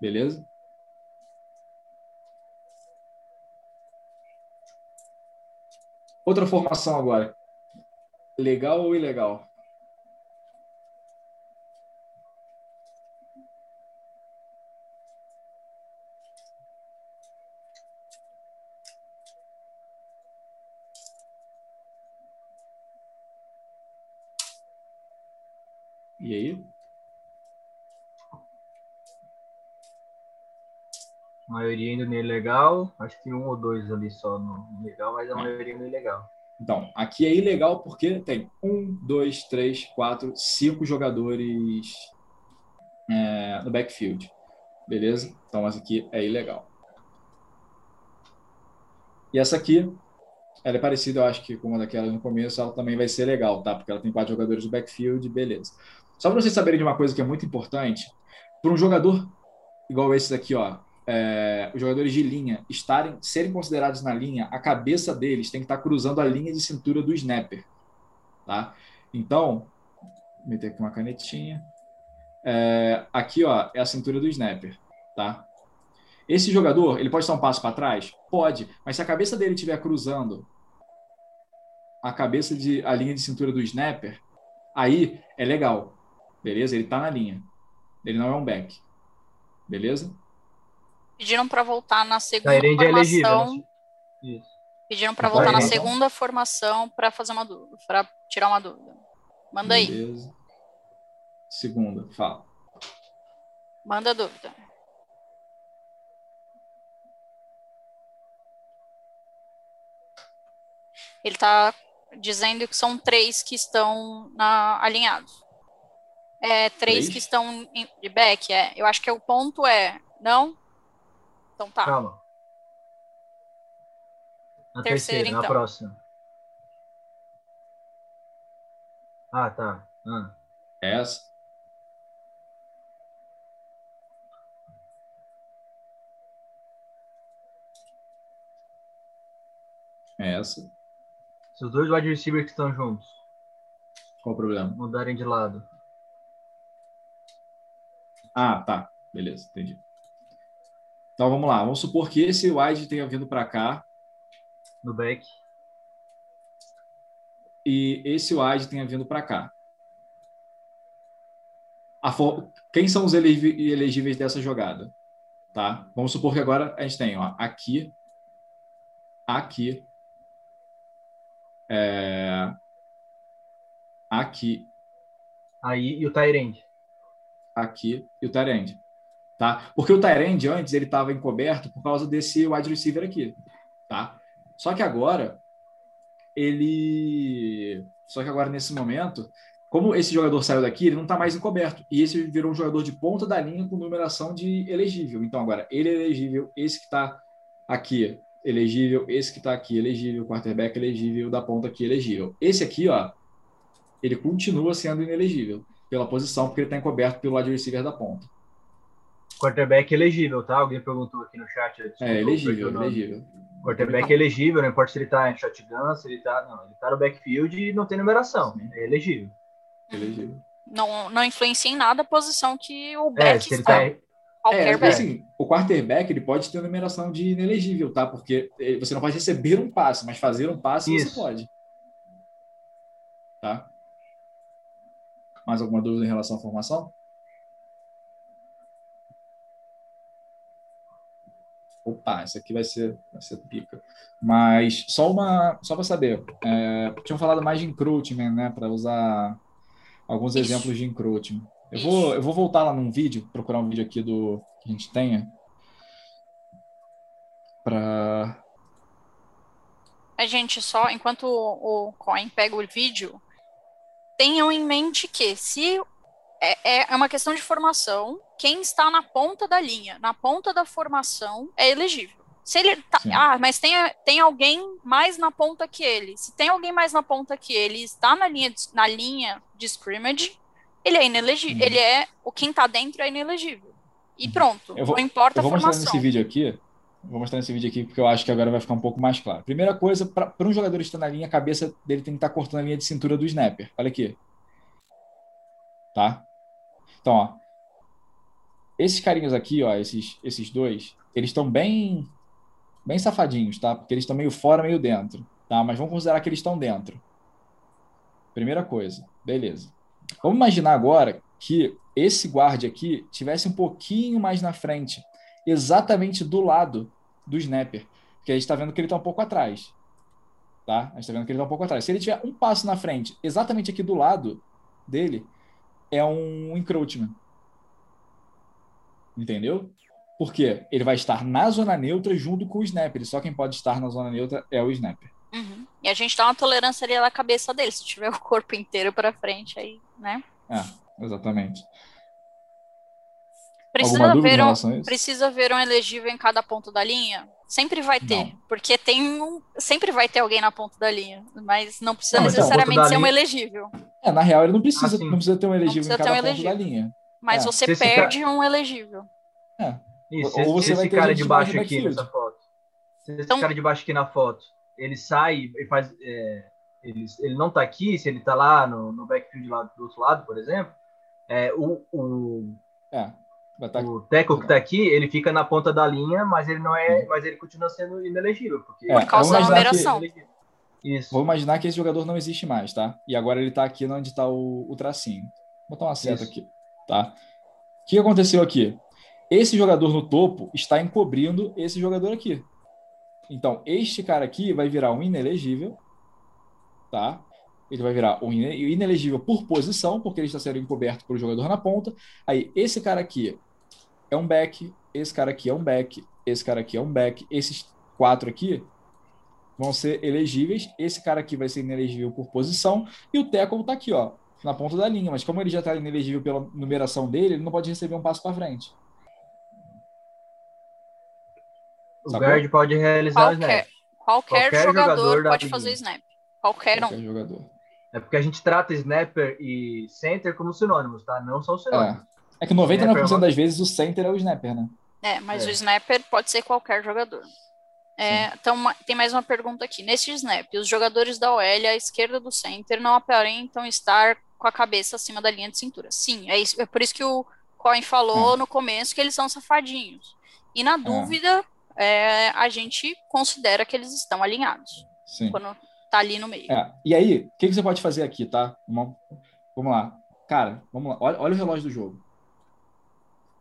Beleza? Outra formação agora. Legal ou ilegal? E aí? A maioria no ilegal, acho que um ou dois ali só no legal, mas a maioria no ilegal. Então, aqui é ilegal porque tem um, dois, três, quatro, cinco jogadores é, no backfield. Beleza? Então, essa aqui é ilegal. E essa aqui, ela é parecida, eu acho que com uma daquelas no começo, ela também vai ser legal, tá? Porque ela tem quatro jogadores no backfield, beleza. Só para vocês saberem de uma coisa que é muito importante, para um jogador igual esse aqui, ó, é, os jogadores de linha estarem serem considerados na linha, a cabeça deles tem que estar cruzando a linha de cintura do snapper, tá? Então, vou meter aqui uma canetinha. É, aqui, ó, é a cintura do snapper, tá? Esse jogador, ele pode dar um passo para trás? Pode, mas se a cabeça dele estiver cruzando a cabeça de a linha de cintura do snapper, aí é legal, beleza? Ele está na linha. Ele não é um back, beleza? Pediram para voltar na segunda Tyrande formação. É elegível, né? Pediram para voltar na segunda formação para fazer uma dúvida, para tirar uma dúvida. Manda Beleza. aí. Segunda, fala. Manda a dúvida. Ele está dizendo que são três que estão na, alinhados. É, três, três? que estão de back. É. Eu acho que o ponto é, não? Então tá. Calma. Na terceira, terceira então. na próxima. Ah, tá. Ah. Essa. Essa. Se os dois wide receivers que estão juntos. Qual o problema? Mudarem de lado. Ah, tá. Beleza, entendi. Então vamos lá, vamos supor que esse wide tenha vindo para cá. No back. E esse wide tenha vindo para cá. For... Quem são os elegíveis dessa jogada? Tá? Vamos supor que agora a gente tem ó, aqui, aqui, é... aqui. Aí e o Tyrande. Aqui e o Tyrande. Tá? Porque o Tyrande antes ele estava encoberto por causa desse wide receiver aqui. Tá? Só que agora ele. Só que agora, nesse momento, como esse jogador saiu daqui, ele não está mais encoberto. E esse virou um jogador de ponta da linha com numeração de elegível. Então, agora, ele é elegível, esse que está aqui, elegível, esse que está aqui, elegível, quarterback elegível, da ponta aqui, elegível. Esse aqui, ó, ele continua sendo inelegível pela posição, porque ele está encoberto pelo wide receiver da ponta. Quarterback elegível, tá? Alguém perguntou aqui no chat. Desculpa, é, elegível, elegível. Quarterback elegível, não importa se ele tá em shotgun, se ele tá. Não, ele tá no backfield e não tem numeração. Sim. É elegível. Elegível. Não, não influencia em nada a posição que o back é, se ele está. Tá... Qualquer é, back. assim, o quarterback ele pode ter numeração de inelegível, tá? Porque você não pode receber um passe, mas fazer um passe Isso. você pode. Tá? Mais alguma dúvida em relação à formação? Opa, essa aqui vai ser, vai ser pica. Mas só uma, só para saber, é, tinham falado mais de encroachment, né, para usar alguns Isso. exemplos de encroachment. Eu vou, eu vou voltar lá num vídeo, procurar um vídeo aqui do que a gente tenha para a gente só, enquanto o Coin pega o vídeo, tenham em mente que se é, é, é uma questão de formação, quem está na ponta da linha, na ponta da formação, é elegível. Se ele tá, ah, mas tem, tem alguém mais na ponta que ele. Se tem alguém mais na ponta que ele, está na linha de, na linha de scrimmage, ele é inelegível. Uhum. Ele é o quem está dentro é inelegível. E uhum. pronto. Vou, não importa a formação. Vou mostrar nesse vídeo aqui. Vou mostrar nesse vídeo aqui porque eu acho que agora vai ficar um pouco mais claro. Primeira coisa, para um jogador estar na linha, a cabeça dele tem que estar cortando a linha de cintura do snapper. Olha aqui. Tá? Então, ó. Esses carinhos aqui, ó, esses, esses dois, eles estão bem bem safadinhos, tá? Porque eles estão meio fora, meio dentro, tá? Mas vamos considerar que eles estão dentro. Primeira coisa, beleza. Vamos imaginar agora que esse guarde aqui tivesse um pouquinho mais na frente, exatamente do lado do snapper, porque a gente está vendo que ele está um pouco atrás, tá? A gente está vendo que ele está um pouco atrás. Se ele tiver um passo na frente, exatamente aqui do lado dele, é um encroachment. Entendeu? Porque ele vai estar na zona neutra junto com o snapper. Só quem pode estar na zona neutra é o snapper. Uhum. E a gente dá uma tolerância ali na cabeça dele. Se tiver o corpo inteiro para frente, aí, né? É, exatamente. Precisa ver, um, precisa ver um elegível em cada ponto da linha? Sempre vai ter, não. porque tem um, sempre vai ter alguém na ponta da linha, mas não precisa não, necessariamente então, ser linha... um elegível. É, na real, ele não precisa, ah, não precisa ter um elegível em cada um ponto elegível. da linha. Mas é. você perde um elegível. É. Isso, Ou você esse vai ter cara de baixo aqui nessa foto. Se esse então, cara de baixo aqui na foto, ele sai e faz. É, ele, ele não tá aqui, se ele tá lá no, no backfield lá do outro lado, por exemplo, é, o, o, é, tá o Teco que tá aqui, ele fica na ponta da linha, mas ele não é. Mas ele continua sendo inelegível. Porque é, por causa da numeração. Isso. Vou imaginar que esse jogador não existe mais, tá? E agora ele tá aqui onde tá o, o tracinho. Vou botar uma seta Isso. aqui, tá? O que aconteceu aqui? Esse jogador no topo está encobrindo esse jogador aqui. Então, este cara aqui vai virar um inelegível, tá? Ele vai virar um inelegível por posição, porque ele está sendo encoberto um jogador na ponta. Aí, esse cara aqui é um back, esse cara aqui é um back, esse cara aqui é um back. Esses quatro aqui vão ser elegíveis. Esse cara aqui vai ser inelegível por posição. E o tackle está aqui, ó, na ponta da linha. Mas como ele já está inelegível pela numeração dele, ele não pode receber um passo para frente. O Sacou? guard pode realizar qualquer, o snap. Qualquer, qualquer jogador, jogador pode fazer snap. Qualquer, qualquer um. jogador. É porque a gente trata snapper e center como sinônimos, tá? Não são sinônimos. É, é que 99% das vezes o center é o snapper, né? É, mas é. o snapper pode ser qualquer jogador. É, então, tem mais uma pergunta aqui. Nesse snap, os jogadores da OL à esquerda do center não aparentam estar com a cabeça acima da linha de cintura. Sim, é, isso, é por isso que o Coin falou é. no começo que eles são safadinhos. E na é. dúvida, é, a gente considera que eles estão alinhados. Sim. Quando tá ali no meio. É, e aí, o que, que, você pode fazer aqui, tá? Vamos, vamos lá. Cara, vamos lá. Olha, olha o relógio do jogo.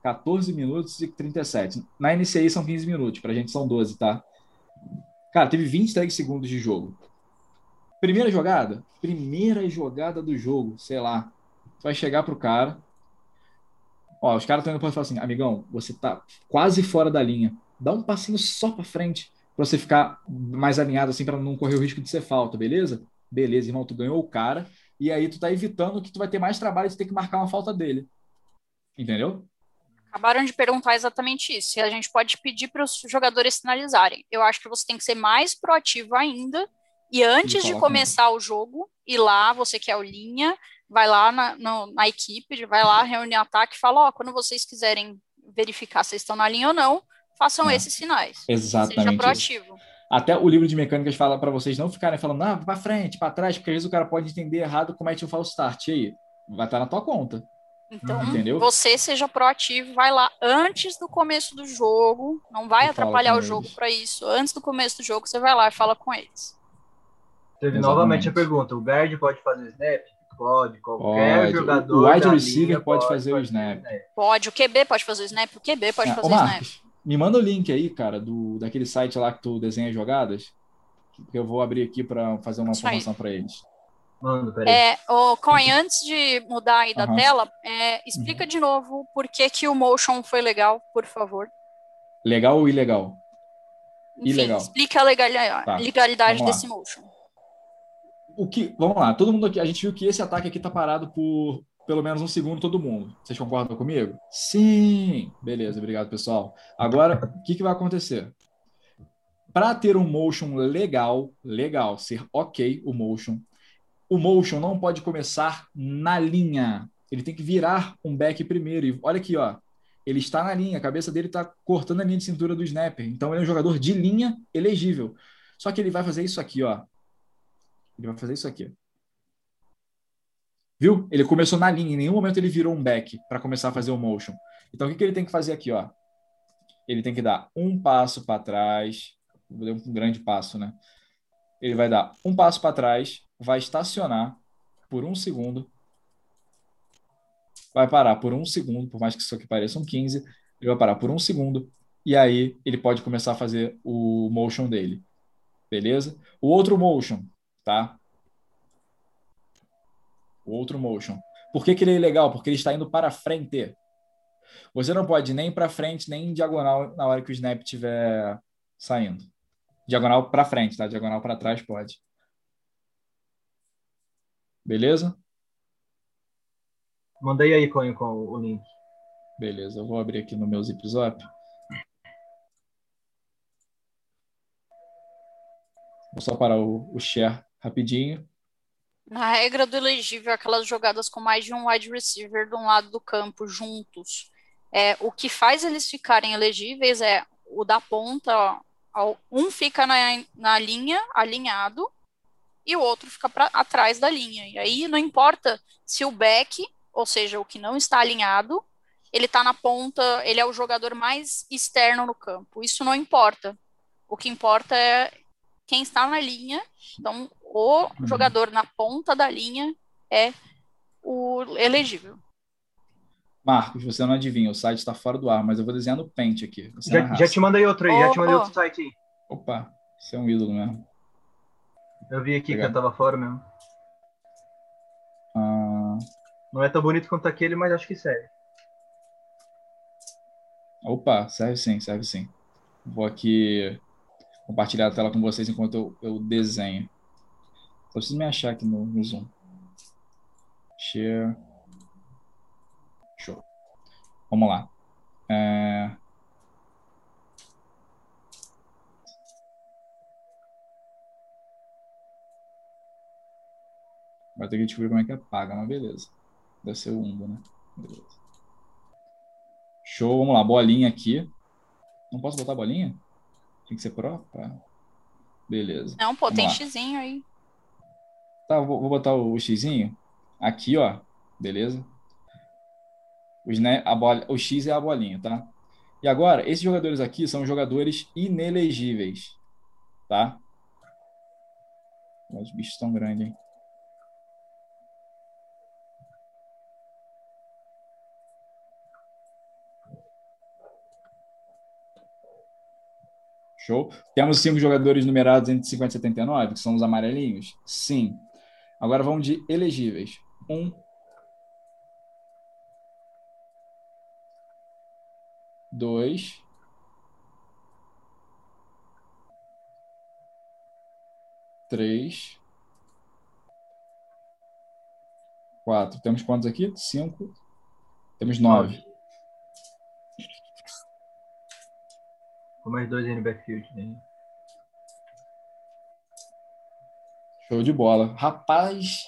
14 minutos e 37. Na NCI são 15 minutos, pra gente são 12, tá? Cara, teve 23 segundos de jogo. Primeira jogada? Primeira jogada do jogo, sei lá. Você vai chegar pro cara. Ó, os caras estão indo pra falar assim, amigão, você tá quase fora da linha dá um passinho só para frente para você ficar mais alinhado assim para não correr o risco de ser falta, beleza? Beleza, irmão, tu ganhou o cara e aí tu tá evitando que tu vai ter mais trabalho de ter que marcar uma falta dele. Entendeu? Acabaram de perguntar exatamente isso. Se a gente pode pedir para os jogadores sinalizarem. Eu acho que você tem que ser mais proativo ainda. E antes de começar o jogo, ir lá, você que é o linha, vai lá na, na equipe, vai lá, reunir ataque e fala: Ó, oh, quando vocês quiserem verificar se estão na linha ou não, façam é. esses sinais. Exatamente. Seja proativo. Isso. Até o livro de mecânicas fala para vocês não ficarem falando, ah, para frente, para trás, porque às vezes o cara pode entender errado, comete um false start. E aí? Vai estar na tua conta. Então, Entendeu? você seja proativo, vai lá antes do começo do jogo, não vai e atrapalhar o jogo para isso. Antes do começo do jogo, você vai lá e fala com eles. Teve Exatamente. novamente a pergunta: o guard pode fazer snap? Pode, qualquer pode. jogador. O wide receiver pode, pode, fazer, o snap. Pode, o QB pode fazer o snap, o QB pode é. fazer o snap. Me manda o link aí, cara, do, daquele site lá que tu desenha jogadas. Que eu vou abrir aqui para fazer uma formação para eles. Manda, peraí. É, o Coin, antes de mudar aí da uhum. tela, é, explica uhum. de novo por que, que o motion foi legal, por favor. Legal ou ilegal? Enfim, Ilegal. explica a legalidade, tá. legalidade desse motion. O que, vamos lá, todo mundo aqui, a gente viu que esse ataque aqui tá parado por pelo menos um segundo todo mundo. Vocês concordam comigo? Sim! Beleza, obrigado, pessoal. Agora, o que, que vai acontecer? Para ter um motion legal, legal, ser ok o motion, o motion não pode começar na linha. Ele tem que virar um back primeiro. E olha aqui, ó. Ele está na linha, a cabeça dele está cortando a linha de cintura do snapper. Então ele é um jogador de linha elegível. Só que ele vai fazer isso aqui, ó. Ele vai fazer isso aqui. Viu? Ele começou na linha, em nenhum momento ele virou um back para começar a fazer o motion. Então o que, que ele tem que fazer aqui, ó? Ele tem que dar um passo para trás, um grande passo, né? Ele vai dar um passo para trás, vai estacionar por um segundo, vai parar por um segundo, por mais que isso aqui pareça um 15, ele vai parar por um segundo, e aí ele pode começar a fazer o motion dele. Beleza? O outro motion, tá? o outro motion. Por que, que ele é legal? Porque ele está indo para frente. Você não pode nem para frente, nem em diagonal na hora que o snap estiver saindo. Diagonal para frente, tá? Diagonal para trás pode. Beleza? Mandei aí com, com o link. Beleza, eu vou abrir aqui no meu Zipzop. Vou só parar o, o share rapidinho. Na regra do elegível, aquelas jogadas com mais de um wide receiver de um lado do campo juntos. É, o que faz eles ficarem elegíveis é o da ponta, ó, um fica na, na linha, alinhado, e o outro fica pra, atrás da linha. E aí não importa se o back, ou seja, o que não está alinhado, ele está na ponta, ele é o jogador mais externo no campo. Isso não importa. O que importa é quem está na linha. Então, o uhum. jogador na ponta da linha é o elegível. Marcos, você não adivinha, o site está fora do ar, mas eu vou desenhar no Paint aqui. Já, já, te mandei outro aí, oh, já te mandei oh. outro site aí. Opa, você é um ídolo mesmo. Eu vi aqui Obrigado. que eu tava fora mesmo. Ah... Não é tão bonito quanto aquele, mas acho que serve. Opa, serve sim, serve sim. Vou aqui compartilhar a tela com vocês enquanto eu, eu desenho. Só preciso me achar aqui no, no Zoom. Share. Show. Vamos lá. É... Vai ter que descobrir como é que apaga, mas beleza. Deve ser o Umbo, né? Beleza. Show, vamos lá. Bolinha aqui. Não posso botar bolinha? Tem que ser Pro? Beleza. Não, pô, vamos tem lá. xizinho aí. Tá, vou, vou botar o, o xizinho aqui, ó. Beleza? Os, né, a bola, o X é a bolinha, tá? E agora, esses jogadores aqui são jogadores inelegíveis, tá? Os bichos estão grandes, hein? Show? Temos cinco jogadores numerados entre 50 e 79, que são os amarelinhos? Sim. Agora vamos de elegíveis. Um. Dois. Três. Quatro. Temos quantos aqui? Cinco. Temos nove. Com mais dois no backfield. Né? Show de bola. Rapaz,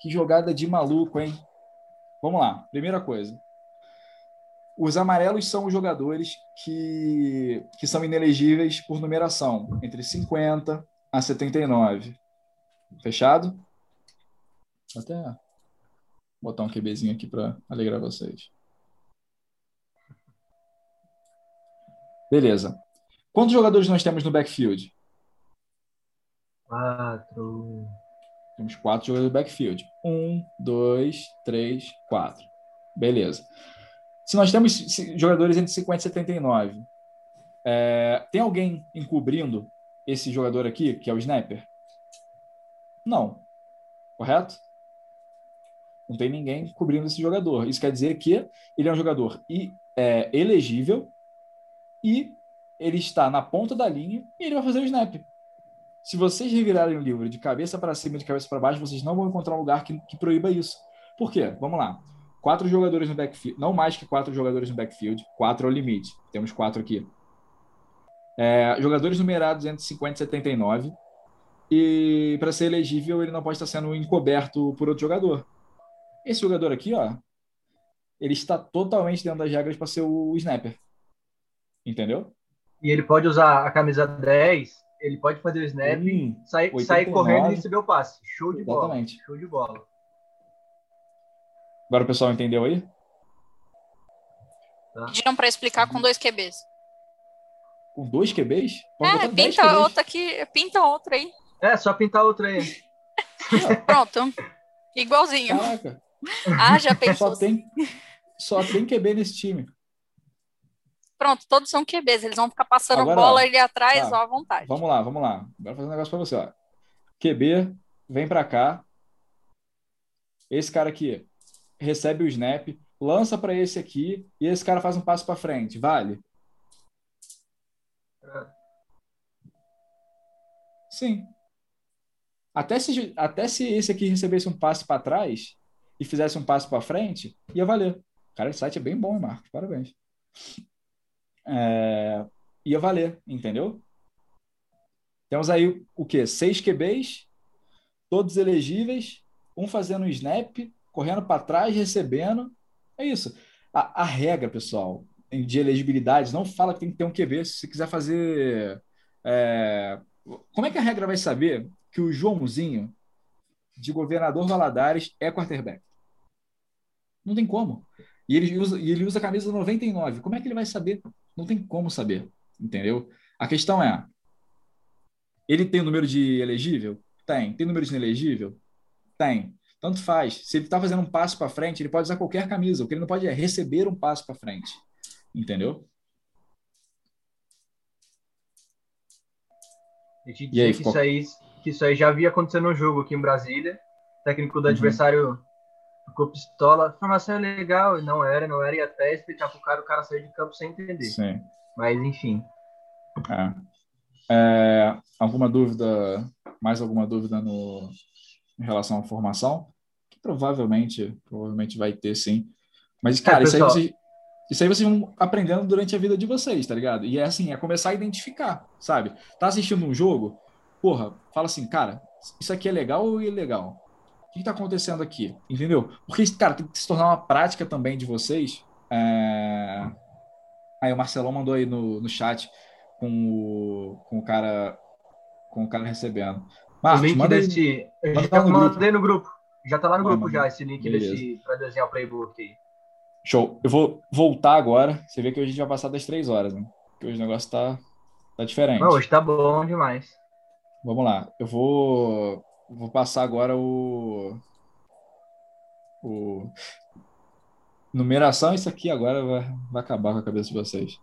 que jogada de maluco, hein? Vamos lá. Primeira coisa. Os amarelos são os jogadores que, que são inelegíveis por numeração, entre 50 a 79. Fechado? Vou até botar um QBzinho aqui para alegrar vocês. Beleza. Quantos jogadores nós temos no backfield? Quatro. Temos quatro jogadores do backfield. Um, dois, três, quatro. Beleza. Se nós temos jogadores entre 50 e 79, é, tem alguém encobrindo esse jogador aqui, que é o sniper? Não. Correto? Não tem ninguém cobrindo esse jogador. Isso quer dizer que ele é um jogador e, é, elegível e ele está na ponta da linha e ele vai fazer o snap. Se vocês revirarem o livro de cabeça para cima e de cabeça para baixo, vocês não vão encontrar um lugar que, que proíba isso. Por quê? Vamos lá. Quatro jogadores no backfield, não mais que quatro jogadores no backfield, quatro é o limite. Temos quatro aqui. É, jogadores numerados entre 50 e 79. E para ser elegível, ele não pode estar sendo encoberto por outro jogador. Esse jogador aqui, ó, ele está totalmente dentro das regras para ser o snapper. Entendeu? E ele pode usar a camisa 10, ele pode fazer o snap, hum, sair, sair correndo e receber o passe. Show de Exatamente. bola. Show de bola. Agora o pessoal entendeu aí? Tá. Pediram para explicar com dois QBs. Com dois QBs? Pode é, pinta QBs. outra aqui, pinta outra aí. É, só pintar outra aí. Pronto. Igualzinho. Caraca. Ah, já pensou. Só tem, só tem QB nesse time. Pronto, todos são QBs, eles vão ficar passando Agora, bola ali atrás, tá. ó, à vontade. Vamos lá, vamos lá. Agora fazer um negócio para você, ó. QB, vem para cá. Esse cara aqui recebe o snap, lança para esse aqui e esse cara faz um passo para frente. Vale? Sim. Até se, até se esse aqui recebesse um passe para trás e fizesse um passo para frente, ia valer. Cara, esse site é bem bom, Marcos. Parabéns é, ia valer, entendeu? Temos aí o quê? Seis QBs, todos elegíveis, um fazendo um snap, correndo para trás, recebendo. É isso. A, a, regra, pessoal, de elegibilidade não fala que tem que ter um QB. Se você quiser fazer. É... Como é que a regra vai saber que o Joãozinho, de governador Valadares, é quarterback? Não tem como. E ele usa, e ele usa a camisa 99. Como é que ele vai saber? Não tem como saber, entendeu? A questão é: ele tem o número de elegível? Tem. Tem número de inelegível? Tem. Tanto faz. Se ele está fazendo um passo para frente, ele pode usar qualquer camisa. O que ele não pode é receber um passo para frente. Entendeu? Eu te dizer aí, que, ficou... isso aí, que isso aí já havia acontecido no jogo aqui em Brasília. O técnico do uhum. adversário ficou pistola. A formação é legal, não era, não era, e até explicar pro cara, o cara saiu de campo sem entender. Sim. Mas, enfim. É. É, alguma dúvida, mais alguma dúvida no, em relação à formação? Que provavelmente, provavelmente vai ter sim. Mas, é, cara, é, isso, aí vocês, isso aí vocês vão aprendendo durante a vida de vocês, tá ligado? E é assim, é começar a identificar, sabe? Tá assistindo um jogo, porra, fala assim, cara, isso aqui é legal ou ilegal? O que está acontecendo aqui? Entendeu? Porque, cara, tem que se tornar uma prática também de vocês. É... Aí o Marcelão mandou aí no, no chat com o, com o cara com o cara recebendo. Marcos, o link manda desse. Aí, manda já no mandei grupo. no grupo. Já tá lá no ah, grupo já, esse link beleza. desse para desenhar o playbook aí. Show. Eu vou voltar agora. Você vê que hoje a gente vai passar das três horas, né? Porque hoje o negócio tá, tá diferente. Não, hoje tá bom demais. Vamos lá. Eu vou Vou passar agora o. o... Numeração, isso aqui agora vai, vai acabar com a cabeça de vocês.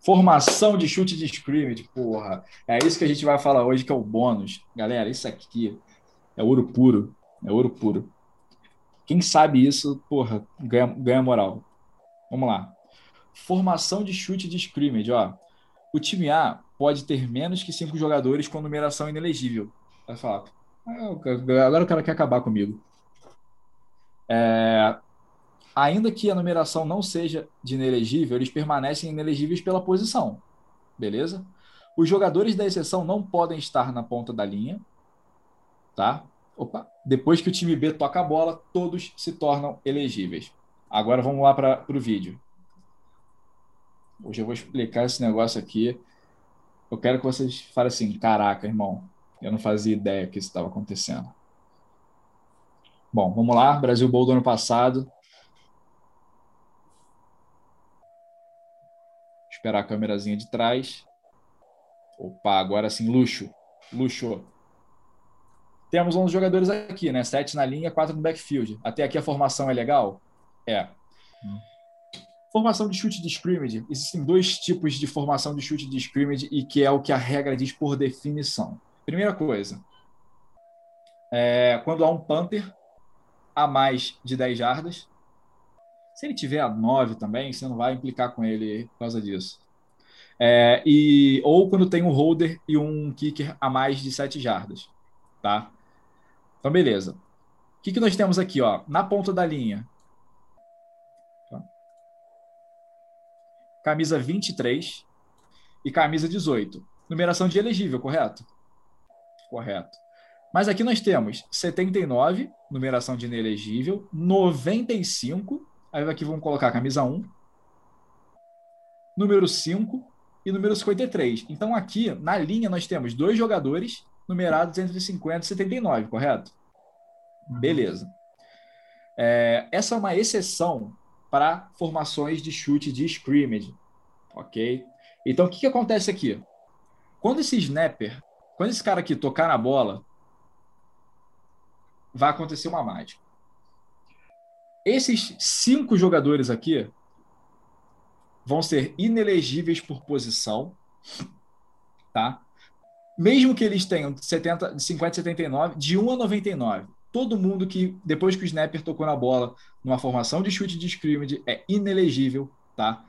Formação de chute de scrimmage, porra. É isso que a gente vai falar hoje, que é o bônus. Galera, isso aqui é ouro puro. É ouro puro. Quem sabe isso, porra, ganha, ganha moral. Vamos lá. Formação de chute de scrimmage, ó. O time A pode ter menos que cinco jogadores com numeração inelegível. Vai falar, ah, agora o cara quer acabar comigo. É, ainda que a numeração não seja de inelegível, eles permanecem inelegíveis pela posição. Beleza? Os jogadores da exceção não podem estar na ponta da linha. Tá? Opa. Depois que o time B toca a bola, todos se tornam elegíveis. Agora vamos lá para o vídeo. Hoje eu vou explicar esse negócio aqui eu quero que vocês falem assim: caraca, irmão, eu não fazia ideia que isso estava acontecendo. Bom, vamos lá. Brasil Bowl do ano passado. Esperar a câmerazinha de trás. Opa, agora sim, luxo. Luxo. Temos 11 jogadores aqui, né? Sete na linha, quatro no backfield. Até aqui a formação é legal? É. Hum. Formação de chute de scrimmage. Existem dois tipos de formação de chute de scrimmage e que é o que a regra diz por definição. Primeira coisa, é, quando há um punter a mais de 10 jardas, Se ele tiver a 9 também, você não vai implicar com ele por causa disso. É, e, ou quando tem um holder e um kicker a mais de 7 jardas. Tá? Então, beleza. O que, que nós temos aqui? Ó? Na ponta da linha. Camisa 23 e camisa 18. Numeração de elegível, correto? Correto. Mas aqui nós temos 79, numeração de inelegível, 95, aí aqui vamos colocar camisa 1, número 5 e número 53. Então aqui na linha nós temos dois jogadores numerados entre 50 e 79, correto? Uhum. Beleza. É, essa é uma exceção para formações de chute de scrimmage, ok? Então o que, que acontece aqui? Quando esse snapper, quando esse cara aqui tocar na bola, vai acontecer uma mágica. Esses cinco jogadores aqui vão ser inelegíveis por posição, tá? Mesmo que eles tenham 70, 50, 79, de 1 a 99. Todo mundo que, depois que o snapper tocou na bola, numa formação de chute de scrimmage, é inelegível, tá?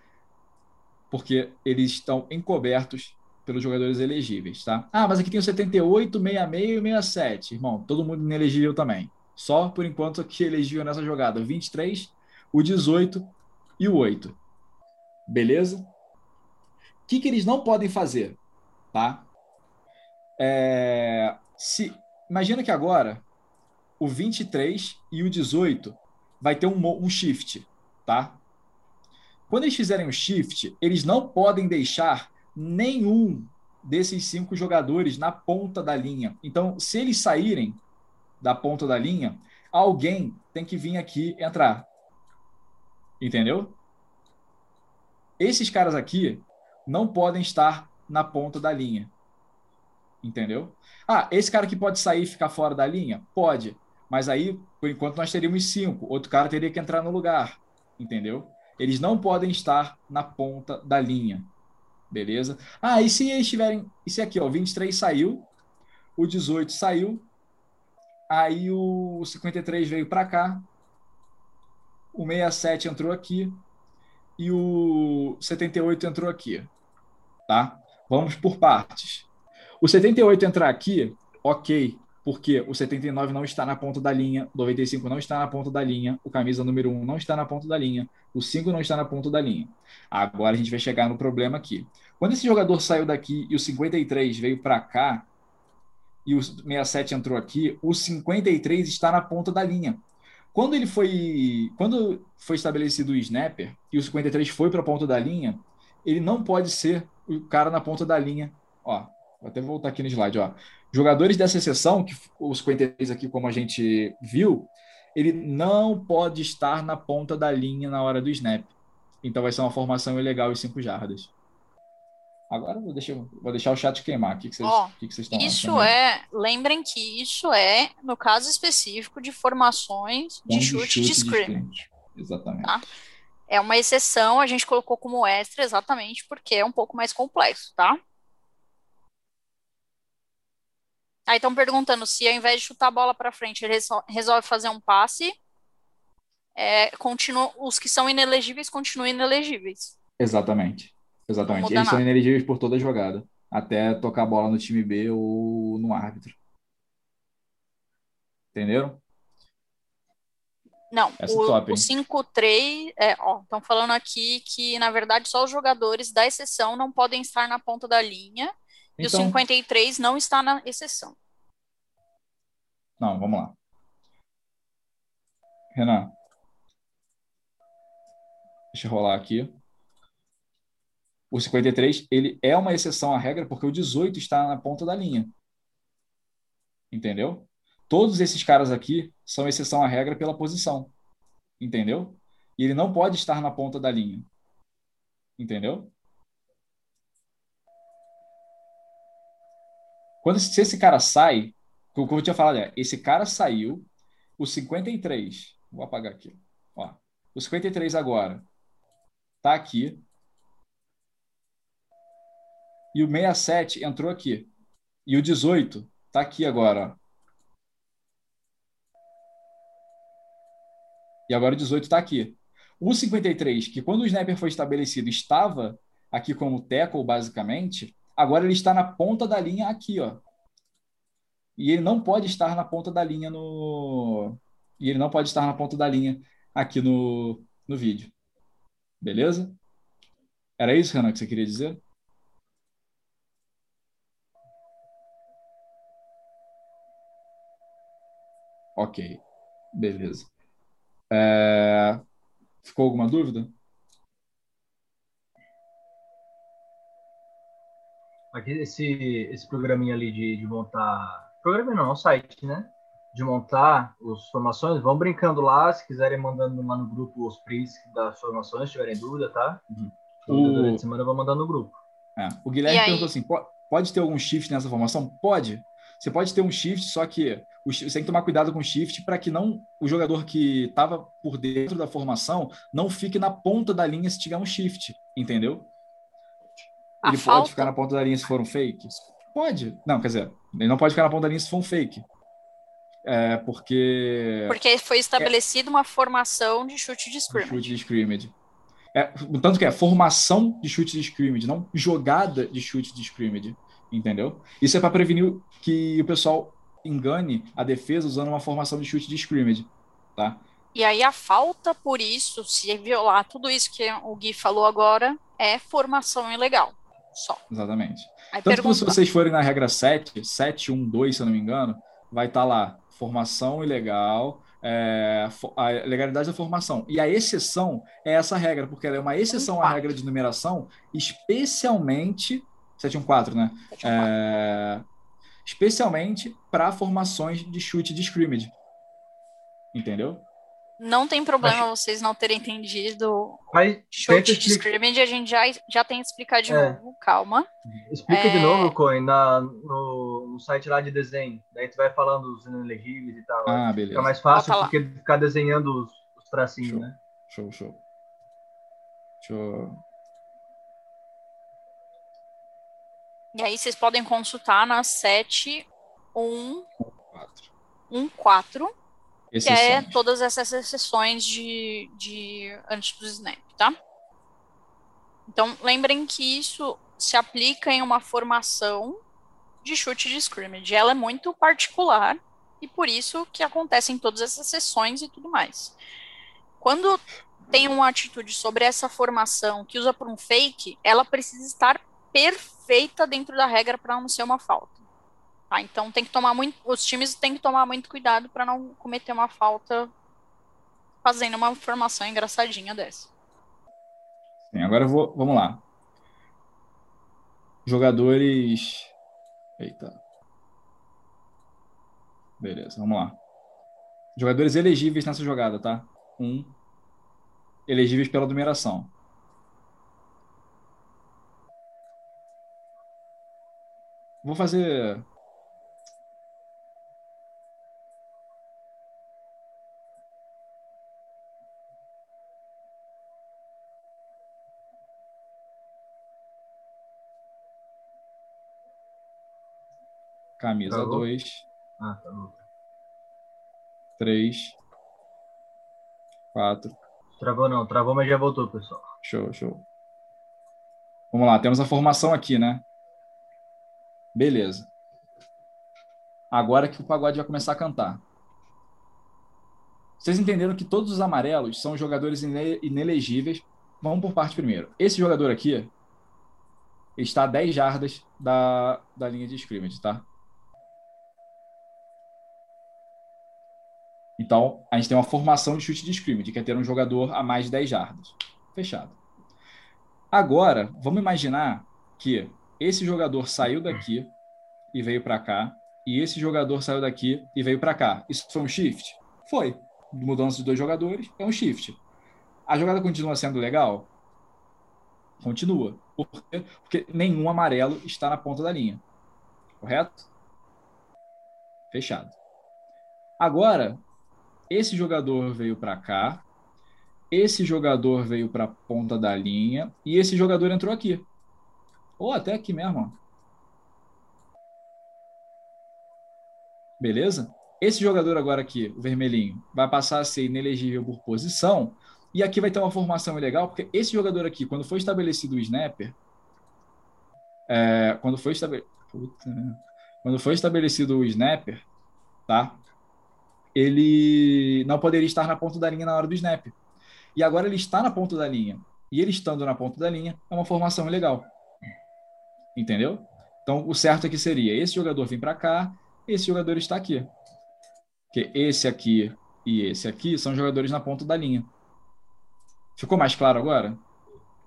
Porque eles estão encobertos pelos jogadores elegíveis, tá? Ah, mas aqui tem o 78, 66 e 67. Irmão, todo mundo inelegível também. Só, por enquanto, que elegível nessa jogada. O 23, o 18 e o 8. Beleza? O que, que eles não podem fazer, tá? É, se, imagina que agora o 23 e o 18 vai ter um, um shift, tá? Quando eles fizerem o shift, eles não podem deixar nenhum desses cinco jogadores na ponta da linha. Então, se eles saírem da ponta da linha, alguém tem que vir aqui entrar. Entendeu? Esses caras aqui não podem estar na ponta da linha. Entendeu? Ah, esse cara aqui pode sair e ficar fora da linha? Pode. Mas aí, por enquanto, nós teríamos cinco. Outro cara teria que entrar no lugar. Entendeu? Eles não podem estar na ponta da linha. Beleza? Ah, e se eles tiverem. E aqui, ó, o 23 saiu, o 18 saiu, aí o 53 veio para cá, o 67 entrou aqui e o 78 entrou aqui. Tá? Vamos por partes. O 78 entrar aqui, ok, porque o 79 não está na ponta da linha, o 95 não está na ponta da linha, o camisa número 1 não está na ponta da linha, o 5 não está na ponta da linha. Agora a gente vai chegar no problema aqui. Quando esse jogador saiu daqui e o 53 veio para cá, e o 67 entrou aqui, o 53 está na ponta da linha. Quando ele foi, quando foi estabelecido o snapper e o 53 foi para a ponta da linha, ele não pode ser o cara na ponta da linha. Ó, vou até voltar aqui no slide, ó. Jogadores dessa exceção, que os 53 aqui, como a gente viu, ele não pode estar na ponta da linha na hora do snap. Então vai ser uma formação ilegal e 5 jardas. Agora vou deixar, vou deixar o chat queimar. O que, que, vocês, oh, que, que vocês estão Isso é, lembrem que isso é, no caso específico, de formações de, de chute, chute de scrimmage. Exatamente. Tá? É uma exceção, a gente colocou como extra exatamente porque é um pouco mais complexo, tá? Aí estão perguntando se ao invés de chutar a bola para frente, ele resolve fazer um passe, é, continua, os que são inelegíveis continuam inelegíveis. Exatamente. Exatamente. Eles nada. são inelegíveis por toda a jogada, até tocar a bola no time B ou no árbitro. Entenderam? Não, Essa o, top, o 5-3, é, ó, estão falando aqui que, na verdade, só os jogadores da exceção não podem estar na ponta da linha, então, e o 53 não está na exceção. Não, vamos lá. Renan. Deixa eu rolar aqui o 53 ele é uma exceção à regra porque o 18 está na ponta da linha. Entendeu? Todos esses caras aqui são exceção à regra pela posição. Entendeu? E ele não pode estar na ponta da linha. Entendeu? Quando se esse cara sai, como eu tinha falado, é, esse cara saiu, o 53, vou apagar aqui, ó. O 53 agora tá aqui, e o 67 entrou aqui. E o 18 está aqui agora. E agora o 18 está aqui. O 53, que quando o snapper foi estabelecido estava aqui como tackle, basicamente, agora ele está na ponta da linha aqui, ó. E ele não pode estar na ponta da linha no. E ele não pode estar na ponta da linha aqui no, no vídeo. Beleza? Era isso, Renan, que você queria dizer? Ok, beleza. É... Ficou alguma dúvida? Aqui, esse, esse programinha ali de, de montar. Programa não, é um site, né? De montar as formações. Vão brincando lá, se quiserem mandando lá no grupo os prints das formações, se tiverem dúvida, tá? Uhum. O... Durante a semana eu vou mandar no grupo. É. O Guilherme perguntou assim: pode ter algum shift nessa formação? Pode. Você pode ter um shift, só que você tem que tomar cuidado com o shift para que não o jogador que estava por dentro da formação não fique na ponta da linha se tiver um shift, entendeu? Ele falta... pode ficar na ponta da linha se for um fake? Pode. Não, quer dizer, ele não pode ficar na ponta da linha se for um fake. É porque. Porque foi estabelecida é... uma formação de chute de scrimmage. Chute de scrimmage. É, tanto que é formação de chute de scrimmage, não jogada de chute de scrimmage. Entendeu? Isso é para prevenir que o pessoal engane a defesa usando uma formação de chute de scrimmage, tá? E aí a falta por isso, se violar tudo isso que o Gui falou agora, é formação ilegal. Só. Exatamente. Aí Tanto pergunta... que se vocês forem na regra 7, 7, 1, 2, se eu não me engano, vai estar tá lá, formação ilegal, é, a legalidade da formação. E a exceção é essa regra, porque ela é uma exceção à regra de numeração, especialmente 714, né? 714. É, especialmente para formações de chute de scrimmage. Entendeu? Não tem problema Mas... vocês não terem entendido Mas, chute de scrimmage, a gente já, já tem que explicar de é. novo, calma. Explica é... de novo, Coin, na, no, no site lá de desenho. Daí tu vai falando os inelegíveis e tal. Ah, beleza. Fica mais fácil do que ficar desenhando os, os tracinhos, show. né? Show, show. Deixa eu E aí vocês podem consultar na 7114, que é todas essas exceções de, de antes do snap, tá? Então, lembrem que isso se aplica em uma formação de chute de scrimmage. Ela é muito particular e por isso que acontecem todas essas sessões e tudo mais. Quando tem uma atitude sobre essa formação que usa por um fake, ela precisa estar perfeita dentro da regra para não ser uma falta. Tá? Então tem que tomar muito, os times têm que tomar muito cuidado para não cometer uma falta fazendo uma formação engraçadinha dessa. Sim, agora vou, vamos lá. Jogadores. Eita. Beleza, vamos lá. Jogadores elegíveis nessa jogada, tá? Um. Elegíveis pela numeração. Vou fazer. Camisa 2. Ah, tá bom. 3. 4. Travou não, travou, mas já voltou, pessoal. Show, show. Vamos lá, temos a formação aqui, né? Beleza. Agora que o pagode vai começar a cantar. Vocês entenderam que todos os amarelos são jogadores inelegíveis. Vamos por parte primeiro. Esse jogador aqui está a 10 jardas da, da linha de scrimmage, tá? Então, a gente tem uma formação de chute de scrimmage, que é ter um jogador a mais de 10 jardas. Fechado. Agora, vamos imaginar que esse jogador saiu daqui e veio para cá, e esse jogador saiu daqui e veio para cá. Isso foi um shift? Foi. Mudança de dois jogadores é um shift. A jogada continua sendo legal? Continua. Por quê? Porque nenhum amarelo está na ponta da linha. Correto? Fechado. Agora, esse jogador veio para cá, esse jogador veio para ponta da linha e esse jogador entrou aqui. Ou até aqui mesmo. Beleza? Esse jogador agora aqui, o vermelhinho, vai passar a ser inelegível por posição E aqui vai ter uma formação legal, porque esse jogador aqui, quando foi estabelecido o snapper, é, quando foi estabelecido. Quando foi estabelecido o snapper, tá? Ele não poderia estar na ponta da linha na hora do snap. E agora ele está na ponta da linha. E ele estando na ponta da linha é uma formação legal. Entendeu? Então, o certo aqui seria esse jogador vir para cá, esse jogador está aqui. Porque esse aqui e esse aqui são jogadores na ponta da linha. Ficou mais claro agora?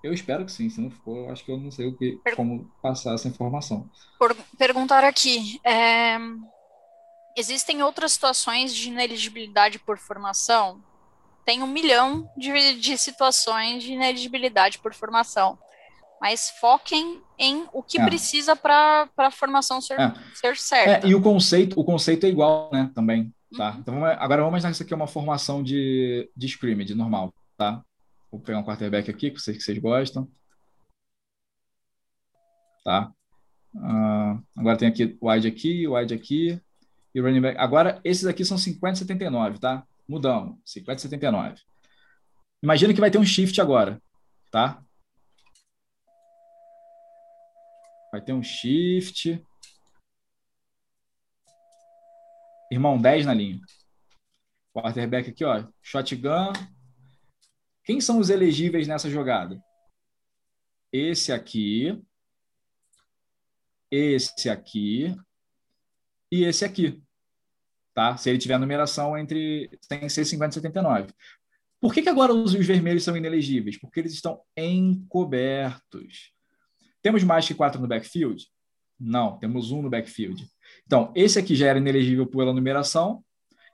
Eu espero que sim, se não ficou, acho que eu não sei o que, como passar essa informação. Por, perguntar aqui, é, existem outras situações de ineligibilidade por formação? Tem um milhão de, de situações de ineligibilidade por formação, mas foquem em o que é. precisa para a formação ser, é. ser certa. É, e o conceito, o conceito é igual, né, também, tá? Uhum. Então, vamos, agora vamos imaginar que isso aqui é uma formação de, de scrimmage normal, tá? Vou pegar um quarterback aqui, que vocês, que vocês gostam. Tá? Uh, agora tem aqui wide aqui, wide aqui e running back. Agora, esses aqui são 50 79, tá? Mudamos, 50 79. Imagina que vai ter um shift agora, tá? Vai ter um shift. Irmão, 10 na linha. Quarterback aqui, ó. Shotgun, quem são os elegíveis nessa jogada? Esse aqui, esse aqui e esse aqui. Tá? Se ele tiver numeração entre sem ser 50 e 79. Por que, que agora os, os vermelhos são inelegíveis? Porque eles estão encobertos. Temos mais que quatro no backfield? Não, temos um no backfield. Então, esse aqui já era inelegível pela numeração,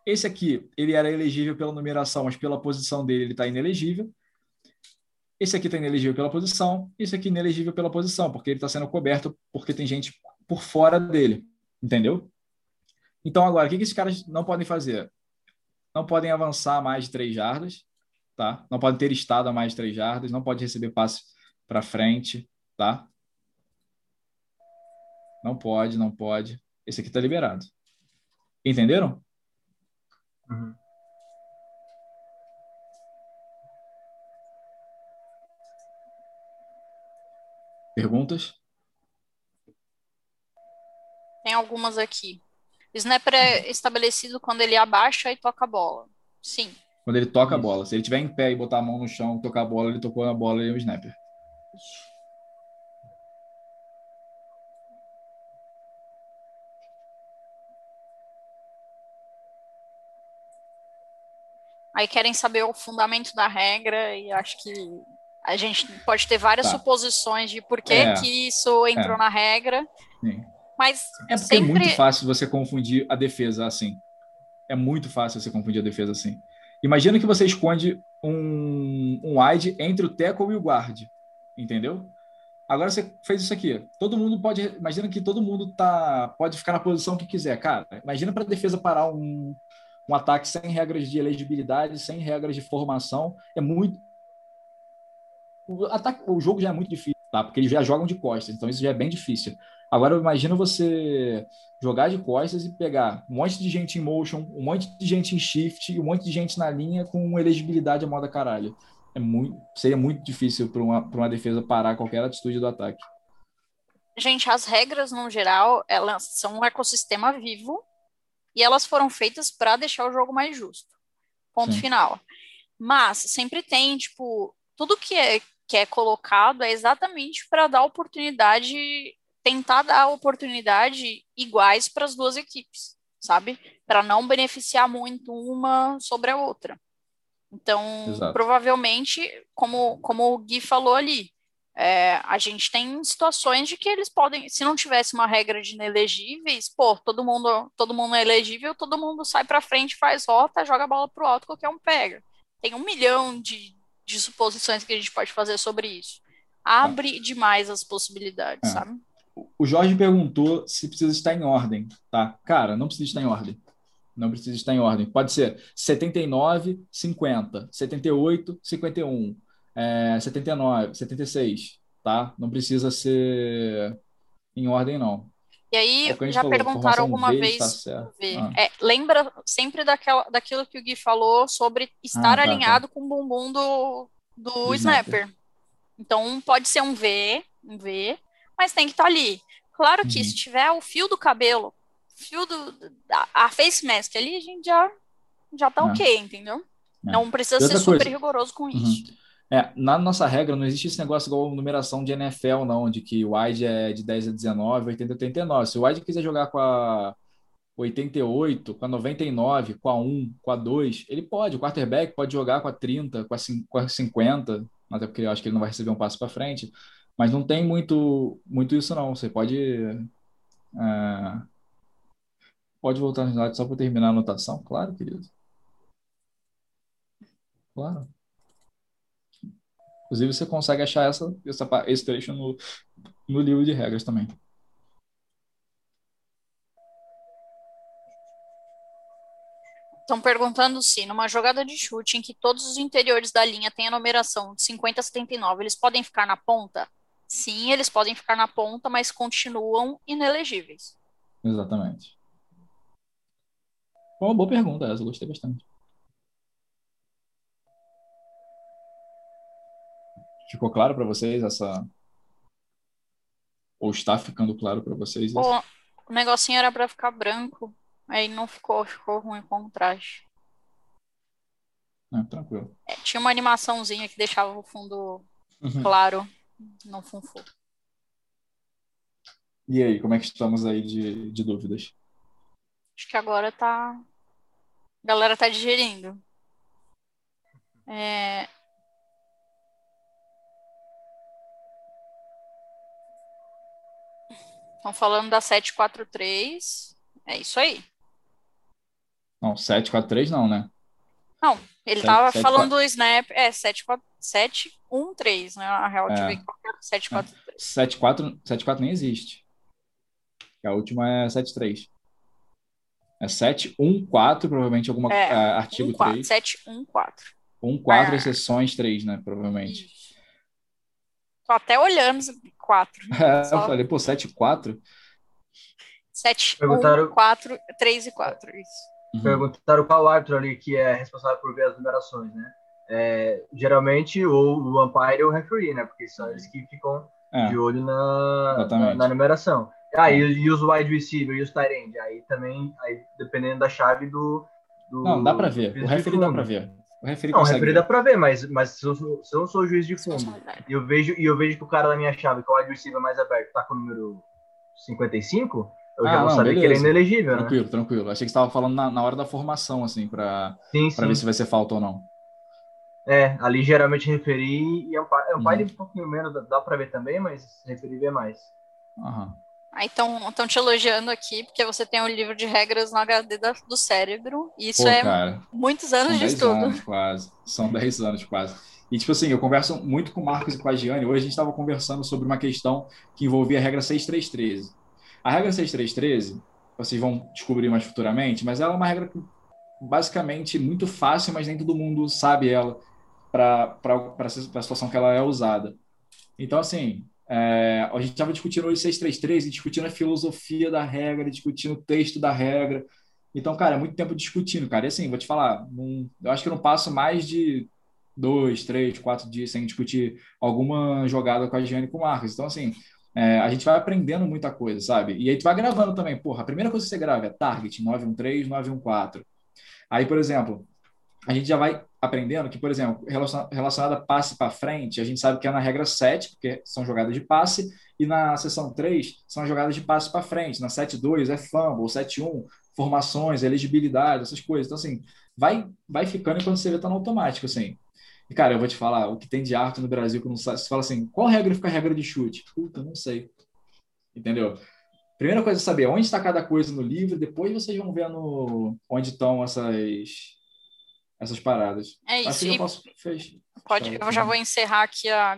esse aqui, ele era elegível pela numeração, mas pela posição dele ele está inelegível. Esse aqui está inelegível pela posição, esse aqui inelegível pela posição, porque ele está sendo coberto porque tem gente por fora dele, entendeu? Então, agora, o que, que esses caras não podem fazer? Não podem avançar mais de três jardas, tá? Não podem ter estado a mais de três jardas, não pode receber passe para frente, tá? Não pode, não pode. Esse aqui está liberado. Entenderam? Uhum. Perguntas? Tem algumas aqui. O snapper é estabelecido quando ele abaixa e toca a bola. Sim. Quando ele toca a bola. Se ele estiver em pé e botar a mão no chão, tocar a bola, ele tocou a bola e é o snapper. Aí querem saber o fundamento da regra e acho que a gente pode ter várias tá. suposições de por que, é. que isso entrou é. na regra. Sim. Mas é porque sempre... é muito fácil você confundir a defesa assim. É muito fácil você confundir a defesa assim. Imagina que você esconde um, um wide entre o tackle e o guard, entendeu? Agora você fez isso aqui. Todo mundo pode. Imagina que todo mundo tá, pode ficar na posição que quiser, cara. Imagina para a defesa parar um, um ataque sem regras de elegibilidade, sem regras de formação. É muito. O, ataque, o jogo já é muito difícil, tá? Porque eles já jogam de costas, então isso já é bem difícil. Agora, imagina você jogar de costas e pegar um monte de gente em motion, um monte de gente em shift, um monte de gente na linha com elegibilidade a moda caralho. É muito, seria muito difícil para uma, uma defesa parar qualquer atitude do ataque. Gente, as regras, no geral, elas são um ecossistema vivo e elas foram feitas para deixar o jogo mais justo. Ponto Sim. final. Mas sempre tem, tipo, tudo que é, que é colocado é exatamente para dar oportunidade, tentar dar oportunidade iguais para as duas equipes, sabe? Para não beneficiar muito uma sobre a outra. Então, Exato. provavelmente, como, como o Gui falou ali, é, a gente tem situações de que eles podem, se não tivesse uma regra de inelegíveis, pô, todo mundo, todo mundo é elegível, todo mundo sai para frente, faz rota, joga a bola pro alto, qualquer um pega. Tem um milhão de, de suposições que a gente pode fazer sobre isso. Abre demais as possibilidades, é. sabe? O Jorge perguntou se precisa estar em ordem, tá? Cara, não precisa estar em ordem. Não precisa estar em ordem. Pode ser 79, 50, 78, 51 é, 79, 76, tá? Não precisa ser em ordem, não. E aí, é já falou, perguntaram alguma v vez. Tá ah. é, lembra sempre daquela, daquilo que o Gui falou sobre estar ah, tá, alinhado tá. com o bumbum do, do, do snapper. snapper. Então, pode ser um V, um V, mas tem que estar tá ali. Claro que uhum. se tiver o fio do cabelo, fio do, a, a face mask ali, a gente já, já tá é. ok, entendeu? É. Não precisa ser super coisa. rigoroso com uhum. isso. É, na nossa regra não existe esse negócio igual numeração de NFL, não, de que o wide é de 10 a 19, 80 a 89. Se o wide quiser jogar com a 88, com a 99, com a 1, com a 2, ele pode. O quarterback pode jogar com a 30, com a, com a 50, até porque eu acho que ele não vai receber um passo para frente. Mas não tem muito, muito isso, não. Você pode. É, pode voltar no slide só para terminar a anotação? Claro, querido. Claro. Inclusive, você consegue achar essa, essa, esse trecho no, no livro de regras também. Estão perguntando se, numa jogada de chute em que todos os interiores da linha têm a numeração de 50 a 79, eles podem ficar na ponta? Sim, eles podem ficar na ponta, mas continuam inelegíveis. Exatamente. Uma boa pergunta essa, eu gostei bastante. Ficou claro para vocês essa. Ou está ficando claro para vocês? O, o negocinho era para ficar branco, aí não ficou, ficou ruim o contraste. É, tranquilo. É, tinha uma animaçãozinha que deixava o fundo uhum. claro, não funfou. E aí, como é que estamos aí de, de dúvidas? Acho que agora tá. A galera tá digerindo. É, Estão falando da 743. É isso aí. Não, 743 não, né? Não, ele 7, tava 7, falando 4... do Snap. É, 713, né? A real é. de 743. 74, 74 nem existe. A última é 73. É 714, provavelmente alguma é, uh, artigo 14, 3. 714. 14 ah. exceções 3, né? Provavelmente. Isso. Tô até olhando 4. É, Só... Eu falei, pô, 7 e 4? 7, Perguntaram... 1, 4, 3 e 4, isso. Uhum. Perguntaram qual árbitro ali que é responsável por ver as numerações, né? É, geralmente ou o umpire ou o referee, né? Porque são eles que ficam é. de olho na, na, na, numeração. Ah, e, e, os wide receiver e os tight end, aí também, aí, dependendo da chave do, do Não, dá para ver. O referee dá para ver. O referi não, o referi dá pra ver, mas, mas se, eu, se eu não sou juiz de fundo e eu vejo, e eu vejo que o cara da minha chave, que é o wide receiver mais aberto, tá com o número 55, eu ah, já vou não, saber beleza. que ele é inelegível, tranquilo, né? Tranquilo, tranquilo. Achei que você estava falando na, na hora da formação, assim, para ver se vai ser falta ou não. É, ali geralmente referi e é um, é um uhum. um pouquinho menos, dá para ver também, mas referi vê mais. Aham. Aí estão te elogiando aqui, porque você tem o um livro de regras no HD da, do cérebro. E isso Pô, é cara, muitos anos de estudo. Anos, quase. São 10 anos quase. E, tipo assim, eu converso muito com o Marcos e com a Giane. Hoje a gente estava conversando sobre uma questão que envolvia a regra 6313. A regra 6313, vocês vão descobrir mais futuramente, mas ela é uma regra basicamente muito fácil, mas nem todo mundo sabe ela para a situação que ela é usada. Então, assim, é, a gente estava discutindo hoje 633 e discutindo a filosofia da regra, discutindo o texto da regra. Então, cara, é muito tempo discutindo, cara. E assim, vou te falar, não, eu acho que eu não passo mais de dois, três, quatro dias sem discutir alguma jogada com a Giane e com o Marcos. Então, assim, é, a gente vai aprendendo muita coisa, sabe? E aí tu vai gravando também. Porra, a primeira coisa que você grava é target 913, 914. Aí, por exemplo, a gente já vai aprendendo que, por exemplo, relacionada a passe para frente, a gente sabe que é na regra 7, porque são jogadas de passe, e na seção 3 são jogadas de passe para frente. Na 7-2 é fumble, 7-1, formações, elegibilidade, essas coisas. Então, assim, vai, vai ficando enquanto você vê tá no automático, assim. E, cara, eu vou te falar, o que tem de arte no Brasil que não sabe, você fala assim, qual regra fica a regra de chute? Puta, não sei. Entendeu? Primeira coisa é saber onde está cada coisa no livro, depois vocês vão vendo onde estão essas essas paradas. É isso. Que eu posso fechar. Pode, eu já vou encerrar aqui a